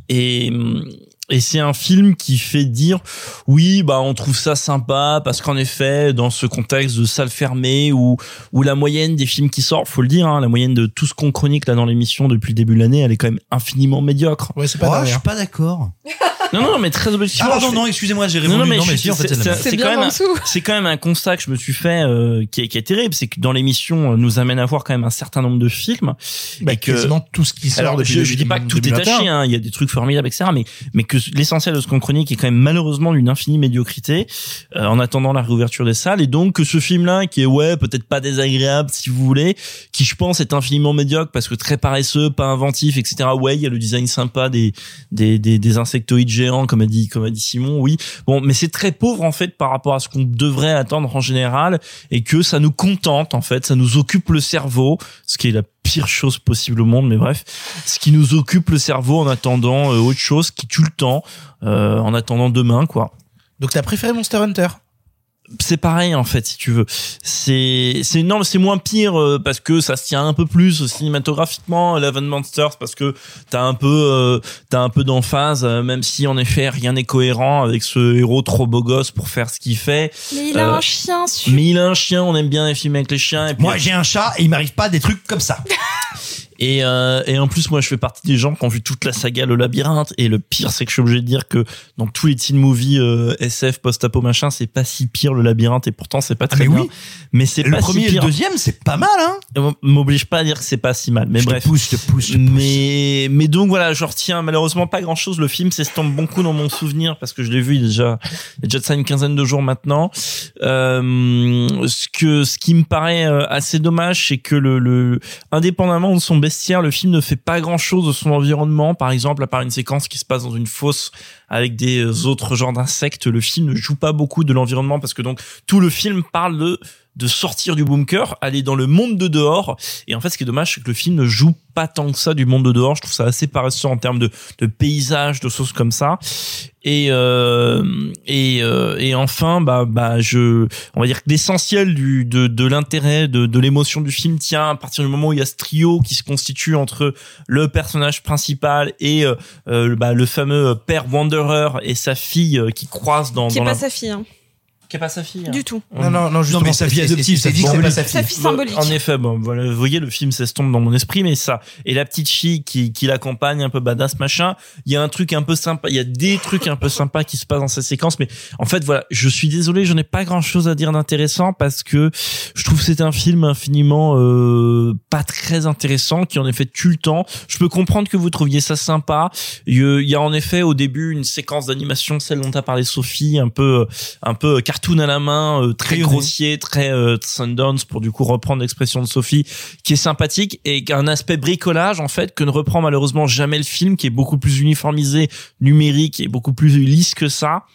D: Et mm, et c'est un film qui fait dire oui bah on trouve ça sympa parce qu'en effet dans ce contexte de salle fermée où où la moyenne des films qui sortent faut le dire hein, la moyenne de tout ce qu'on chronique là dans l'émission depuis le début de l'année elle est quand même infiniment médiocre
A: Ouais, c'est
C: Oh,
A: pas
C: je suis pas d'accord.
D: non non mais très objectivement
C: Ah pardon,
D: je-
C: non, excusez-moi, j'ai
D: non,
C: répondu.
D: non, mais,
C: Non, mais
D: je-
C: si, en fait,
D: c'est- quand même un- quand même un constat que je me suis fait euh, qui, est, qui est terrible c'est que dans l'émission euh, nous amène à voir quand même un certain nombre de films
A: Bah,
D: et que
A: quasiment tout ce qui sort
D: alors,
A: depuis
D: je, dis pas que tout est
A: 2021.
D: taché, hein, il y a des trucs formidables, etc. Mais, mais que l'essentiel de ce qu'on chronique est quand même malheureusement d'une infinie médiocrité euh, en attendant la réouverture des salles. Et donc que ce film-là, qui est ouais peut-être pas désagréable si vous voulez, qui je pense est infiniment médiocre parce que très paresseux, pas inventif, etc. Ouais, il y a le design sympa des des, des, des insectoïdes géants, comme a dit comme a dit Simon. Oui, bon, mais c'est très pauvre en fait par rapport à ce qu'on devrait attendre en général et que ça nous contente en fait, ça nous occupe le cerveau, ce qui est la pire chose possible au monde, mais bref, ce qui nous occupe le cerveau en attendant euh, autre chose qui tue le temps, euh, en attendant demain, quoi.
A: Donc t'as préféré Monster Hunter?
D: C'est pareil en fait, si tu veux. C'est c'est mais c'est moins pire euh, parce que ça se tient un peu plus cinématographiquement. Eleven Monsters parce que t'as un peu euh, t'as un peu d'emphase, euh, même si en effet rien n'est cohérent avec ce héros trop beau gosse pour faire ce qu'il fait.
F: Mais il a
D: Euh,
F: un chien super.
D: Mais il a un chien, on aime bien les films avec les chiens. Et puis
C: Moi, j'ai un chat et il m'arrive pas des trucs comme ça.
D: Et, euh, et en plus, moi, je fais partie des gens qui ont vu toute la saga Le Labyrinthe. Et le pire, c'est que je suis obligé de dire que dans tous les teen movies euh, SF, post-apo, machin, c'est pas si pire Le Labyrinthe. Et pourtant, c'est pas très
C: Ah, mais
D: bien.
C: oui.
D: Mais c'est
C: Le
D: pas
C: premier
D: si
C: et le deuxième, c'est pas mal, hein.
D: Euh, M'oblige pas à dire que c'est pas si mal. Mais
C: Je te
D: bref.
C: pousse, je te pousse, je te
D: Mais, mais donc voilà, je retiens malheureusement pas grand chose. Le film s'estompe beaucoup dans mon souvenir parce que je l'ai vu il y a déjà, il y a déjà de ça une quinzaine de jours maintenant. Euh, ce que, ce qui me paraît euh, assez dommage, c'est que le, le, indépendamment de son le film ne fait pas grand chose de son environnement. Par exemple, à part une séquence qui se passe dans une fosse avec des euh, autres genres d'insectes, le film ne joue pas beaucoup de l'environnement parce que donc tout le film parle de de sortir du bunker, aller dans le monde de dehors. Et en fait, ce qui est dommage, c'est que le film ne joue pas tant que ça du monde de dehors. Je trouve ça assez paresseux en termes de, de paysages, de choses comme ça. Et euh, et euh, et enfin, bah bah je, on va dire que l'essentiel du de de l'intérêt de de l'émotion du film tient à partir du moment où il y a ce trio qui se constitue entre le personnage principal et euh, euh, bah, le fameux père Wanderer et sa fille euh, qui croisent dans
F: Qui
D: dans
F: est
D: la...
F: pas sa fille. Hein.
D: Qui est pas sa fille. hein.
F: Du tout.
A: Non, non, non, justement.
C: mais sa fille adoptive,
A: c'est
C: ça
A: dit que c'est
C: symbolique.
A: pas sa
F: Sa
A: fille.
F: fille symbolique.
D: En effet, bon, voilà, vous voyez, le film s'estompe dans mon esprit, mais ça, et la petite fille qui, qui l'accompagne, un peu badass, machin, il y a un truc un peu sympa, il y a des trucs un peu sympas qui se passent dans cette séquence, mais en fait, voilà, je suis désolé, je n'ai pas grand chose à dire d'intéressant parce que je trouve que c'est un film infiniment, euh, pas très intéressant, qui en effet tue le temps. Je peux comprendre que vous trouviez ça sympa. Il y a- il y a en effet au début une séquence d'animation, celle dont a parlé Sophie, un peu, un peu cartoon à la main, euh, très grossier, très euh, Sundance pour du coup reprendre l'expression de Sophie, qui est sympathique et qui a un aspect bricolage en fait que ne reprend malheureusement jamais le film, qui est beaucoup plus uniformisé, numérique et beaucoup plus lisse que ça.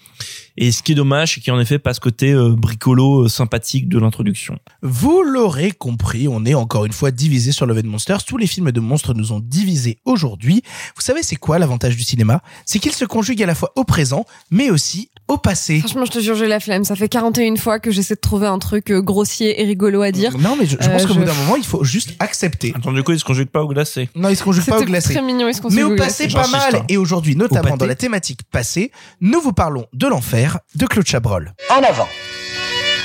D: Et ce qui est dommage, c'est qu'il en effet pas ce côté euh, bricolo euh, sympathique de l'introduction.
A: Vous l'aurez compris, on est encore une fois divisé sur Love and Monsters. Tous les films de monstres nous ont divisés aujourd'hui. Vous savez, c'est quoi l'avantage du cinéma? C'est qu'il se conjugue à la fois au présent, mais aussi au passé.
B: Franchement, je te jure, j'ai la flemme. Ça fait 41 fois que j'essaie de trouver un truc euh, grossier et rigolo à dire.
A: Non, mais je, je
B: Euh,
A: pense qu'au
B: je-
A: bout d'un moment, il faut juste accepter.
D: Attends, du coup, il se conjugue pas au glacé.
A: Non, il se conjugue pas au
B: C'était
A: glacé.
B: très mignon, ils se
A: Mais
B: conjuguent
A: au passé,
B: glacé.
A: pas mal.
D: hein.
A: Et aujourd'hui, notamment dans la thématique passée, nous vous parlons de l'enfer de Claude Chabrol.
L: En avant.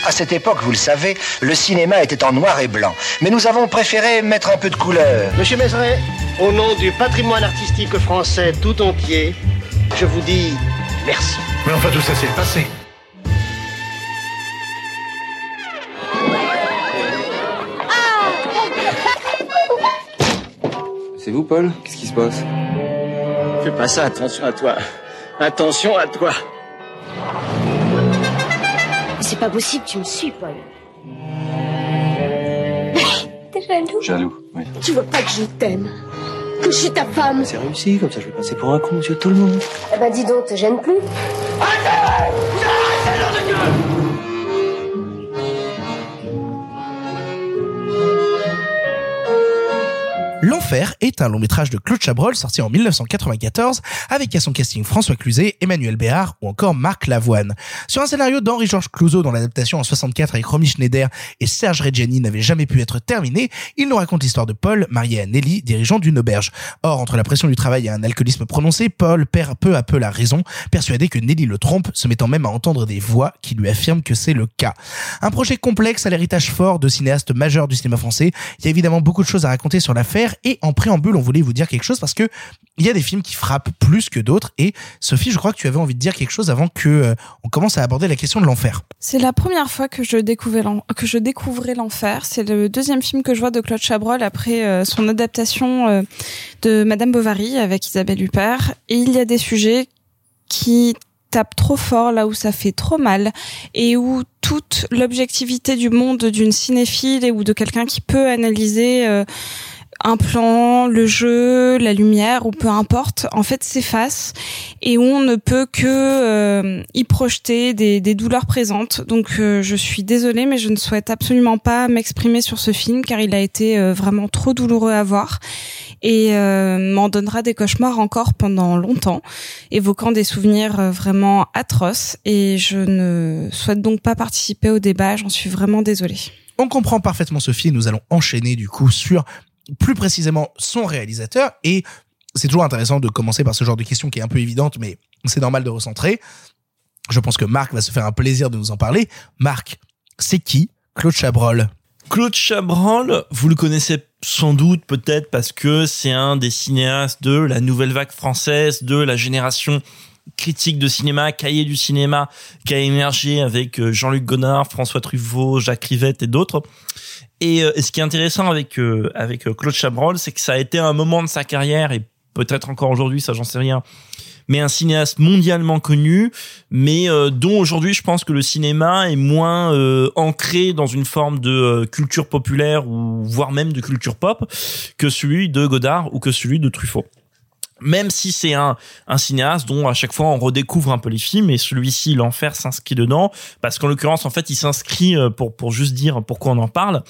L: À cette époque, vous le savez, le cinéma était en noir et blanc. Mais nous avons préféré mettre un peu de couleur.
M: Monsieur Mézeret, au nom du patrimoine artistique français tout entier, je vous dis merci.
N: Mais enfin, tout ça, c'est le passé.
I: C'est vous, Paul? Qu'est-ce qui se passe?
M: Fais pas ça, attention à toi. Attention à toi.
O: C'est pas possible, tu me suis, Paul. T'es jaloux
I: Jaloux, oui.
O: Tu veux pas que je t'aime Que je suis ta femme
I: C'est réussi, comme ça je vais passer pour un con, monsieur tout le monde.
O: Eh ben dis donc, te gêne plus
A: L'Enfer est un long métrage de Claude Chabrol sorti en 1994 avec à son casting François Cluzet, Emmanuel Béard ou encore Marc Lavoine. Sur un scénario d'Henri-Georges Clouzot dont l'adaptation en 64 avec Romy Schneider et Serge Reggiani n'avait jamais pu être terminée, il nous raconte l'histoire de Paul, marié à Nelly, dirigeant d'une auberge. Or, entre la pression du travail et un alcoolisme prononcé, Paul perd peu à peu la raison, persuadé que Nelly le trompe, se mettant même à entendre des voix qui lui affirment que c'est le cas. Un projet complexe à l'héritage fort de cinéastes majeurs du cinéma français. Il y a évidemment beaucoup de choses à raconter sur l'affaire et en préambule, on voulait vous dire quelque chose parce que il y a des films qui frappent plus que d'autres et Sophie, je crois que tu avais envie de dire quelque chose avant que euh, on commence à aborder la question de l'enfer.
F: C'est la première fois que je découvrais l'enfer. C'est le deuxième film que je vois de Claude Chabrol après euh, son adaptation euh, de Madame Bovary avec Isabelle Huppert. Et il y a des sujets qui tapent trop fort là où ça fait trop mal et où toute l'objectivité du monde d'une cinéphile et ou de quelqu'un qui peut analyser un plan, le jeu, la lumière ou peu importe, en fait s'efface et on ne peut que euh, y projeter des, des douleurs présentes. Donc euh, je suis désolée, mais je ne souhaite absolument pas m'exprimer sur ce film car il a été euh, vraiment trop douloureux à voir et euh, m'en donnera des cauchemars encore pendant longtemps, évoquant des souvenirs euh, vraiment atroces. Et je ne souhaite donc pas participer au débat. J'en suis vraiment désolée.
A: On comprend parfaitement Sophie et nous allons enchaîner du coup sur plus précisément son réalisateur et c'est toujours intéressant de commencer par ce genre de question qui est un peu évidente mais c'est normal de recentrer. Je pense que Marc va se faire un plaisir de nous en parler. Marc, c'est qui Claude Chabrol?
D: Claude Chabrol, vous le connaissez sans doute peut-être parce que c'est un des cinéastes de la nouvelle vague française, de la génération critique de cinéma, cahier du cinéma, qui a émergé avec euh, Jean-Luc Godard, François Truffaut, Jacques Rivette et d'autres. Et, euh, et ce qui est intéressant avec euh, avec euh, Claude Chabrol, c'est que ça a été un moment de sa carrière et peut-être encore aujourd'hui, ça j'en sais rien, mais un cinéaste mondialement connu, mais euh, dont aujourd'hui je pense que le cinéma est moins euh, ancré dans une forme de culture populaire ou voire même de culture pop que celui de Godard ou que celui de Truffaut. Même si c'est un, un cinéaste dont à chaque fois on redécouvre un peu les films et celui-ci, l'enfer, s'inscrit dedans. Parce qu'en l'occurrence en fait il s'inscrit euh, pour pour juste dire pourquoi on en parle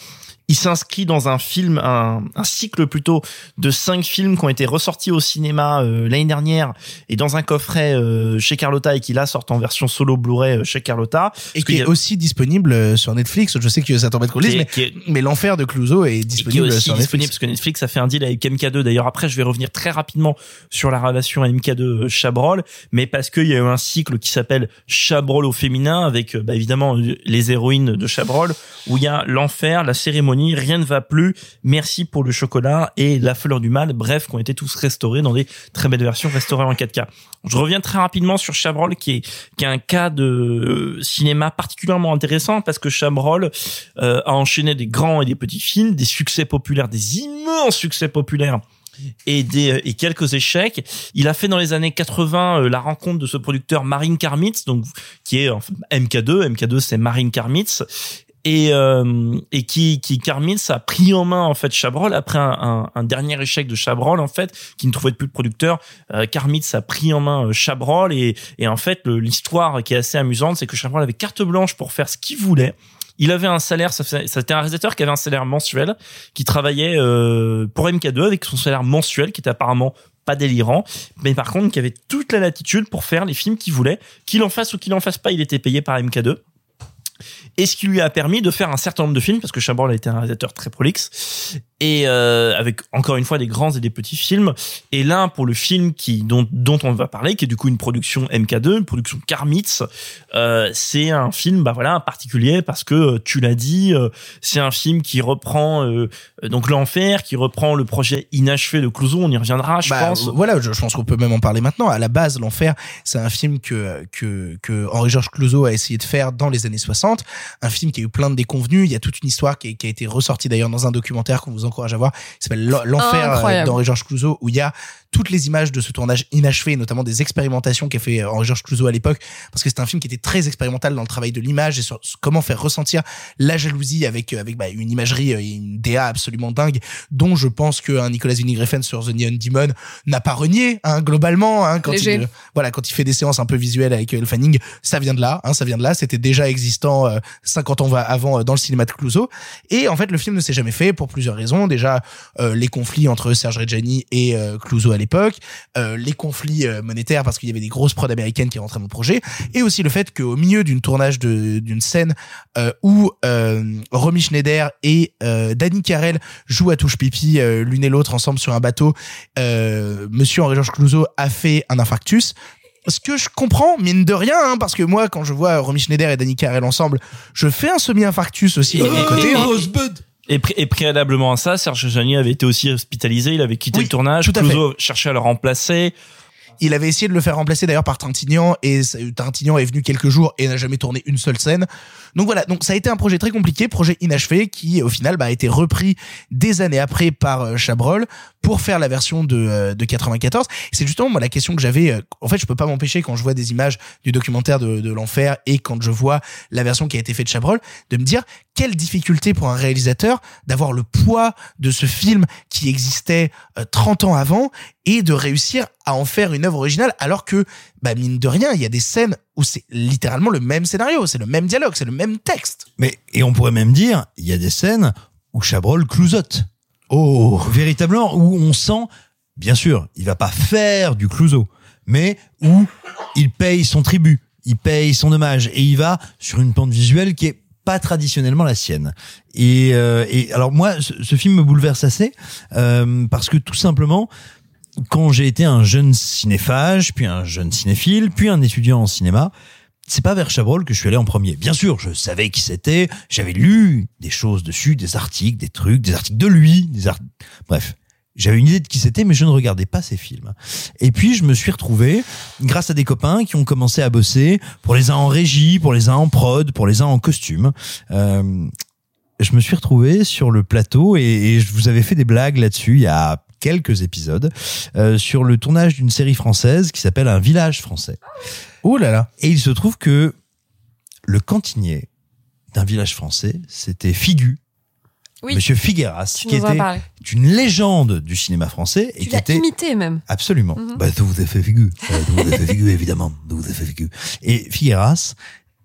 D: il s'inscrit dans un film, un, un cycle plutôt de cinq films qui ont été ressortis au cinéma euh, l'année dernière et dans un coffret euh, chez Carlotta et qui là sortent en version solo Blu-ray euh, chez Carlotta.
A: et qui est
D: a-
A: aussi disponible euh, sur Netflix. Je sais que ça t'embête qu'on le dise, mais,
D: qui est-
A: mais l'enfer de Clouseau est
D: et qui est
A: disponible
D: aussi
A: sur
D: disponible
A: Netflix.
D: parce que Netflix a fait un deal avec MK2. D'ailleurs, après, je vais revenir très rapidement sur la relation MK2 Chabrol, mais parce qu'il y a eu un cycle qui s'appelle Chabrol au féminin avec, euh, bah, évidemment, les héroïnes de Chabrol, où il y a l'enfer, la cérémonie, rien ne va plus, merci pour le chocolat et la fleur du mal, bref, qui ont été tous restaurés dans des très belles versions restaurées en 4K. Je reviens très rapidement sur Chabrol, qui est, qui est un cas de euh, cinéma particulièrement intéressant parce que Chabrol euh, a enchaîné des grands et des petits films, des succès populaires, des immenses succès populaires et des et quelques échecs. Il a fait dans les années 80 euh, la rencontre de ce producteur Marine Karmitz, donc qui est enfin, MK2. MK2 c'est Marine Karmitz et euh, et qui qui Karmitz a pris en main en fait Chabrol après un, un, un dernier échec de Chabrol en fait qui ne trouvait plus de producteur. Euh, Karmitz a pris en main euh, Chabrol et et en fait l'histoire qui est assez amusante c'est que Chabrol avait carte blanche pour faire ce qu'il voulait. Il avait un salaire, c'était un réalisateur qui avait un salaire mensuel, qui travaillait euh, pour MK2 avec son salaire mensuel qui était apparemment pas délirant, mais par contre qui avait toute la latitude pour faire les films qu'il voulait, qu'il en fasse ou qu'il en fasse pas, il était payé par MK2. Et ce qui lui a permis de faire un certain nombre de films, parce que Chabrol a été un réalisateur très prolixe, et euh, avec encore une fois des grands et des petits films. Et là, pour le film qui dont, dont on va parler, qui est du coup une production MK2, une production Karmitz, euh, c'est un film, bah voilà, particulier parce que euh, tu l'as dit, euh, c'est un film qui reprend donc l'enfer, qui reprend le projet inachevé de Clouseau. On y reviendra, je
A: Bah,
D: pense.
A: Voilà, je, je pense qu'on peut même en parler maintenant. À la base, l'enfer, c'est un film que que que Henri-Georges Clouzot a essayé de faire dans les années 60. Un film qui a eu plein de déconvenus. Il y a toute une histoire qui, est- qui a été ressortie d'ailleurs dans un documentaire qu'on vous encourage à voir. qui s'appelle L'en- L'enfer
B: Incroyable.
A: d'Henri-Georges Clouzot, où il y a toutes les images de ce tournage inachevé, notamment des expérimentations qu'a fait euh, Henri-Georges Clouzot à l'époque, parce que c'est un film qui était très expérimental dans le travail de l'image et sur comment faire ressentir la jalousie avec euh, avec bah, une imagerie et une DA absolument dingue, dont je pense que hein, Nicolas Winding Refn sur The Neon Demon n'a pas renié hein, globalement hein, quand
B: Léger.
A: il voilà quand il fait des séances un peu visuelles avec Elle Fanning, ça vient de là, hein, ça vient de là, c'était déjà existant euh, 50 ans va- avant euh, dans le cinéma de Clouzot et en fait le film ne s'est jamais fait pour plusieurs raisons, déjà euh, les conflits entre Serge Reggiani et euh, à l'époque, euh, les conflits euh, monétaires parce qu'il y avait des grosses prods américaines qui rentraient dans le projet et aussi le fait qu'au milieu d'une tournage d'une scène euh, où Romy Schneider et Danny Carell jouent à touche pipi l'une et l'autre ensemble sur un bateau monsieur Henri-Georges Clouzot a fait un infarctus ce que je comprends, mine de rien, hein, parce que moi, quand je vois Romy Schneider et Danny Carell ensemble, je fais un semi-infarctus aussi de mon côté. hein.
D: Et, pré- et préalablement à ça, Serge Jani avait été aussi hospitalisé, il avait quitté
A: Oui,
D: le tournage,
A: tout à
D: Clouseau cherchait à le remplacer.
A: Il avait essayé de le faire remplacer d'ailleurs par Trintignant et Trintignant est venu quelques jours et n'a jamais tourné une seule scène. Donc voilà, donc ça a été un projet très compliqué, projet inachevé qui au final bah, a été repris des années après par euh, Chabrol pour faire la version de, euh, de 94. C'est justement moi la question que j'avais. euh, en fait, je peux pas m'empêcher quand je vois des images du documentaire de, l'enfer et quand je vois la version qui a été faite de Chabrol, de me dire quelle difficulté pour un réalisateur d'avoir le poids de ce film qui existait euh, 30 ans avant et de réussir à en faire une œuvre originale alors que bah mine de rien il y a des scènes où c'est littéralement le même scénario c'est le même dialogue c'est le même texte
C: Mais et on pourrait même dire, il y a des scènes où Chabrol clousote.
A: Oh,
C: véritablement où on sent, bien sûr, il va pas faire du Clouseau, mais où il paye son tribut, il paye son hommage et il va sur une pente visuelle qui est pas traditionnellement la sienne. Et, euh, et alors moi, ce, ce film me bouleverse assez euh, parce que tout simplement, quand j'ai été un jeune cinéphage, puis un jeune cinéphile, puis un étudiant en cinéma, c'est pas vers Chabrol que je suis allé en premier. Bien sûr, je savais qui c'était, j'avais lu des choses dessus, des articles, des trucs, des articles de lui, des art... bref. J'avais une idée de qui c'était, mais je ne regardais pas ses films. Et puis, je me suis retrouvé, grâce à des copains qui ont commencé à bosser, pour les uns en régie, pour les uns en prod, pour les uns en costume. Euh, je me suis retrouvé sur le plateau et, et je vous avais fait des blagues là-dessus il y a quelques épisodes euh, sur le tournage d'une série française qui s'appelle Un village français.
A: Oh là là.
C: Et il se trouve que le cantinier d'un village français, c'était Figu.
B: Oui.
C: Monsieur Figueras,
B: Tu
C: qui était
B: parlé.
C: une légende du cinéma français et
B: Tu
C: qui
B: l'as
C: était
B: imité même.
C: Absolument.
B: Mhm.
C: Bah, tout vous avez fait figu. Euh, tout vous avez fait figu, évidemment. Tout vous avez fait figu. Et Figueras,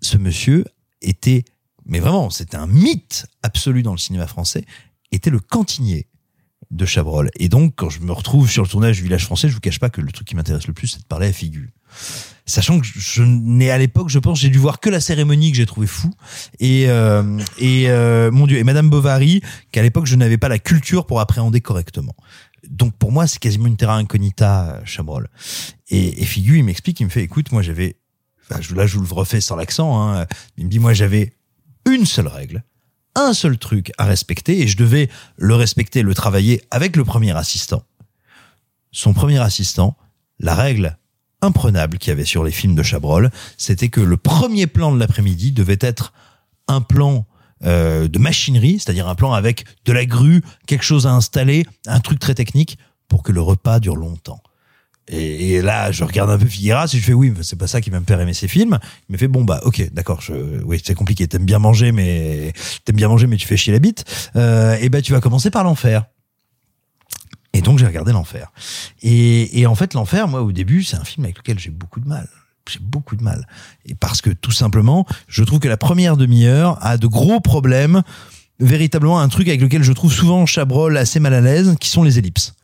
C: ce monsieur était, mais vraiment, c'était un mythe absolu dans le cinéma français, était le cantinier de Chabrol. Et donc, quand je me retrouve sur le tournage du village français, je vous cache pas que le truc qui m'intéresse le plus, c'est de parler à Figu. Sachant que je n'ai à l'époque, je pense, j'ai dû voir que la cérémonie que j'ai trouvé fou. Et, euh, et euh, mon Dieu, et Madame Bovary, qu'à l'époque, je n'avais pas la culture pour appréhender correctement. Donc pour moi, c'est quasiment une terra incognita, euh, Chabrol. Et, et Figu, il m'explique, il me fait, écoute, moi j'avais, enfin, je- là je vous le refais sans l'accent, hein, il me dit, moi j'avais une seule règle, un seul truc à respecter, et je devais le respecter, le travailler avec le premier assistant. Son premier assistant, la règle imprenable qu'il y avait sur les films de Chabrol, c'était que le premier plan de l'après-midi devait être un plan euh, de machinerie, c'est-à-dire un plan avec de la grue, quelque chose à installer, un truc très technique pour que le repas dure longtemps. Et, et là, je regarde un peu Figueras et je fais oui, c'est pas ça qui va me faire aimer ces films. Il me fait bon bah ok, d'accord, je, oui c'est compliqué. T'aimes bien manger, mais t'aimes bien manger, mais tu fais chier la bite. Euh, et ben tu vas commencer par l'enfer. Et donc j'ai regardé l'enfer. Et, et en fait l'enfer, moi au début, c'est un film avec lequel j'ai beaucoup de mal. J'ai beaucoup de mal. Et parce que tout simplement, je trouve que la première demi-heure a de gros problèmes, véritablement un truc avec lequel je trouve souvent Chabrol assez mal à l'aise, qui sont les ellipses.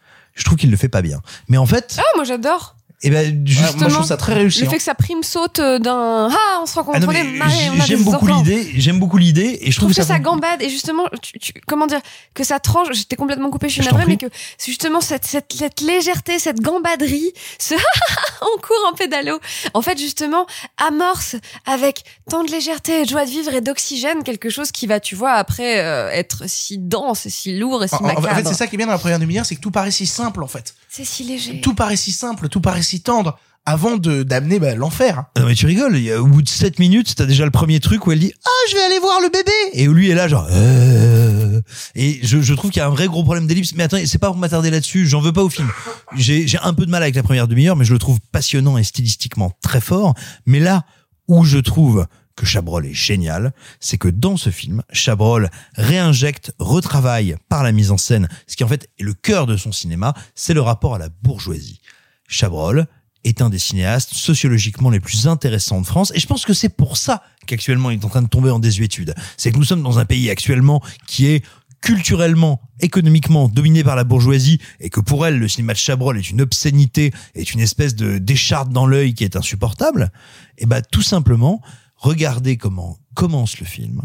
C: Je trouve qu'il le fait pas bien. Mais en fait,
B: Ah, moi j'adore.
C: Eh ben, justement,
A: moi, je trouve ça très réussi,
B: Le
A: hein.
B: fait que ça prime saute euh, d'un ah on se rencontre
C: Ah non,
B: on
C: mais
B: est marrés, on a
C: j'aime beaucoup l'idée, j'aime beaucoup l'idée, et je
B: Je trouve
C: trouve
B: que
C: ça
B: ça gambade et justement, tu, tu- comment dire, que ça tranche. J'étais complètement coupée, je suis navrée, mais que c'est justement cette, cette, cette légèreté, cette gambaderie, ce on court en pédalo. En fait, justement, amorce avec tant de légèreté, de joie de vivre et d'oxygène quelque chose qui va, tu vois, après euh, être si dense, et si lourd et si
A: En, en- en
B: macabre.
A: fait, c'est ça qui est bien dans la première demi-heure, c'est que tout paraît si simple en fait.
B: C'est si léger.
A: Tout paraît si simple, tout paraît si tendre avant de d'amener bah, l'enfer.
C: Non mais tu rigoles, il y a- au bout de 7 minutes, t'as déjà le premier truc où elle dit « Ah, je vais aller voir le bébé !» Et où lui est là genre euh, Et je, je trouve qu'il y a un vrai gros problème d'ellipse. Mais attendez, c'est pas pour m'attarder là-dessus. J'en veux pas au film. J'ai j'ai un peu de mal avec la première demi-heure, mais je le trouve passionnant et stylistiquement très fort. Mais là où je trouve que Chabrol est génial, c'est que dans ce film, Chabrol réinjecte, retravaille par la mise en scène, ce qui en fait est le cœur de son cinéma, c'est le rapport à la bourgeoisie. Chabrol est un des cinéastes sociologiquement les plus intéressants de France, et je pense que c'est pour ça qu'actuellement il est en train de tomber en désuétude. C'est que nous sommes dans un pays actuellement qui est culturellement, économiquement dominé par la bourgeoisie et que pour elle le cinéma de Chabrol est une obscénité, est une espèce de d'écharpe dans l'œil qui est insupportable, et ben tout simplement regardez comment commence le film.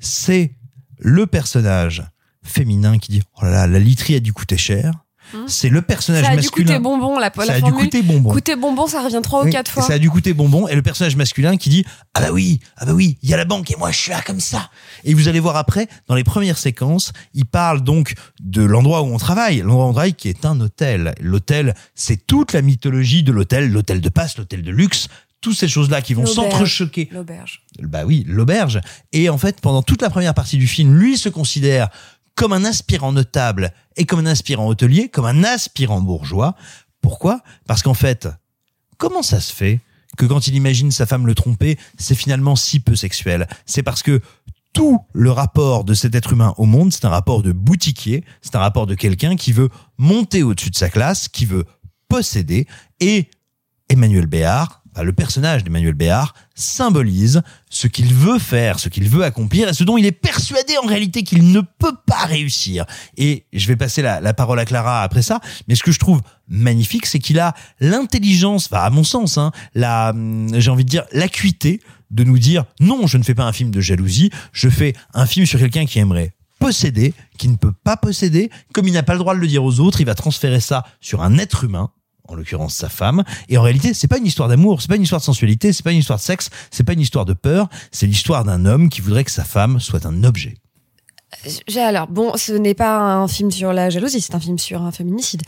C: C'est le personnage féminin qui dit oh là là la literie a dû coûter cher.
B: Hum.
C: C'est le personnage
B: Ça a dû
C: masculin.
B: coûter bonbon, la,
C: Ça
B: la
C: a dû coûter bonbon.
B: Coûter bonbon, ça revient trois ou
C: Oui,
B: quatre fois.
C: Ça a dû coûter bonbon et le personnage masculin qui dit ah bah oui ah bah oui il y a la banque et moi je suis là comme ça et vous allez voir après dans les premières séquences il parle donc de l'endroit où on travaille l'endroit où on travaille qui est un hôtel l'hôtel c'est toute la mythologie de l'hôtel l'hôtel de passe l'hôtel de luxe toutes ces choses là qui vont s'entrechoquer
B: L'auberge.
C: bah oui, l'auberge. Et en fait, pendant toute la première partie du film, lui se considère comme un aspirant notable et comme un aspirant hôtelier, comme un aspirant bourgeois. Pourquoi? Parce qu'en fait, comment ça se fait que quand il imagine sa femme le tromper, c'est finalement si peu sexuel? C'est parce que tout le rapport de cet être humain au monde, c'est un rapport de boutiquier, c'est un rapport de quelqu'un qui veut monter au-dessus de sa classe, qui veut posséder, et Emmanuel Béard, bah, le personnage d'Emmanuel Béard, symbolise ce qu'il veut faire, ce qu'il veut accomplir et ce dont il est persuadé en réalité qu'il ne peut pas réussir. Et je vais passer la, parole à Clara après ça, mais ce que je trouve magnifique, c'est qu'il a l'intelligence, enfin, à mon sens, hein, la, hum, j'ai envie de dire, l'acuité de nous dire non, je ne fais pas un film de jalousie, je fais un film sur quelqu'un qui aimerait posséder, qui ne peut pas posséder, comme il n'a pas le droit de le dire aux autres, il va transférer ça sur un être humain en l'occurrence sa femme. Et en réalité, c'est pas une histoire d'amour, c'est pas une histoire de sensualité, c'est pas une histoire de sexe, c'est pas une histoire de peur, c'est l'histoire d'un homme qui voudrait que sa femme soit un objet.
B: J'ai alors bon, ce n'est pas un film sur la jalousie, c'est un film sur un féminicide.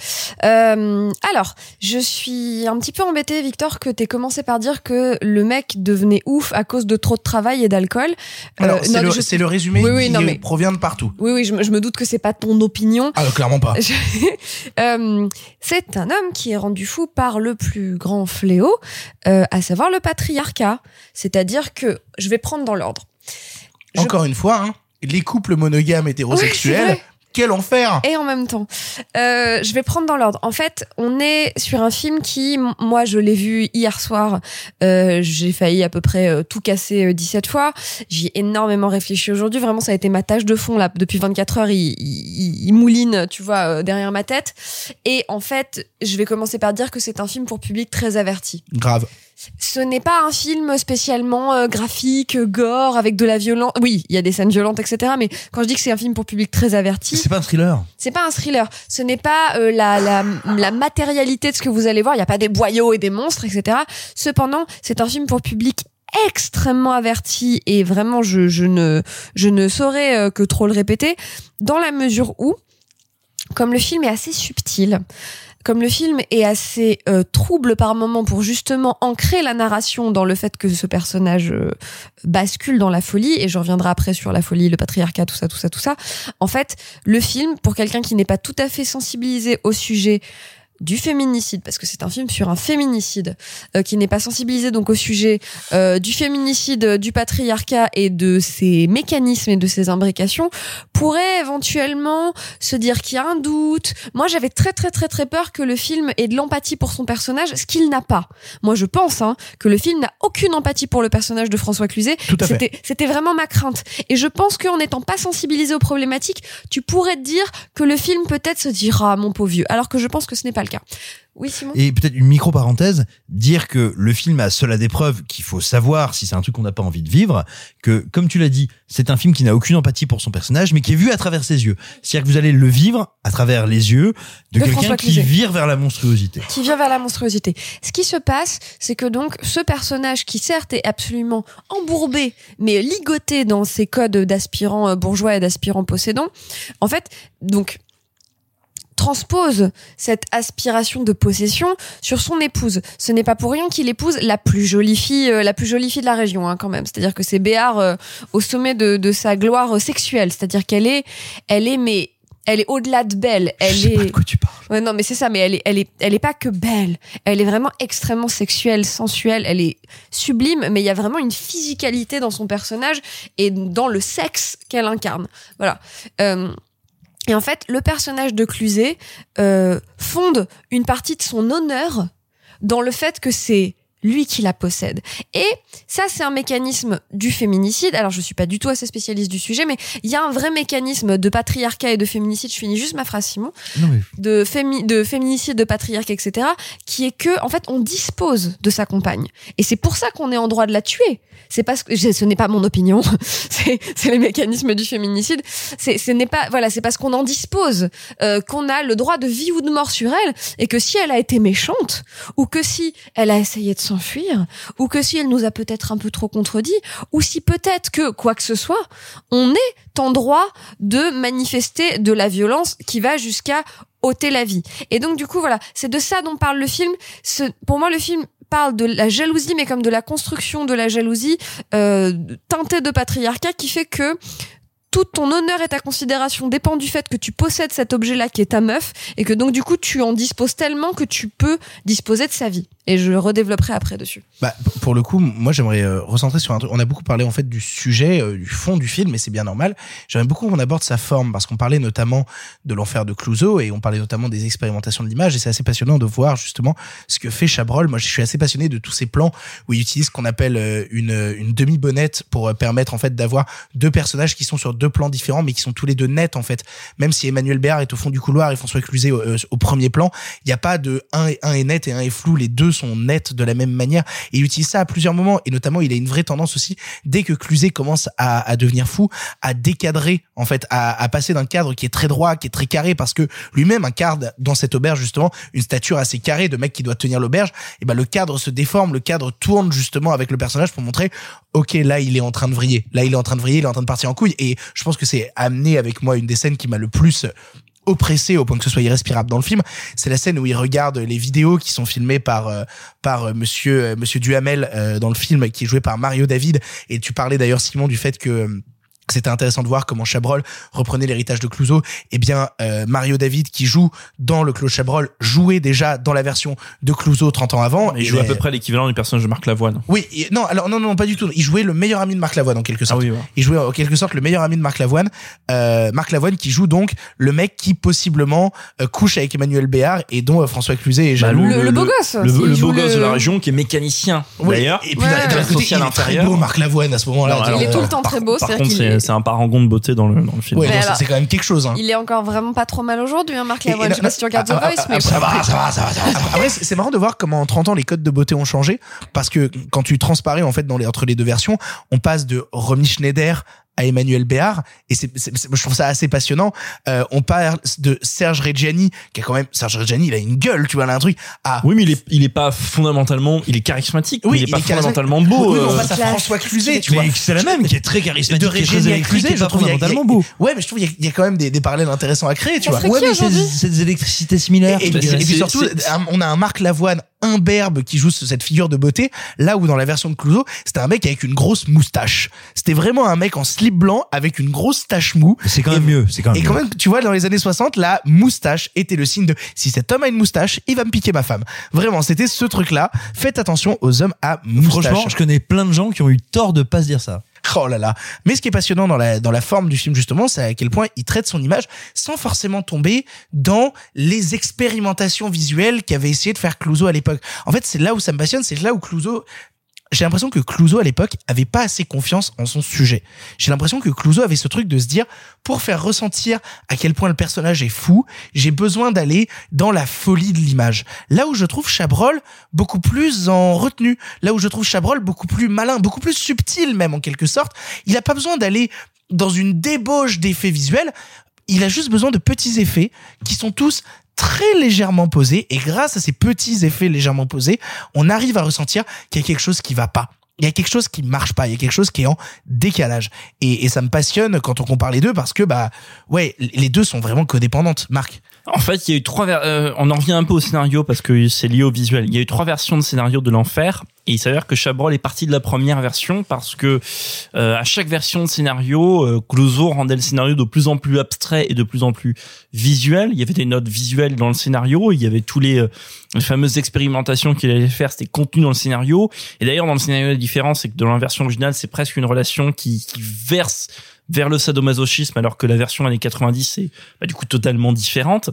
B: Euh, alors, je suis un petit peu embêtée, Victor, que t'aies commencé par dire que le mec devenait ouf à cause de trop de travail et d'alcool.
A: Alors,
B: Euh,
A: c'est
B: non,
A: le,
B: je-
A: c'est le résumé
B: Oui, oui,
A: qui
B: non, mais-
A: provient de partout.
B: Oui, oui, je me, je me doute que c'est pas ton opinion.
A: Ah, clairement pas.
B: Euh, c'est un homme qui est rendu fou par le plus grand fléau, euh, à savoir le patriarcat. C'est-à-dire que je vais prendre dans l'ordre.
A: Encore une fois, hein, les couples monogames
B: Oui,
A: hétérosexuels,
B: vrai.
A: quel enfer
B: Et en même temps, euh, je vais prendre dans l'ordre. En fait, on est sur un film qui, moi, je l'ai vu hier soir. Euh, J'ai failli à peu près euh, tout casser euh, 17 fois. J'y ai énormément réfléchi aujourd'hui. Vraiment, ça a été ma tâche de fond là. Depuis 24 heures, il, il, il mouline, tu vois, derrière ma tête. Et en fait, je vais commencer par dire que c'est un film pour public très averti.
A: Grave.
B: Ce n'est pas un film spécialement euh, graphique, gore, avec de la violence. Oui, il y a des scènes violentes, etc. Mais quand je dis que c'est un film pour public très averti,
C: C'est pas un thriller.
B: c'est pas un thriller. Ce n'est pas euh, la, la, la matérialité de ce que vous allez voir. Il n'y a pas des boyaux et des monstres, etc. Cependant, c'est un film pour public extrêmement averti et vraiment je, je ne je ne saurais euh, que trop le répéter dans la mesure où comme le film est assez subtil comme le film est assez euh, trouble par moment pour justement ancrer la narration dans le fait que ce personnage euh, bascule dans la folie, et je reviendrai après sur la folie, le patriarcat, tout ça, tout ça, tout ça. En fait, le film, pour quelqu'un qui n'est pas tout à fait sensibilisé au sujet du féminicide, parce que c'est un film sur un féminicide, euh, qui n'est pas sensibilisé donc au sujet euh, du féminicide, euh, du patriarcat et de ses mécanismes et de ses imbrications, pourrait éventuellement se dire qu'il y a un doute. Moi, j'avais très très très très peur que le film ait de l'empathie pour son personnage, ce qu'il n'a pas. Moi, je pense hein, que le film n'a aucune empathie pour le personnage de François Cluzet. C'était vraiment ma crainte. Et je pense qu'en n'étant pas sensibilisé aux problématiques, tu pourrais te dire que le film peut-être se dira ah, mon pauvre vieux, alors que je pense que ce n'est pas le cas. Oui, Simon?
C: Et peut-être une micro-parenthèse, dire que le film a cela des preuves qu'il faut savoir si c'est un truc qu'on n'a pas envie de vivre, que, comme tu l'as dit, c'est un film qui n'a aucune empathie pour son personnage, mais qui est vu à travers ses yeux. C'est-à-dire que vous allez le vivre à travers les yeux de,
B: De
C: quelqu'un qui vire vers la monstruosité.
B: qui vient vers la monstruosité. Ce qui se passe, c'est que donc ce personnage qui certes est absolument embourbé, mais ligoté dans ses codes d'aspirant euh, bourgeois et d'aspirant possédant, en fait, donc transpose cette aspiration de possession sur son épouse. Ce n'est pas pour rien qu'il épouse la plus jolie fille, euh, la plus jolie fille de la région, hein, quand même. C'est-à-dire que c'est Béard euh, au sommet de, de sa gloire euh, sexuelle. C'est-à-dire qu'elle est, elle est, mais elle est au-delà de belle. Elle
C: Je sais
B: est.
C: pas de quoi tu parles.
B: Ouais, non, mais c'est ça. Mais elle est, elle est, elle est pas que belle. Elle est vraiment extrêmement sexuelle, sensuelle. Elle est sublime. Mais il y a vraiment une physicalité dans son personnage et dans le sexe qu'elle incarne. Voilà. Euh, et en fait, le personnage de Cluzet euh, fonde une partie de son honneur dans le fait que c'est lui qui la possède. Et ça, c'est un mécanisme du féminicide. Alors, je suis pas du tout assez spécialiste du sujet, mais il y a un vrai mécanisme de patriarcat et de féminicide. Je finis juste ma phrase, Simon.
C: Non, mais
B: De, fémi de féminicide, de patriarcat, etc. Qui est que, en fait, on dispose de sa compagne. Et c'est pour ça qu'on est en droit de la tuer. C'est parce que ce n'est pas mon opinion. c'est c'est les mécanismes du féminicide. C'est ce n'est pas voilà, c'est parce qu'on en dispose euh, qu'on a le droit de vie ou de mort sur elle et que si elle a été méchante ou que si elle a essayé de s'enfuir ou que si elle nous a peut-être un peu trop contredit ou si peut-être que quoi que ce soit, on est en droit de manifester de la violence qui va jusqu'à ôter la vie. Et donc du coup voilà, c'est de ça dont parle le film. Pour moi le film parle de la jalousie mais comme de la construction de la jalousie euh, teintée de patriarcat qui fait que tout ton honneur et ta considération dépend du fait que tu possèdes cet objet-là qui est ta meuf et que donc du coup tu en disposes tellement que tu peux disposer de sa vie. Et je redévelopperai après dessus.
A: Bah, pour le coup, moi j'aimerais euh, recentrer sur un truc. On a beaucoup parlé en fait du sujet, euh, du fond du film, et c'est bien normal. J'aimerais beaucoup qu'on aborde sa forme parce qu'on parlait notamment de l'enfer de Clouseau et on parlait notamment des expérimentations de l'image. Et c'est assez passionnant de voir justement ce que fait Chabrol. Moi, je suis assez passionné de tous ces plans où il utilise ce qu'on appelle euh, une, une demi-bonnette pour permettre en fait d'avoir deux personnages qui sont sur deux plans différents, mais qui sont tous les deux nets en fait. Même si Emmanuel Béard est au fond du couloir et François Cluzet au, premier plan, il n'y a pas de un un est net et un est flou. Les deux sont nets de la même manière. Et il utilise ça à plusieurs moments. Et notamment, il a une vraie tendance aussi, dès que Cluzet commence à, à devenir fou, à décadrer, en fait, à, à passer d'un cadre qui est très droit, qui est très carré, parce que lui-même incarne dans cette auberge, justement, une stature assez carrée de mec qui doit tenir l'auberge. Et ben, le cadre se déforme, le cadre tourne justement avec le personnage pour montrer, ok, là, il est en train de vriller. Là, il est en train de vriller, il est en train de partir en couille. Et je pense que c'est amené avec moi une des scènes qui m'a le plus oppressé au point que ce soit irrespirable dans le film, c'est la scène où il regarde les vidéos qui sont filmées par euh, par euh, monsieur euh, monsieur Duhamel euh, dans le film qui est joué par Mario David. Et tu parlais d'ailleurs Simon du fait que c'était intéressant de voir comment Chabrol reprenait l'héritage de Clouseau. Eh bien, euh, Mario David, qui joue dans le Claude Chabrol, jouait déjà dans la version de Clouseau 30 ans avant.
D: Il
A: Et
D: joue à peu près l'équivalent du personnage de Marc Lavoine.
A: oui, et- non, alors non, non, pas du tout. Il jouait le meilleur ami de Marc Lavoine en quelque sorte.
D: Ah oui, ouais.
A: Il jouait en quelque sorte le meilleur ami de Marc Lavoine. Euh, Marc Lavoine qui joue donc le mec qui possiblement euh, couche avec Emmanuel Béard et dont euh, François Cluzet est jaloux.
B: Le- le beau gosse,
D: Le, le beau gosse
B: le-
D: de la région qui est mécanicien
A: Oui,
D: d'ailleurs.
A: Et puis
B: Ouais.
A: d'un- côté, il est très beau Marc Lavoine à ce moment-là.
B: Il est tout le
D: euh,
B: temps très beau,
D: c'est
B: est-
D: c'est un paragon de beauté dans le, dans le film.
A: Ouais, c'est quand même quelque chose. Hein.
B: Il est encore vraiment pas trop mal aujourd'hui, hein, Marc Lavoine. Je sais pas si tu regardes The
A: ah, ah,
B: Voice,
A: ah,
B: mais
A: ça va, ça va, ça va, c'est marrant de voir comment en 30 ans les codes de beauté ont changé parce que quand tu transparais en fait dans les entre les deux versions, on passe de Romy Schneider à Emmanuel Béard et c'est c'est- c'est- je trouve ça assez passionnant. Euh, on parle de Serge Reggiani qui a quand même Serge Reggiani, il a une gueule, tu vois, a un truc. Ah
D: Oui, mais il est, il est pas fondamentalement, il est charismatique, mais il est pas fondamentalement beau.
A: Oui, mais on
D: euh.
A: passe à. François Cluzet, tu
C: Mais
A: vois.
C: c'est la même qui est très charismatique,
A: de Reggiani à Cluzet, je
C: pas
A: trouve
C: fondamentalement beau.
A: Ouais, mais je trouve il y a- il y, a quand même des, des parallèles intéressants à créer, tu
B: Ça
A: vois.
C: Ouais, mais c'est des électricités similaires.
A: Et, et
D: Bah,
A: puis,
D: c'est-
A: et puis
D: c'est-
A: surtout, on a un Marc Lavoine imberbe qui joue ce- cette figure de beauté, là où dans la version de Clouseau, c'était un mec avec une grosse moustache. C'était vraiment un mec en slip blanc avec une grosse tache mou.
C: C'est quand
A: Et-
C: même mieux. C'est quand même
A: Et quand
C: mieux.
A: même, tu vois, dans les années 60, la moustache était le signe de si cet homme a une moustache, il va me piquer ma femme. Vraiment, c'était ce truc-là. Faites attention aux hommes à moustache.
C: Franchement, je connais plein de gens qui ont eu tort de pas se dire ça.
A: Oh là là. Mais ce qui est passionnant dans la, dans la forme du film, justement, c'est à quel point il traite son image sans forcément tomber dans les expérimentations visuelles qu'avait essayé de faire Clouseau à l'époque. En fait, c'est là où ça me passionne, c'est là où Clouseau, j'ai l'impression que Clouseau à l'époque avait pas assez confiance en son sujet. J'ai l'impression que Clouseau avait ce truc de se dire, pour faire ressentir à quel point le personnage est fou, j'ai besoin d'aller dans la folie de l'image. Là où je trouve Chabrol beaucoup plus en retenue, là où je trouve Chabrol beaucoup plus malin, beaucoup plus subtil même en quelque sorte, il a pas besoin d'aller dans une débauche d'effets visuels, il a juste besoin de petits effets qui sont tous très légèrement posés et grâce à ces petits effets légèrement posés, on arrive à ressentir qu'il y a quelque chose qui va pas. Il y a quelque chose qui marche pas, il y a quelque chose qui est en décalage. Et, et ça me passionne quand on compare les deux parce que bah ouais, les deux sont vraiment codépendantes, Marc.
D: En fait, il y a eu trois. euh, on en revient un peu au scénario parce que c'est lié au visuel. Il y a eu trois versions de scénario de l'enfer. Et il s'avère que Chabrol est parti de la première version parce que euh, à chaque version de scénario, euh, Clouseau rendait le scénario de plus en plus abstrait et de plus en plus visuel. Il y avait des notes visuelles dans le scénario. Il y avait tous les, euh, les fameuses expérimentations qu'il allait faire. C'était contenu dans le scénario. Et d'ailleurs, dans le scénario, la différence, c'est que dans la version originale, c'est presque une relation qui, qui verse vers le sadomasochisme alors que la version années 90 est bah, du coup totalement différente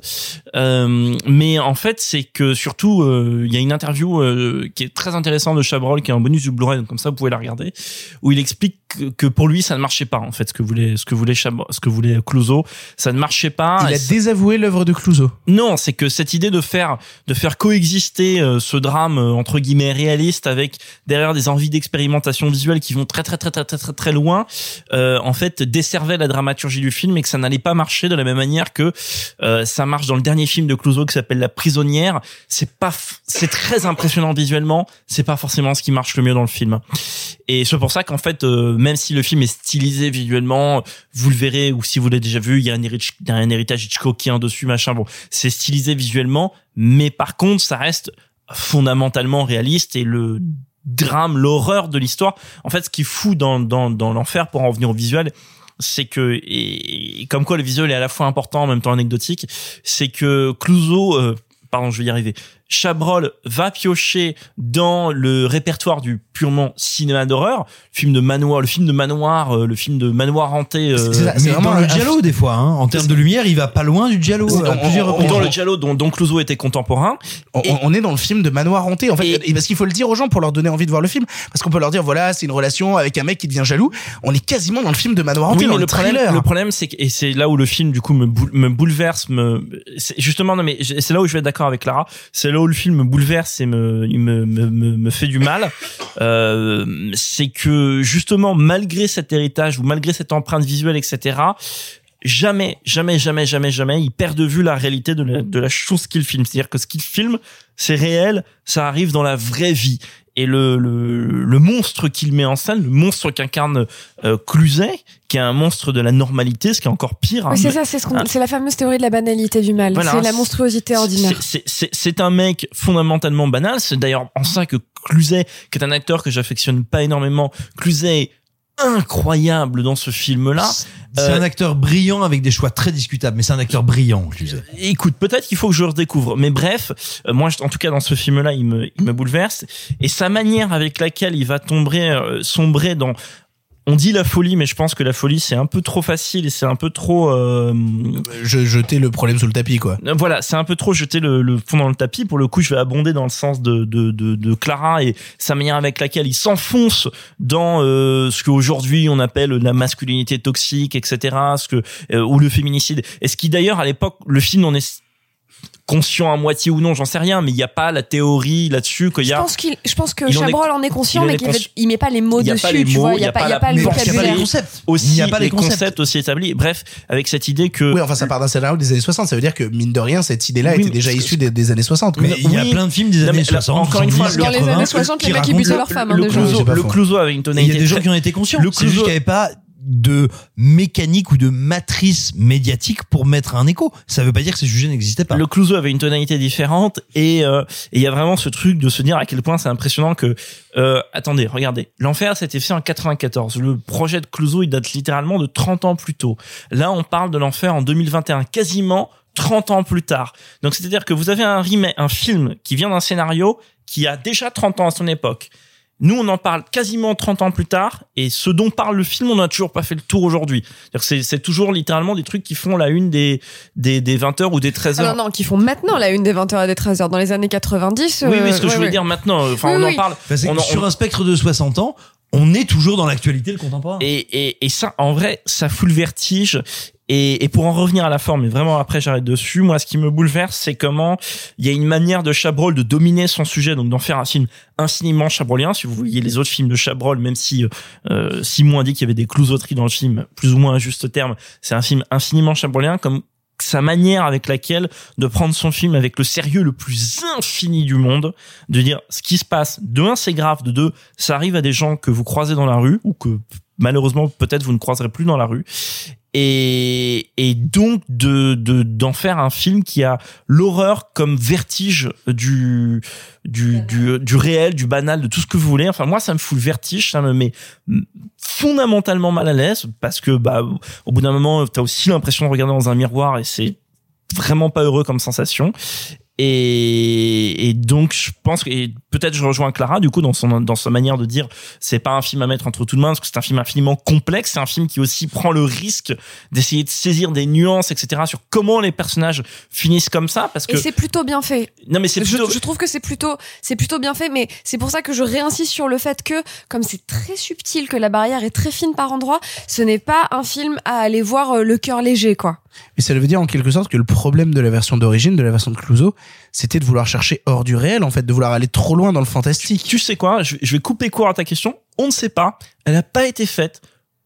D: euh, mais en fait c'est que surtout euh, il y a une interview euh, qui est très intéressante de Chabrol qui est en bonus du Blu-ray donc comme ça vous pouvez la regarder où il explique que, pour lui ça ne marchait pas en fait ce que voulait ce que voulait Chabrol, ce que voulait Clouseau ça ne marchait pas
A: Il a désavoué l'œuvre de Clouseau.
D: non, c'est que cette idée de faire de faire coexister euh, ce drame euh, entre guillemets réaliste avec derrière des envies d'expérimentation visuelle qui vont très très très très très très très loin, euh, en fait desservait la dramaturgie du film et que ça n'allait pas marcher de la même manière que euh, ça marche dans le dernier film de Clouseau qui s'appelle La prisonnière. C'est pas, c'est très impressionnant visuellement, c'est pas forcément ce qui marche le mieux dans le film. Et c'est pour ça qu'en fait, euh, même si le film est stylisé visuellement, vous le verrez, ou si vous l'avez déjà vu, il y a un, hérit- il y a un héritage Hitchcockien dessus, machin. Bon, c'est stylisé visuellement, mais par contre, ça reste fondamentalement réaliste et le drame, l'horreur de l'histoire. En fait, ce qui est fou dans, dans, dans l'enfer, pour en revenir au visuel, c'est que et, comme quoi le visuel est à la fois important en même temps anecdotique, c'est que Clouseau, euh, pardon, je vais y arriver. Chabrol va piocher dans le répertoire du purement cinéma d'horreur, film de manoir, le film de manoir, euh, le film de manoir hanté. euh,
C: mais dans le giallo des fois, hein. en termes de lumière, il va pas loin du giallo à plusieurs
D: Ou
C: reprises.
D: dans le giallo dont, dont Clouseau était contemporain.
A: On, on est dans le film de Manoir hanté en fait et, parce qu'il faut le dire aux gens pour leur donner envie de voir le film parce qu'on peut leur dire voilà c'est une relation avec un mec qui devient jaloux on est quasiment dans le film de Manoir hanté
D: Oui,
A: dans
D: mais
A: le,
D: le problème,
A: trailer
D: le problème, c'est que, et c'est là où le film, du coup, me, boule- me bouleverse, me, c'est justement, non, mais c'est là où je vais être d'accord avec Clara. C'est là le film me bouleverse et me, me, me, me fait du mal. Euh, c'est que, justement, malgré cet héritage ou malgré cette empreinte visuelle, etc., jamais, jamais, jamais, jamais, jamais, il perd de vue la réalité de la, de la chose qu'il filme. C'est-à-dire que ce qu'il filme, c'est réel, ça arrive dans la vraie vie. Et le, le, le monstre qu'il met en scène, le monstre qu'incarne euh, Cluzet, qui est un monstre de la normalité, ce qui est encore pire.
B: Oui,
D: hein.
B: c'est ça, c'est ce
D: Hein.
B: la fameuse théorie de la banalité du mal.
D: Voilà,
B: c'est la monstruosité ordinaire.
D: C'est- un mec fondamentalement banal. C'est d'ailleurs en ça que Cluzet, qui est un acteur que j'affectionne pas énormément, Cluzet incroyable dans ce film-là.
C: C'est
D: Euh,
C: un acteur brillant avec des choix très discutables, mais c'est un acteur brillant, je disais.
D: Écoute, peut-être qu'il faut que je le redécouvre. Mais bref, euh, moi, en tout cas, dans ce film-là, il me, il me bouleverse. Et sa manière avec laquelle il va tomber, euh, sombrer dans... On dit la folie, mais je pense que la folie, c'est un peu trop facile et c'est un peu trop... euh,
A: je jeter le problème sous le tapis quoi
D: Euh, Voilà, c'est un peu trop jeter le, le fond dans le tapis. Pour le coup, je vais abonder dans le sens de, de, de, de Clara et sa manière avec laquelle il s'enfonce dans euh, ce qu'aujourd'hui on appelle la masculinité toxique, etc. Ce que euh, ou le féminicide. Et ce qui d'ailleurs à l'époque, le film en est conscient à moitié ou non, j'en sais rien, mais il n'y a pas la théorie là-dessus qu'il y
B: Je
D: a.
B: pense qu'il, je pense que
D: Il en est-
B: Chabrol en est conscient, mais qu'il il met pas les mots
D: il y a
B: dessus,
D: pas les
B: tu
D: mots,
B: vois. Il y a pas, il y a pas le
D: la-
B: vocabulaire.
D: Aussi,
A: Il n'y a pas les concepts.
D: concepts aussi établis. Bref, avec cette idée que.
A: oui enfin ça part d'un scénario des années 60 ça veut dire que mine de rien cette idée là
D: Oui,
A: était déjà issue des, des années 60 quoi.
C: Mais il y a plein de films des années
D: mais là,
C: 60,
D: encore une fois,
C: 70,
B: Dans les
C: 80,
B: années 60, les
C: qui
B: mecs, ils butaient
C: le-
B: leurs femmes,
D: le
B: hein.
D: Clouseau, avait une tonalité.
C: il y a des gens qui en étaient conscients.
D: Le Clouseau-
C: n'y avait pas de mécanique ou de matrice médiatique pour mettre un écho. Ça veut pas dire que ces sujets n'existaient pas.
D: Le Clouseau avait une tonalité différente et euh, il y a vraiment ce truc de se dire à quel point c'est impressionnant que euh, attendez regardez. L'enfer c'était fait en 94 le projet de Clouseau il date littéralement de 30 ans plus tôt. Là on parle de l'enfer en 2021 quasiment 30 ans plus tard. Donc c'est à dire que vous avez un remake un film qui vient d'un scénario qui a déjà 30 ans à son époque nous, on en parle quasiment 30 ans plus tard, et ce dont parle le film, on n'a toujours pas fait le tour aujourd'hui. C'est toujours littéralement des trucs qui font la une des, des, des 20h ou des 13h.
B: Ah non, non, qui font maintenant la une des 20h et des 13h. Dans les années 90.
D: Oui,
B: euh,
D: oui, ce que
B: ouais,
D: je voulais
B: ouais.
D: dire maintenant, euh, enfin,
B: Oui,
D: on
B: oui.
D: en parle. On en-
C: sur un spectre de 60 ans, on est toujours dans l'actualité, le contemporain.
D: et, et, et ça, en vrai, ça fout le vertige. Et, et pour en revenir à la forme, et vraiment après j'arrête dessus, moi ce qui me bouleverse, c'est comment il y a une manière de Chabrol de dominer son sujet, donc d'en faire un film infiniment chabrolien. Si vous voyez les autres films de Chabrol, même si euh, Simon a dit qu'il y avait des clousoteries dans le film, plus ou moins à juste terme, c'est un film infiniment chabrolien, comme sa manière avec laquelle de prendre son film avec le sérieux le plus infini du monde, de dire ce qui se passe, de un c'est grave, de deux ça arrive à des gens que vous croisez dans la rue ou que malheureusement peut-être vous ne croiserez plus dans la rue et et donc de de d'en faire un film qui a l'horreur comme vertige du du du du réel du banal de tout ce que vous voulez. Enfin moi ça me fout le vertige ça me met fondamentalement mal à l'aise parce que bah au bout d'un moment t'as aussi l'impression de regarder dans un miroir et c'est vraiment pas heureux comme sensation et, et donc je pense que et peut-être je rejoins Clara du coup dans son dans sa manière de dire c'est pas un film à mettre entre toutes mains parce que c'est un film infiniment complexe c'est un film qui aussi prend le risque d'essayer de saisir des nuances etc sur comment les personnages finissent comme ça parce que
B: Et c'est plutôt bien fait.
D: non mais c'est
B: Je,
D: plutôt
B: je trouve que c'est plutôt, c'est plutôt bien fait, mais c'est pour ça que je réinsiste sur le fait que, comme c'est très subtil, que la barrière est très fine par endroits, ce n'est pas un film à aller voir euh, le cœur léger, quoi.
A: Mais ça veut dire en quelque sorte que le problème de la version d'origine, de la version de Clouseau, c'était de vouloir chercher hors du réel, en fait, de vouloir aller trop loin dans le fantastique.
D: tu sais quoi je, vais- je vais couper court à ta question. On ne sait pas. Elle a pas été faite.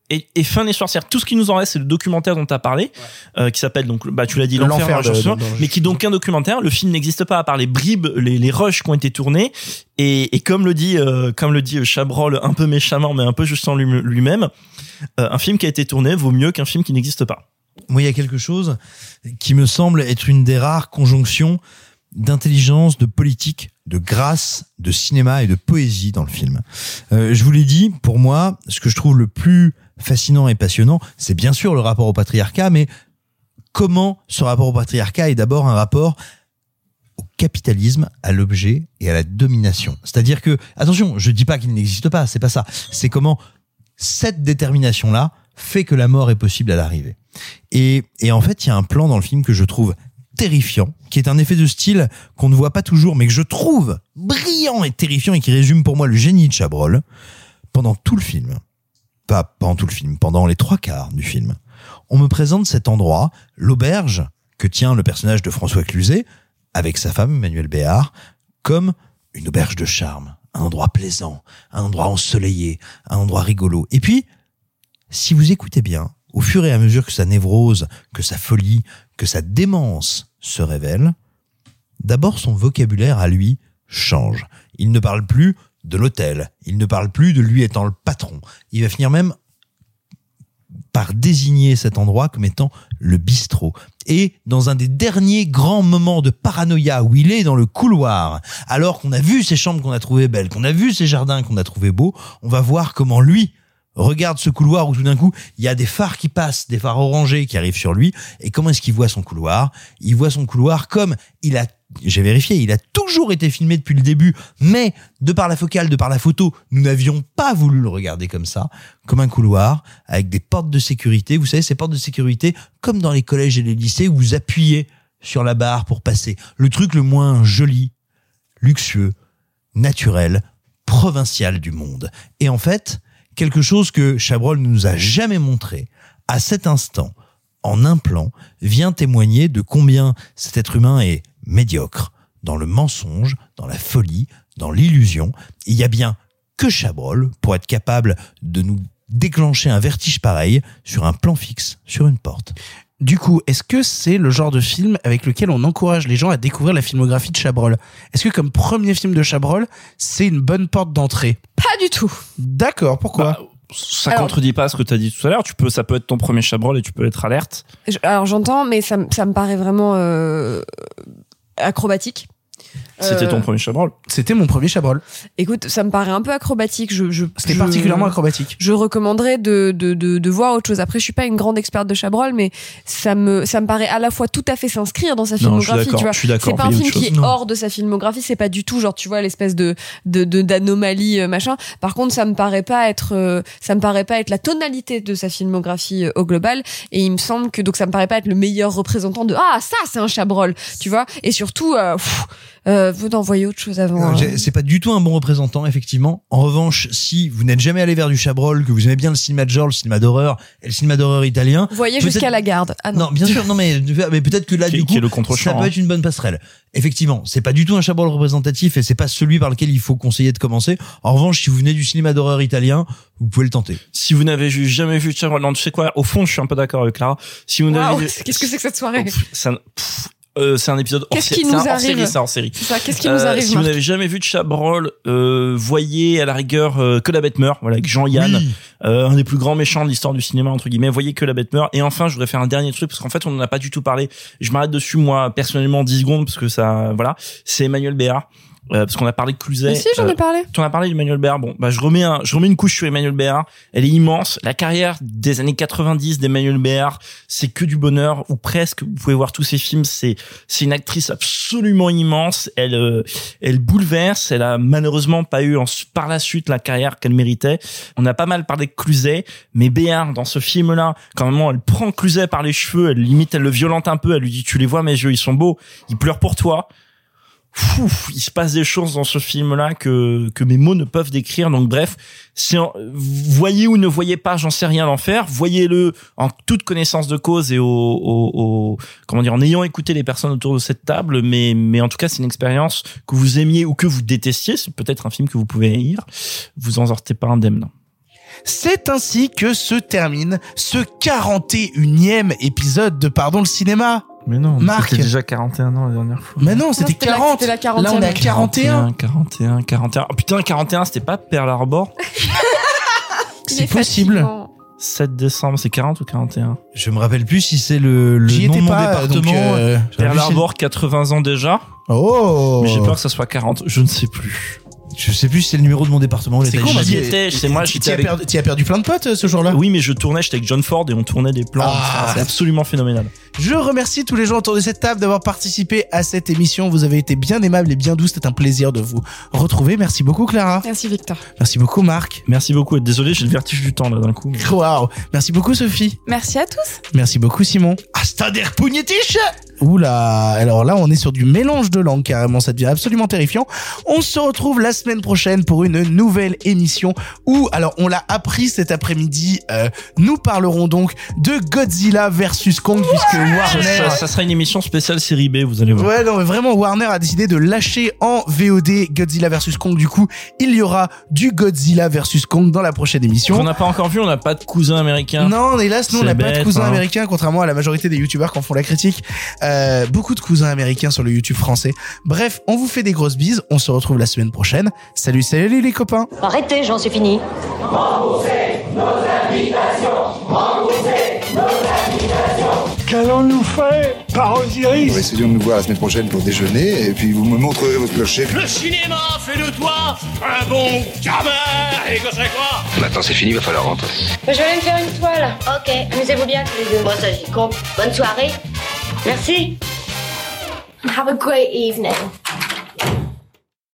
D: Et, et fin des sorcières tout ce qui nous en reste c'est le documentaire dont tu as parlé euh, qui s'appelle donc bah tu l'as dit l'enfer
A: L'enfer
D: de
A: de-
D: Jean
A: de- de-
D: mais qui est donc un documentaire. Le film n'existe pas à part les bribes les, les rushs qui ont été tournés. Et, et comme le dit euh, comme le dit Chabrol un peu méchamment mais un peu juste en lui- lui-même euh, un film qui a été tourné vaut mieux qu'un film qui n'existe pas
C: Moi, il y a quelque chose qui me semble être une des rares conjonctions d'intelligence, de politique, de grâce, de cinéma et de poésie dans le film. Euh, je vous l'ai dit, pour moi, ce que je trouve le plus fascinant et passionnant, c'est bien sûr le rapport au patriarcat, mais comment ce rapport au patriarcat est d'abord un rapport au capitalisme, à l'objet et à la domination. C'est-à-dire que, attention, je dis pas qu'il n'existe pas, c'est pas ça. C'est comment cette détermination-là fait que la mort est possible à l'arrivée. Et, et en fait, il y a un plan dans le film que je trouve terrifiant, qui est un effet de style qu'on ne voit pas toujours, mais que je trouve brillant et terrifiant et qui résume pour moi le génie de Chabrol. Pendant tout le film, pas pendant tout le film, pendant les trois quarts du film, on me présente cet endroit, l'auberge que tient le personnage de François Cluzet, avec sa femme Emmanuel Béard, comme une auberge de charme, un endroit plaisant, un endroit ensoleillé, un endroit rigolo. Et puis, si vous écoutez bien, au fur et à mesure que sa névrose, que sa folie, que sa démence se révèle, d'abord son vocabulaire à lui change. Il ne parle plus de l'hôtel, il ne parle plus de lui étant le patron. Il va finir même par désigner cet endroit comme étant le bistrot. Et dans un des derniers grands moments de paranoïa où il est dans le couloir, alors qu'on a vu ces chambres qu'on a trouvées belles, qu'on a vu ces jardins qu'on a trouvés beaux, on va voir comment lui regarde ce couloir où tout d'un coup, il y a des phares qui passent, des phares orangés qui arrivent sur lui. Et comment est-ce qu'il voit son couloir? Il voit son couloir comme il a, j'ai vérifié, il a toujours été filmé depuis le début, mais de par la focale, de par la photo, nous n'avions pas voulu le regarder comme ça, comme un couloir, avec des portes de sécurité. Vous savez, ces portes de sécurité, comme dans les collèges et les lycées, où vous appuyez sur la barre pour passer. Le truc le moins joli, luxueux, naturel, provincial du monde. Et en fait, quelque chose que Chabrol ne nous a jamais montré, à cet instant, en un plan, vient témoigner de combien cet être humain est médiocre, dans le mensonge, dans la folie, dans l'illusion. Il y a bien que Chabrol pour être capable de nous déclencher un vertige pareil sur un plan fixe, sur une porte.
A: Du coup, est-ce que c'est le genre de film avec lequel on encourage les gens à découvrir la filmographie de Chabrol? Est-ce que comme premier film de Chabrol, c'est une bonne porte d'entrée?
B: Pas du tout.
A: D'accord, pourquoi?
D: Bah, ça
B: Alors-
D: contredit pas ce que tu as dit tout à l'heure. Tu peux ça peut être ton premier chabrol et tu peux être alerte.
B: Je- Alors j'entends, mais ça, me- ça me paraît vraiment euh, acrobatique.
D: C'était
B: Euh,
D: ton premier chabrol
A: C'était mon premier Chabrol.
B: Écoute, ça me paraît un peu acrobatique. Je, je,
A: C'était
B: je-
A: particulièrement acrobatique.
B: Je recommanderais de, de, de, de voir autre chose. Après, je suis pas une grande experte de Chabrol, mais ça me, ça me paraît à la fois tout à fait s'inscrire dans sa
D: Non, je suis
B: filmographie. vois,
D: je suis d'accord,
B: c'est pas un film qui est.
D: Non.
B: hors de sa filmographie. C'est pas du tout genre, tu vois, l'espèce de de de- d'anomalie euh, machin. Par contre, ça me paraît pas être, euh, ça me paraît pas être la tonalité de sa filmographie euh, au global. Et il me semble que donc ça me paraît pas être le meilleur représentant de ah ça c'est un Chabrol, tu vois. Et surtout, euh, pff, euh, faut envoyer autre chose avant.
C: Non,
B: hein.
C: C'est pas du tout un bon représentant, effectivement. En revanche, si vous n'êtes jamais allé vers du Chabrol, que vous aimez bien le cinéma de genre, le cinéma d'horreur et le cinéma d'horreur italien.
B: Voyez
C: peut-être-
B: jusqu'à la garde. Ah non.
C: Non, bien sûr, non, mais, mais peut-être que là,
D: Qui-
C: du
D: qui
C: coup,
D: est le
C: ça peut
D: hein.
C: être une bonne passerelle. Effectivement, c'est pas du tout un Chabrol représentatif et c'est pas celui par lequel il faut conseiller de commencer. En revanche, si vous venez du cinéma d'horreur italien, vous pouvez le tenter.
D: si vous n'avez jamais vu chabrol non tu sais quoi au fond je suis un peu d'accord avec Clara si vous n'avez
B: qu'est-ce que c'est que cette soirée?
D: Pff, ça, pff, Euh, c'est un épisode hors
B: Qu'est-ce
D: série.
B: qui
D: C'est hors
B: arrive
D: série, c'est hors série.
B: C'est ça, qu'est-ce qui nous arrive,
D: Si vous n'avez jamais vu de Chabrol, euh, voyez à la rigueur euh, que la bête meurt, voilà, avec Jean-Yann,
C: Oui.
D: euh, un des plus grands méchants de l'histoire du cinéma entre guillemets. Voyez que la bête meurt. Et enfin, je voudrais faire un dernier truc parce qu'en fait, on n'en a pas du tout parlé. Je m'arrête dessus moi personnellement 10 secondes parce que ça, voilà, c'est Emmanuel Béard. Euh, parce qu'on a parlé de Cluzet.
B: Mais si, j'en ai
D: Euh,
B: parlé.
D: tu en as parlé d'Emmanuel Béard. Bon, bah, je remets un, je remets une couche sur Emmanuel Béard. Elle est immense. La carrière des années 90 d'Emmanuel Béard, c'est que du bonheur, ou presque. Vous pouvez voir tous ses films. C'est, c'est une actrice absolument immense. Elle, euh, elle bouleverse. Elle a malheureusement pas eu en- par la suite la carrière qu'elle méritait. On a pas mal parlé de Cluzet, mais Béard, dans ce film-là, quand même, elle prend Cluzet par les cheveux, elle limite, elle le violente un peu, elle lui dit, tu les vois, mes yeux, ils sont beaux. Ils pleurent pour toi. Fou, il se passe des choses dans ce film-là que que mes mots ne peuvent décrire. Donc bref, si voyez ou ne voyez pas, j'en sais rien d'en faire. Voyez-le en toute connaissance de cause et au, au, au- comment dire en ayant écouté les personnes autour de cette table. Mais mais en tout cas, c'est une expérience que vous aimiez ou que vous détestiez. C'est peut-être un film que vous pouvez haïr. Vous en sortez pas indemne.
A: C'est ainsi que se termine ce 41e épisode de Pardon le cinéma.
D: Mais non,
A: Marc.
D: c'était déjà 41 ans la dernière fois.
A: Mais non, c'était
B: c'était la-
A: 40.
B: c'était la 40e.
A: Là, on est à 41.
D: 41, 41. Oh putain, 41, c'était pas Pearl Harbor
A: C'est possible.
D: 7 décembre, c'est 40 ou 41
C: Je me rappelle plus si c'est le, le
A: J'y
C: nom de
A: étais
C: mon département.
A: donc, euh,
C: J'avais
D: Pearl Harbor, 80 ans déjà.
A: Oh.
D: Mais j'ai peur que ça soit 40, je ne sais plus.
C: Je sais plus si c'est le numéro de mon département.
A: C'est con,
D: J'y étais, c'est moi,
A: Tu
D: j'étais
A: t'y as
D: avec...
A: perdu, t'y as perdu plein de potes euh, ce jour-là
D: Oui, mais je tournais, j'étais avec John Ford et on tournait des plans.
A: Ah.
D: C'est absolument phénoménal.
A: Je remercie tous les gens autour de cette table d'avoir participé à cette émission. Vous avez été bien aimables et bien doux. C'était un plaisir de vous retrouver. Merci beaucoup Clara.
B: Merci Victor.
A: Merci beaucoup Marc.
D: Merci beaucoup. et Désolé, j'ai le vertige du temps là d'un coup.
A: Waouh. Merci beaucoup Sophie.
F: Merci à tous.
A: Merci beaucoup Simon.
C: Hasta der pugnetisch
A: Oula, alors là on est sur du mélange de langues carrément, ça devient absolument terrifiant. On se retrouve la semaine prochaine pour une nouvelle émission où, alors on l'a appris cet après-midi, euh, nous parlerons donc de Godzilla versus Kong puisque Warner...
D: Ça, ça sera une émission spéciale série B, vous allez voir.
A: Ouais, non, mais vraiment, Warner a décidé de lâcher en VOD Godzilla vs Kong. Du coup, il y aura du Godzilla vs Kong dans la prochaine émission.
D: On n'a pas encore vu, on n'a pas de cousin américain.
A: Non, hélas, nous, on n'a pas de
D: bête,
A: cousins
D: hein.
A: américains, contrairement à la majorité des youtubeurs qui en font la critique. Euh, beaucoup de cousins américains sur le YouTube français. Bref, on vous fait des grosses bises. On se retrouve la semaine prochaine. Salut, salut les copains.
O: Arrêtez, j'en suis fini.
J: Qu'allons-nous faire par Osiris
P: Essayons de nous voir la semaine prochaine pour déjeuner, et puis vous me montrerez votre clocher.
G: Le cinéma fait de toi un bon gamin Et que c'est quoi?
H: Maintenant c'est fini, il va falloir rentrer.
O: Je vais aller me faire une toile. Ok, amusez-vous bien tous les deux. Moi, ça j'y compte. Bonne soirée. Merci. Have a great evening.